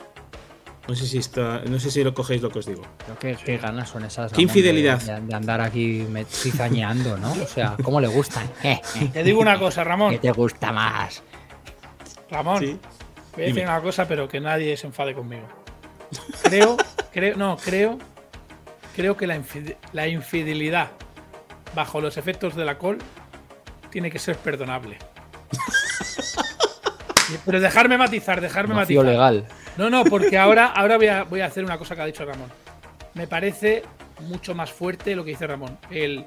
No sé si está, no sé si lo cogéis lo que os digo. Qué, qué ganas son esas. Qué infidelidad. De, de andar aquí cizañeando, ¿no? O sea, ¿cómo le gustan? Eh, eh, Te digo una cosa, ¿Qué Ramón. te gusta más? Ramón, Sí. voy a decir una cosa, pero que nadie se enfade conmigo. Creo, creo, no, creo, creo que la, infide- la infidelidad bajo los efectos del alcohol tiene que ser perdonable. Pero dejarme matizar, dejarme matizar. legal. No, no, porque ahora, ahora voy, a, voy a hacer una cosa que ha dicho Ramón. Me parece mucho más fuerte lo que dice Ramón. El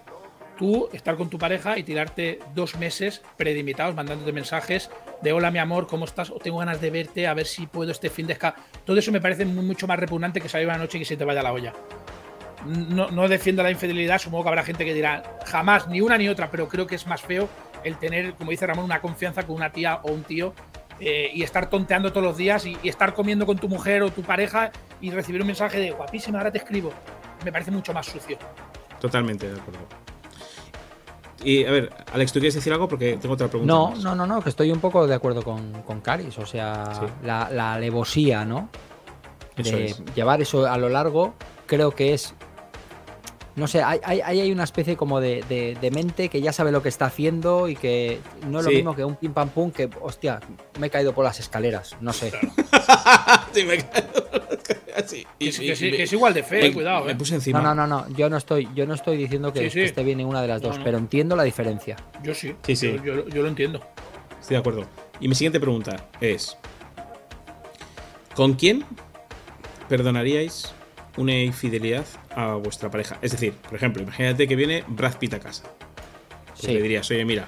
tú estar con tu pareja y tirarte dos meses predimitados mandándote mensajes de hola mi amor, ¿cómo estás? O tengo ganas de verte, a ver si puedo este fin de esca. Todo eso me parece mucho más repugnante que salir una noche y que se te vaya la olla. No, no defiendo la infidelidad, supongo que habrá gente que dirá jamás, ni una ni otra, pero creo que es más feo el tener, como dice Ramón, una confianza con una tía o un tío eh, y estar tonteando todos los días y, y estar comiendo con tu mujer o tu pareja y recibir un mensaje de guapísima, ahora te escribo. Me parece mucho más sucio. Totalmente de acuerdo. Y a ver, Alex, ¿tú quieres decir algo? Porque tengo otra pregunta. No, más. no, no, no, que estoy un poco de acuerdo con, con Caris. O sea, Sí. la, la alevosía, ¿no? Eso de es. llevar eso a lo largo, creo que es. No sé, hay, hay, hay una especie como de, de- de mente que ya sabe lo que está haciendo y que no es lo mismo que un pim pam pum que, hostia, me he caído por las escaleras. No sé. Sí, me caigo. Sí, y- Que es, y- que es- y me- que es igual de feo, me- cuidado. Me eh. puse encima. No, no, no, no. Yo no estoy, yo no estoy diciendo que, Sí, sí. que esté bien ninguna de las No, dos, no. pero entiendo la diferencia. Yo sí. Sí, sí. Yo, yo- yo lo entiendo. Estoy de acuerdo. Y mi siguiente pregunta es: ¿Con quién perdonaríais una infidelidad a vuestra pareja? Es decir, por ejemplo, imagínate que viene Brad Pitt a casa. Pues Sí. le dirías, oye, mira,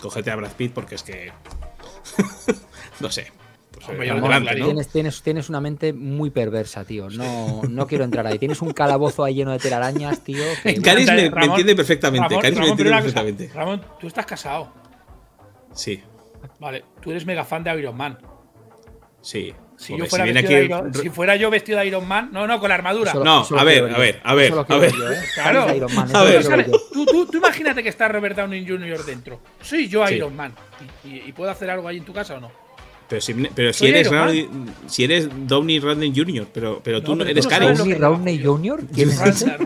cógete a Brad Pitt porque es que. no sé. Hombre, eh. Tienes, tienes, tienes una mente muy perversa, tío. No, no quiero entrar ahí. Tienes un calabozo ahí lleno de telarañas, tío. que- Caris me, entiende perfectamente. Ramón, Caris me entiende perfectamente. Ramón, tú estás casado. Sí, Vale, tú eres mega fan de Iron Man. sí. Si, Hombre, yo fuera si viene vestido de aquí- Iron, si fuera yo vestido de Iron Man, no, no, con la armadura. Eso No, eso a ver, quiero a ver, a ver, lo a ver. yo, ¿eh? Claro. Man, A ver. Tú, tú- tú imagínate que está Robert Downey Jr. dentro. Soy yo Sí. Iron Man. ¿Y, y- y puedo hacer algo ahí en tu casa o no? Pero si, pero si Soy eres si eres Downey Rodney Jr., pero, pero tú No, pero eres tú no Downey Rowney Jr. ¿Quién es ese?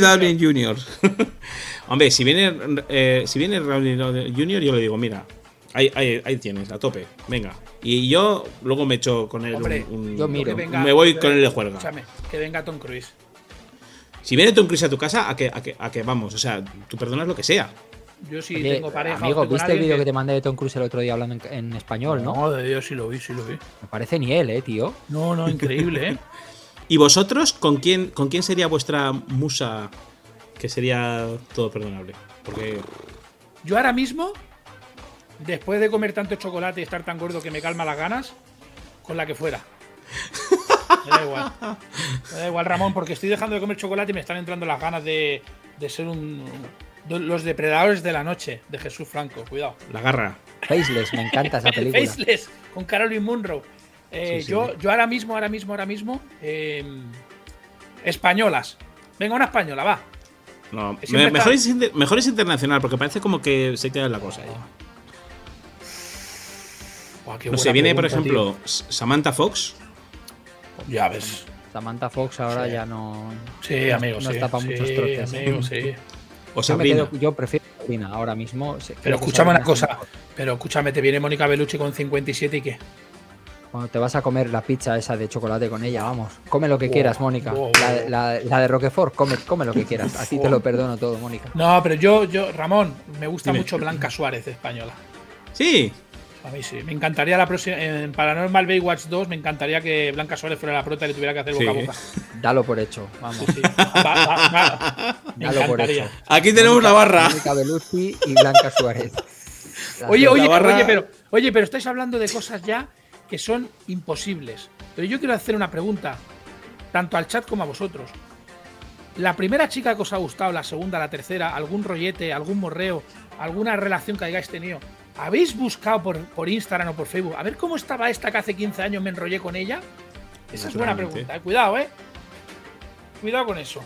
Downey Jr. Hombre, si viene, eh, si viene Downey Jr., yo le digo, mira, Ahí, ahí, ahí tienes, a tope. Venga. Y yo luego me echo con él Hombre, un- un- yo miro. Que venga- me voy con él de juerga. Escúchame, que venga Tom Cruise. Si viene Tom Cruise a tu casa, a que, a que, a que vamos. O sea, tú perdonas lo que sea. Yo sí Oye, tengo pareja. amigo, ¿viste el vídeo que te mandé de Tom Cruise el otro día hablando en, en español, no? No, de Dios sí lo vi, sí lo vi. Me parece ni él, eh, tío. No, no, increíble, ¿eh? ¿Y vosotros con quién, con quién sería vuestra musa que sería todo perdonable? Porque Yo ahora mismo, después de comer tanto chocolate y estar tan gordo que me calma las ganas, con la que fuera. Me da igual. Me da igual, Ramón, porque estoy dejando de comer chocolate y me están entrando las ganas de, de ser un. Los depredadores de la noche, de Jesús Franco. Cuidado. la garra. Faceless, me encanta esa película. Faceless, con Caroline Munro. Eh, Sí, sí. Yo, yo ahora mismo, ahora mismo, ahora mismo. eh, españolas. Venga, una española, va. No, me- mejor, es, inter- mejor es internacional, porque parece como que se queda en la cosa qué No sé, viene, por ejemplo, Samantha Fox. Ya ves. Samantha Fox ahora Sí. ya no. Sí, amigo, no sí. está para sí, muchos trotes. amigo, sí. O Yo, me Sabrina. quedo- yo prefiero Sabrina ahora mismo. Pero escúchame una Sabrina cosa. Pero escúchame, te viene Mónica Bellucci con 57 y qué. Cuando te vas a comer la pizza esa de chocolate con ella, vamos. Come lo que Wow, quieras, Mónica. wow, la, wow. de- la- la de Roquefort, come, come lo que quieras. A ti te lo perdono todo, Mónica. No, pero yo, yo, Ramón, me gusta Dime. mucho Blanca Suárez española. Sí. A mí sí. Me encantaría la próxima. En Paranormal Baywatch 2, me encantaría que Blanca Suárez fuera la prota y le tuviera que hacer boca Sí. a boca. Dalo por hecho, vamos. Sí. Va- va- va. Me Dalo por hecho. Aquí tenemos la barra. Mónica Bellucci y Blanca Suárez. Las Oye, oye, barra- oye, pero, oye, pero estáis hablando de cosas ya que son imposibles. Pero yo quiero hacer una pregunta, tanto al chat como a vosotros. La primera chica que os ha gustado, la segunda, la tercera, algún rollete, algún morreo, alguna relación que hayáis tenido, ¿habéis buscado por, por Instagram o por Facebook a ver cómo estaba esta que hace 15 años me enrollé con ella? Esa es buena pregunta, eh. cuidado, eh. Cuidado con eso.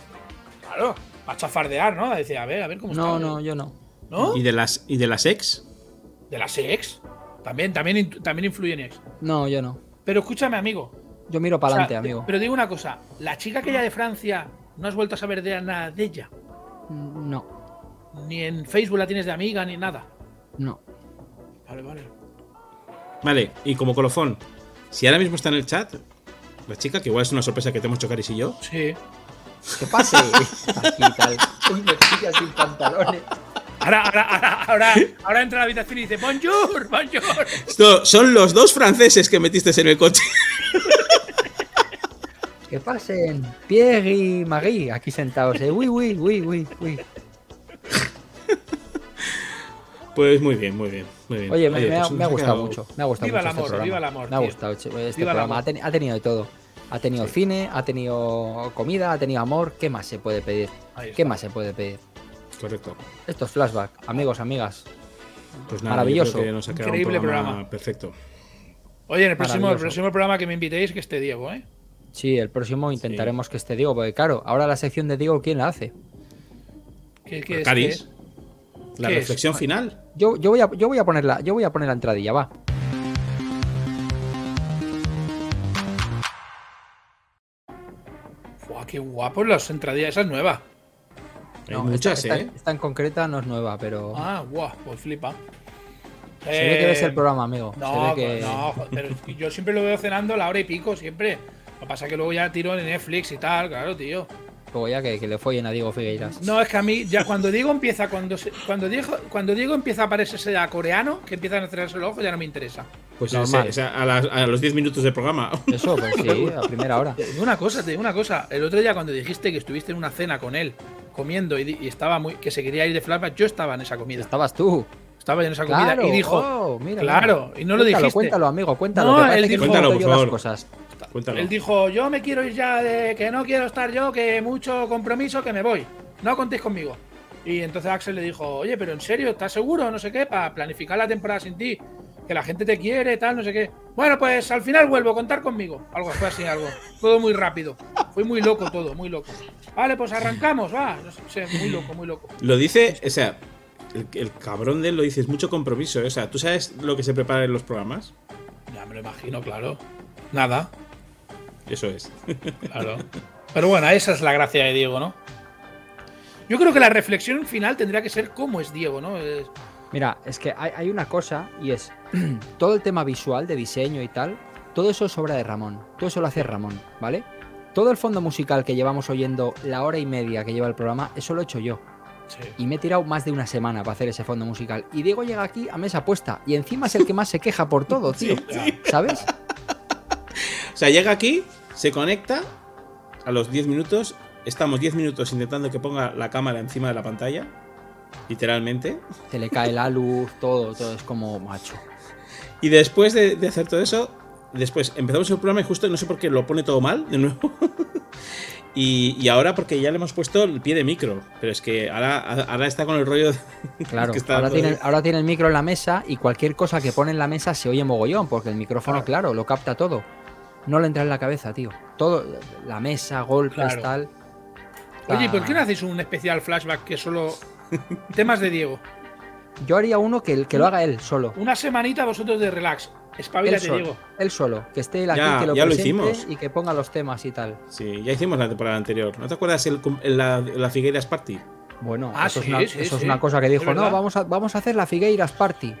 Claro, para chafardear, ¿no? A decir, a ver, a ver cómo No, está. no, yo no. ¿No? ¿Y de las, y de las ex? De las ex. También, también, también influyen ex. No, yo no. Pero escúchame, amigo. Yo miro para O sea, adelante, amigo. Pero digo una cosa. La chica aquella de Francia, ¿no has vuelto a saber de nada de ella? No, Ni en Facebook la tienes de amiga, ni nada. no. Vale, vale. Vale, y como colofón, si ahora mismo está en el chat, la chica, que igual es una sorpresa que tenemos Chocaris y yo, Sí. ¿Qué pase? Aquí tal. Uy, me pilla sin pantalones. Ahora, ahora, ahora, ahora, ahora entra a la habitación y dice, bonjour, bonjour. Esto son los dos franceses que metiste en el coche. Que pasen Pierre y Marie aquí sentados. Eh. Uy, uy, uy, uy, uy. Pues muy bien, muy bien, muy bien. Oye, me, pues me ha gustado mucho. Me ha gustado Viva mucho el amor, este programa. viva el amor, Me ha gustado este Viva programa. Ha, tenido de todo. Ha tenido cine, ha tenido comida, ha tenido amor. ¿Qué más se puede pedir? ¿Qué más se puede pedir? Correcto. Esto es flashback, amigos, amigas. Pues nada, Maravilloso. nos ha quedado Increíble un programa, programa. perfecto. Oye, en el próximo, el próximo programa que me invitéis, que esté Diego, ¿eh? Sí, el próximo intentaremos que esté Diego, porque claro, ahora la sección de Diego, ¿quién la hace? ¿Qué, qué es, Caris. qué es? La reflexión final. Yo, yo, voy a, yo voy a ponerla, yo voy a poner la entradilla, va. Buah, qué guapo las entradillas. Esa es nueva. Hay No, muchas, esta, ¿eh? esta- esta en concreta no es nueva, pero Ah, guau, pues flipa. se ve que ves Eh, el programa, amigo. No, se ve que... pues no, joder, pero yo siempre lo veo cenando a la hora y pico, siempre. Lo que pasa es que luego ya tiro en Netflix y tal, claro, tío. Luego ya que, que le follen a Diego Figueiras. No, es que a mí, ya cuando Diego empieza, cuando se- cuando Diego, cuando Diego empieza a parecerse a coreano, que empiezan a cerrarse los ojos, ya no me interesa. Pues Normal. ese- a, las- a los 10 minutos del programa. Eso, pues sí, a primera hora. Una cosa, te digo una cosa. El otro día cuando dijiste que estuviste en una cena con él, comiendo y, estaba muy, que se quería ir de flashback, yo estaba en esa comida. Estabas tú. Estaba en esa comida Claro. y dijo, oh, mira, claro, mira. y no lo dijiste. Cuéntalo, amigo, cuéntalo. No, él dijo- Cuéntalo, por las favor. cosas. Cuéntalo. Él dijo, yo me quiero ir ya de que no quiero estar yo, que mucho compromiso, que me voy. No contéis conmigo. Y entonces Axel le dijo, oye, pero en serio, ¿estás seguro? No sé qué, para planificar la temporada sin ti. Que la gente te quiere, tal, no sé qué. Bueno, pues al final vuelvo, contar conmigo. Algo fue así, algo. Todo muy rápido. Fue muy loco todo, muy loco. Vale, pues arrancamos, va. No sé, muy loco, muy loco. Lo dice, o sea, el, el cabrón de él lo dice, es mucho compromiso. ¿eh? O sea, ¿tú sabes lo que se prepara en los programas? Ya me lo imagino, claro. Nada, Eso es. claro. Pero bueno, esa es la gracia de Diego, ¿no? Yo creo que la reflexión final tendría que ser cómo es Diego, ¿no? Es- Mira, es que hay, hay una cosa y es todo el tema visual de diseño y tal, todo eso es obra de Ramón, todo eso lo hace Ramón, ¿vale? Todo el fondo musical que llevamos oyendo la hora y media que lleva el programa, eso lo he hecho yo. Sí. Y me he tirado más de una semana para hacer ese fondo musical. Y Diego llega aquí a mesa puesta. Y encima es el que más se queja por todo, tío. ¿Sabes? O sea, llega aquí, se conecta a los 10 minutos. Estamos 10 minutos intentando que ponga la cámara encima de la pantalla. Literalmente. Se le cae la luz, todo, todo es como macho. Y después de, de hacer todo eso, después empezamos el programa y justo no sé por qué lo pone todo mal de nuevo. y, y ahora porque ya le hemos puesto el pie de micro. Pero es que ahora, ahora está con el rollo de Claro, que está ahora tiene, ahora tiene el micro en la mesa y cualquier cosa que pone en la mesa se oye mogollón, porque el micrófono, claro, lo capta todo. No le entra en la cabeza, tío. Todo, la mesa, golpes, Claro. tal. Oye, ¿y ¿por Ah, qué no hacéis un especial flashback que solo. temas de Diego? Yo haría uno que, que lo haga él solo. Una semanita vosotros de relax. Él Espabilate, solo, Diego. él solo, que esté él aquí, Ya, que lo ya lo presente hicimos. y que ponga los temas y tal. Sí, ya hicimos la temporada anterior. ¿No te acuerdas el, cum- la, la Figueiras Party? Bueno, Ah, eso, sí, es, una, sí, eso es una cosa que dijo, no, vamos a, vamos a hacer la Figueiras Party.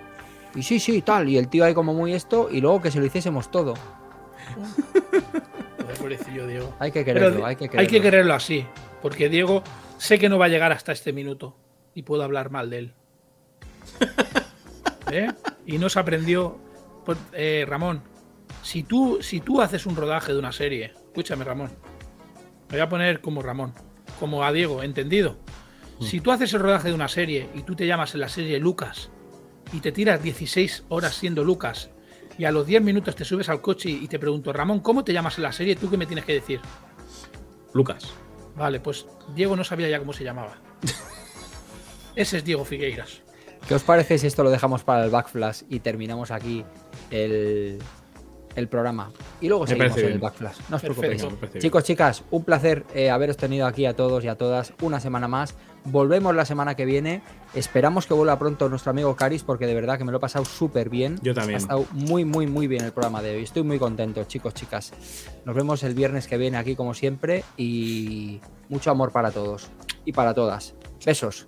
Y sí, sí, tal. Y el tío ahí como muy esto, y luego que se lo hiciésemos todo. Joder, pobrecillo Diego. Hay que Pero quererlo, hay que quererlo. hay que quererlo así. Porque Diego sé que no va a llegar hasta este minuto. Y puedo hablar mal de él. ¿Eh? Y no se aprendió. Pues, eh, Ramón, si tú, si tú haces un rodaje de una serie, escúchame, Ramón. Me voy a poner como Ramón, como a Diego, ¿entendido? Si tú haces el rodaje de una serie y tú te llamas en la serie Lucas y te tiras 16 horas siendo Lucas y a los 10 minutos te subes al coche y te pregunto, Ramón, ¿cómo te llamas en la serie? ¿Tú qué me tienes que decir? Lucas. Vale, pues Diego no sabía ya cómo se llamaba. Ese es Diego Figueiras. ¿Qué os parece si esto lo dejamos para el backflash y terminamos aquí el, el programa? Y luego Me seguimos en el backflash. No os preocupéis. Chicos, chicas, un placer eh, haberos tenido aquí a todos y a todas una semana más. Volvemos la semana que viene. Esperamos que vuelva pronto nuestro amigo Caris porque de verdad que me lo he pasado súper bien. Yo también. Ha estado muy, muy, muy bien el programa de hoy. Estoy muy contento, chicos, chicas. Nos vemos el viernes que viene aquí como siempre y mucho amor para todos y para todas. Besos.